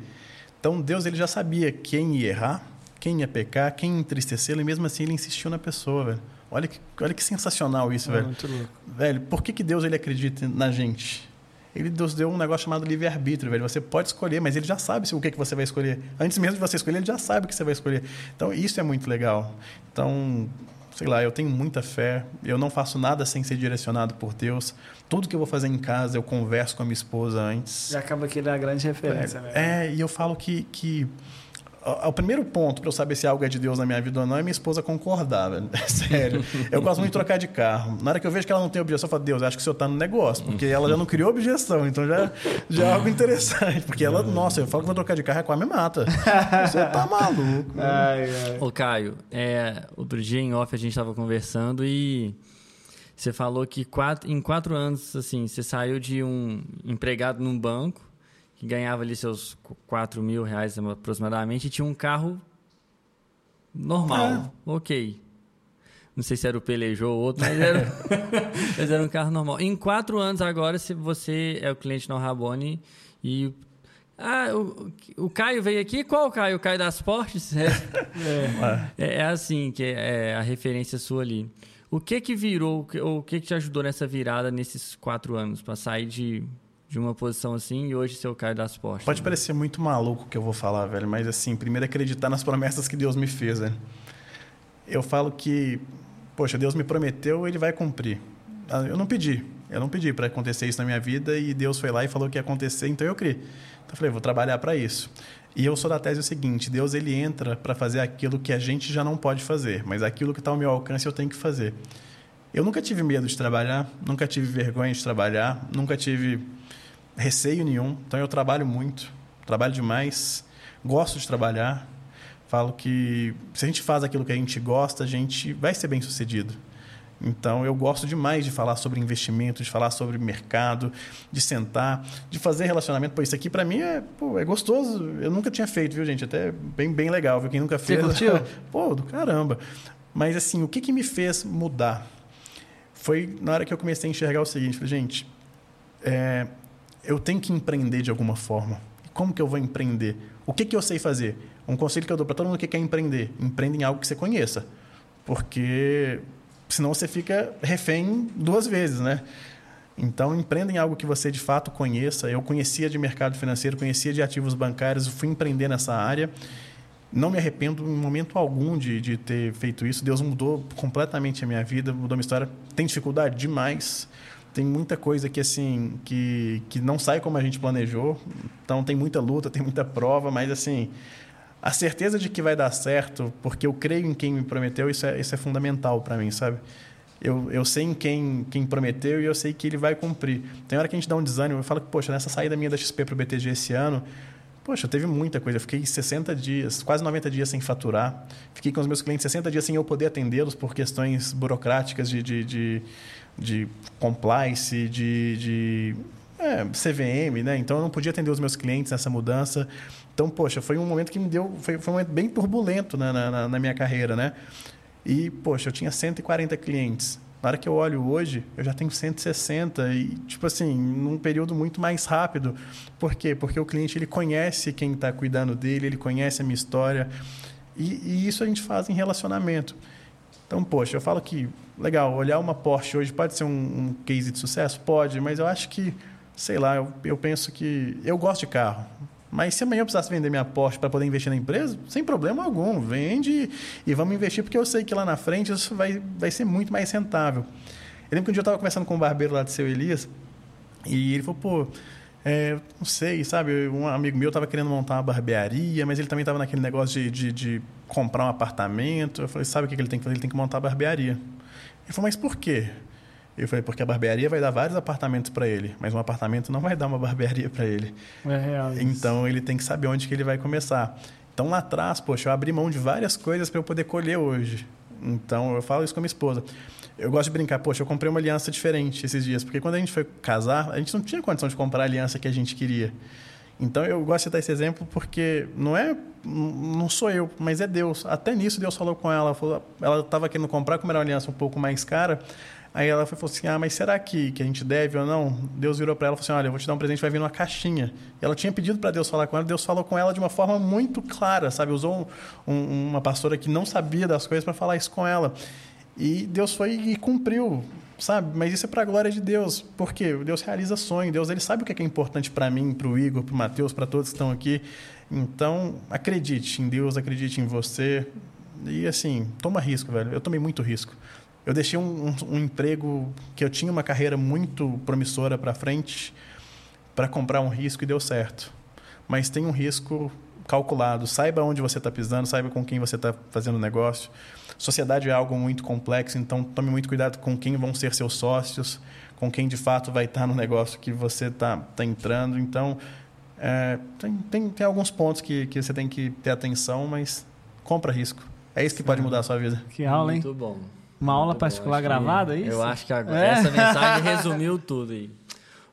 Então Deus ele já sabia quem ia errar, quem ia pecar, quem ia entristecê-lo e mesmo assim ele insistiu na pessoa, velho. Olha que, olha que sensacional isso, é, velho. Muito louco. Velho, por que, que Deus ele acredita na gente? Ele nos deu um negócio chamado livre-arbítrio, velho. Você pode escolher, mas ele já sabe o que, que você vai escolher. Antes mesmo de você escolher, ele já sabe o que você vai escolher. Então, isso é muito legal. Então, sei lá, eu tenho muita fé. Eu não faço nada sem ser direcionado por Deus. Tudo que eu vou fazer em casa, eu converso com a minha esposa antes. Já acaba que ele é a grande referência, é, né? É, e eu falo que, que o primeiro ponto para eu saber se algo é de Deus na minha vida ou não é minha esposa concordar, velho. É sério. Eu gosto muito de trocar de carro. Na hora que eu vejo que ela não tem objeção, eu falo, Deus, acho que o senhor está no negócio. Porque ela já não criou objeção, então já, já é algo interessante. Porque ela, nossa, eu falo que vou trocar de carro, a quase me mata. Você tá maluco. Ai, ai. Ô, Caio, é, outro dia em off a gente estava conversando e você falou que quatro, em quatro anos, assim, você saiu de um empregado num banco que ganhava ali seus 4 mil reais aproximadamente e tinha um carro normal, é. ok. Não sei se era o Peugeot ou outro, mas era, mas era um carro normal. Em quatro anos agora, se você é o cliente no Rabone e ah, o, o Caio veio aqui. Qual o Caio? O Caio das Portes? É, é, é assim que é, é, a referência sua ali. O que que virou, o que que te ajudou nessa virada nesses quatro anos para sair de de uma posição assim e hoje ser o Caio das Portas. Pode né? parecer muito maluco o que eu vou falar, velho, mas assim, primeiro acreditar nas promessas que Deus me fez, velho. Eu falo que, poxa, Deus me prometeu, ele vai cumprir. Ah, eu não pedi, eu não pedi para acontecer isso na minha vida e Deus foi lá e falou que ia acontecer, então eu criei. Então eu falei, vou trabalhar para isso. E eu sou da tese o seguinte: Deus ele entra para fazer aquilo que a gente já não pode fazer, mas aquilo que está ao meu alcance eu tenho que fazer. Eu nunca tive medo de trabalhar, nunca tive vergonha de trabalhar, nunca tive receio nenhum. Então eu trabalho muito, trabalho demais, gosto de trabalhar. Falo que se a gente faz aquilo que a gente gosta, a gente vai ser bem sucedido. Então eu gosto demais de falar sobre investimento, de falar sobre mercado, de sentar, de fazer relacionamento. Pô, isso aqui para mim é, pô, é gostoso. Eu nunca tinha feito, viu, gente? Até bem, bem legal, viu? Quem nunca fez. Você curtiu? pô, do caramba. Mas assim, o que, que me fez mudar? Foi na hora que eu comecei a enxergar o seguinte, falei, gente, é, eu tenho que empreender de alguma forma. Como que eu vou empreender? O que, que eu sei fazer? Um conselho que eu dou para todo mundo que quer empreender: empreenda em algo que você conheça. Porque senão você fica refém duas vezes, né? Então, empreenda em algo que você de fato conheça. Eu conhecia de mercado financeiro, conhecia de ativos bancários, fui empreender nessa área. Não me arrependo em momento algum de, de ter feito isso. Deus mudou completamente a minha vida, mudou a minha história. Tem dificuldade demais tem muita coisa que assim que, que não sai como a gente planejou. Então tem muita luta, tem muita prova, mas assim a certeza de que vai dar certo, porque eu creio em quem me prometeu, isso é, isso é fundamental para mim, sabe? Eu, eu sei em quem, quem prometeu e eu sei que ele vai cumprir. Tem hora que a gente dá um desânimo, eu falo que, poxa, nessa saída minha da XP para o BTG esse ano, poxa, teve muita coisa. Eu fiquei 60 dias, quase 90 dias sem faturar. Fiquei com os meus clientes 60 dias sem eu poder atendê-los por questões burocráticas de, de, de de compliance, de, de é, CVM, né? Então eu não podia atender os meus clientes nessa mudança. Então, poxa, foi um momento que me deu. Foi, foi um momento bem turbulento né, na, na, na, minha carreira, né? E, poxa, eu tinha 140 clientes. Na hora que eu olho hoje, eu já tenho 160 e, tipo assim, num período muito mais rápido. Por quê? Porque o cliente ele conhece quem está cuidando dele, ele conhece a minha história. E, e isso a gente faz em relacionamento. Então, poxa, eu falo que, legal, olhar uma Porsche hoje pode ser um, um case de sucesso? Pode, mas eu acho que, sei lá, eu, eu penso que. Eu gosto de carro. Mas se amanhã eu precisasse vender minha Porsche para poder investir na empresa, sem problema algum, vende e vamos investir, porque eu sei que lá na frente isso vai, vai ser muito mais rentável. Eu lembro que um dia eu estava conversando com um barbeiro lá de seu Elias, e ele falou, pô, é, não sei, sabe? Um amigo meu estava querendo montar uma barbearia, mas ele também estava naquele negócio de, de, de, comprar um apartamento. Eu falei, sabe o que ele tem que fazer? Ele tem que montar a barbearia. Ele falou, mas por quê? Eu falei, porque a barbearia vai dar vários apartamentos para ele, mas um apartamento não vai dar uma barbearia para ele. É real. Então ele tem que saber onde que ele vai começar. Então lá atrás, poxa, eu abri mão de várias coisas para eu poder colher hoje. Então eu falo isso com a minha esposa. Eu gosto de brincar, poxa, eu comprei uma aliança diferente esses dias, porque quando a gente foi casar, a gente não tinha condição de comprar a aliança que a gente queria. Então eu gosto de dar esse exemplo porque não é não sou eu, mas é Deus. Até nisso Deus falou com ela, falou, ela estava querendo comprar como era uma aliança um pouco mais cara. Aí ela falou assim: "Ah, mas será que, que a gente deve ou não?" Deus virou para ela e falou assim: "Olha, eu vou te dar um presente, vai vir numa caixinha". E ela tinha pedido para Deus falar com ela, Deus falou com ela de uma forma muito clara, sabe? Usou um, um, uma pastora que não sabia das coisas para falar isso com ela. E Deus foi e cumpriu, sabe? Mas isso é para a glória de Deus, porque Deus realiza sonho, Deus ele sabe o que é importante para mim, para o Igor, para o Mateus, para todos que estão aqui. Então, acredite em Deus, acredite em você. E assim, toma risco, velho. Eu tomei muito risco. Eu deixei um, um, um emprego que eu tinha uma carreira muito promissora para frente para comprar um risco e deu certo. Mas tem um risco calculado. Saiba onde você está pisando, saiba com quem você está fazendo negócio. Sociedade é algo muito complexo, então tome muito cuidado com quem vão ser seus sócios, com quem de fato vai estar no negócio que você está tá entrando. Então, é, tem, tem, tem alguns pontos que, que você tem que ter atenção, mas compra risco. É isso que pode mudar a sua vida. Que aula, hein? Muito bom. Uma aula Muito bom. particular que- gravada, é isso? Eu acho que agora É. essa mensagem resumiu tudo aí.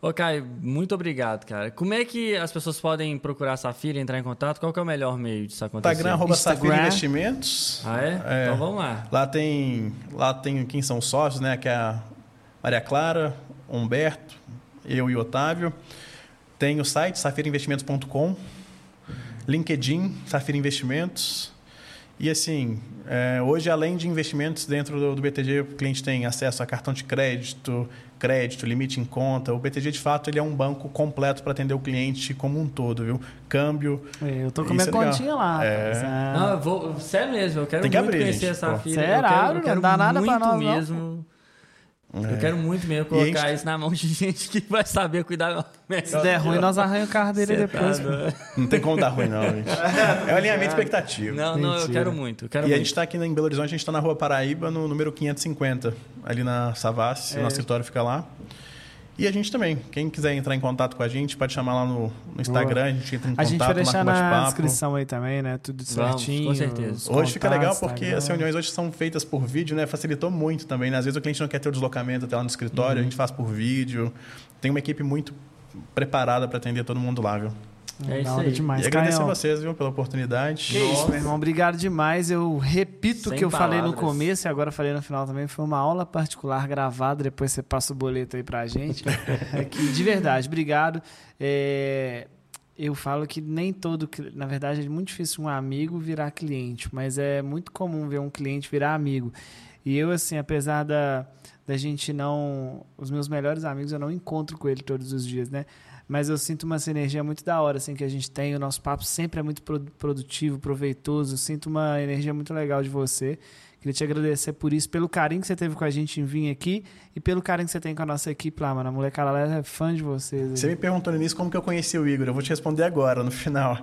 Ô, Caio, muito obrigado, cara. Como é que as pessoas podem procurar a Safira entrar em contato? Qual que é o melhor meio disso acontecer? Instagram, arroba Instagram. Safira Investimentos. Ah, é? É. Então vamos lá. Lá tem, lá tem quem são sócios, né? Que é a Maria Clara, Humberto, eu e o Otávio. Tem o site safirainvestimentos.com, LinkedIn, Safira Investimentos. E assim, é, hoje além de investimentos dentro do, do BTG, o cliente tem acesso a cartão de crédito, crédito, limite em conta. O BTG de fato ele é um banco completo para atender o cliente como um todo, viu? Câmbio. É, Eu tô com minha é continha lá. É. Ah. Não, eu vou, sério mesmo, eu quero Tem que muito abrir, conhecer gente, a pô. Safira. Será? Eu quero, eu Não quero dá nada muito nós, não, mesmo. Eu É. quero muito mesmo a colocar gente- isso na mão de gente que vai saber cuidar Se der ruim, nós arranhamos o carro dele Cê depois. tá. Não tem como dar ruim, não, gente. É o alinhamento expectativo. Não, não, eu quero muito. Eu quero E a muito. gente está aqui em Belo Horizonte, a gente está na Rua Paraíba, no número 550, ali na Savassi, É. o nosso escritório fica lá. E a gente também, quem quiser entrar em contato com a gente, pode chamar lá no, no Instagram, a gente entra em A contato, gente vai deixar marca na bate-papo. descrição aí também, né? Tudo Vamos, certinho. com certeza. Hoje fica legal porque Instagram. as reuniões hoje são feitas por vídeo, né? Facilitou muito também, né? Às vezes o cliente não quer ter o deslocamento até lá no escritório, Uhum. a gente faz por vídeo. Tem uma equipe muito preparada para atender todo mundo lá, viu? É isso aí. demais. e agradecer Caião, vocês, viu, pela oportunidade. Que isso, meu irmão. Obrigado demais. Eu repito o que eu falei no palavras. começo e agora falei no final também. Foi uma aula particular gravada. Depois você passa o boleto aí pra gente. É que, de verdade, obrigado. É, eu falo que nem todo. Na verdade, é muito difícil um amigo virar cliente, mas é muito comum ver um cliente virar amigo. E eu, assim, apesar da, da gente não. Os meus melhores amigos eu não encontro com ele todos os dias, né? Mas eu sinto uma sinergia muito da hora, assim, que a gente tem. O nosso papo sempre é muito produ- produtivo, proveitoso. Eu sinto uma energia muito legal de você. Queria te agradecer por isso, pelo carinho que você teve com a gente em vir aqui e pelo carinho que você tem com a nossa equipe lá, mano. A molecada lá é fã de vocês. Você me perguntou início como que eu conheci o Igor. Eu vou te responder agora, no final.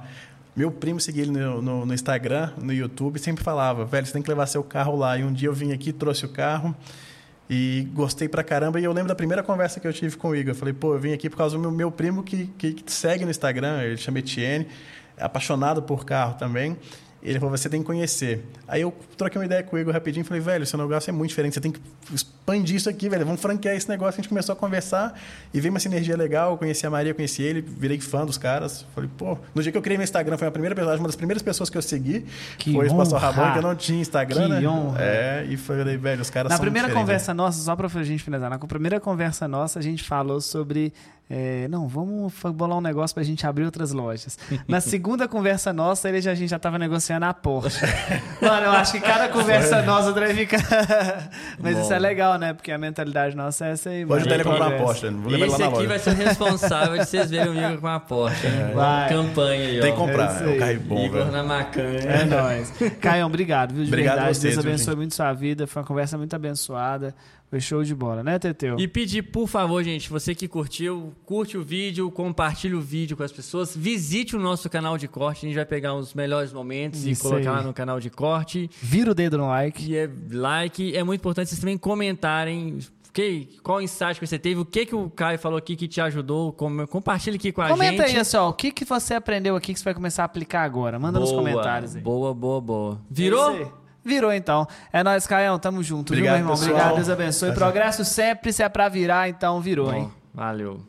Meu primo seguia ele no, no- no Instagram, no YouTube, e sempre falava, velho, você tem que levar seu carro lá. E um dia eu vim aqui, trouxe o carro e gostei pra caramba. E eu lembro da primeira conversa que eu tive com o Igor. Eu falei, pô, eu vim aqui por causa do meu, meu primo que, que, que segue no Instagram, ele chama Etienne, é apaixonado por carro também. Ele falou, você tem que conhecer. Aí eu troquei uma ideia com o Igor rapidinho e falei, velho, seu negócio é muito diferente, você tem que expandir isso aqui, velho. Vamos franquear esse negócio. A gente começou a conversar e veio uma sinergia legal. Eu conheci a Maria, conheci ele, virei fã dos caras. Falei, pô, no dia que eu criei meu Instagram, foi a primeira pessoa, uma das primeiras pessoas que eu segui. Que foi o honra! Rabão, que eu não tinha Instagram, Que né? honra! É, e falei, velho, os caras Na primeira conversa nossa, só pra gente finalizar, na primeira conversa nossa, a gente falou sobre. É, não, vamos bolar um negócio pra gente abrir outras lojas. Na segunda conversa nossa, ele já, a gente já tava negociando a Porsche. Mano, eu acho que cada conversa nossa deve ficar. Mas Bom. isso é legal, né? Porque a mentalidade nossa é essa aí. Pode até ele comprar uma. Porsche, não vou levar Esse lá na aqui loja. vai ser o responsável de vocês verem o Igor com a Porsche. hein? Vai. Campanha aí, Tem ó. que comprar, É é aí. carro bom, Igor velho. na macanha. É nóis. Caião, obrigado, viu? De Obrigado a verdade. vocês, Deus abençoe gente? muito sua vida. Foi uma conversa muito abençoada. Foi show de bola, né, Teteu? E pedir, por favor, gente, você que curtiu, curte o vídeo, compartilhe o vídeo com as pessoas, visite o nosso canal de corte, a gente vai pegar os melhores momentos Isso e colocar aí. lá no canal de corte. Vira o dedo no like. E é like, é muito importante vocês também comentarem, Que, qual insight que você teve? O que, que o Caio falou aqui que te ajudou? Com- Compartilha aqui com a Comenta gente. aí, assim, ó, o que, que você aprendeu aqui que você vai começar a aplicar agora? Manda nos Boa, comentários aí. Boa, boa, boa. Virou? Virou, então. É nóis, Caião. Tamo junto, Obrigado, viu, meu irmão? pessoal. Obrigado, Deus abençoe. Progresso sempre, se é pra virar, então virou, hein? Ó, Valeu.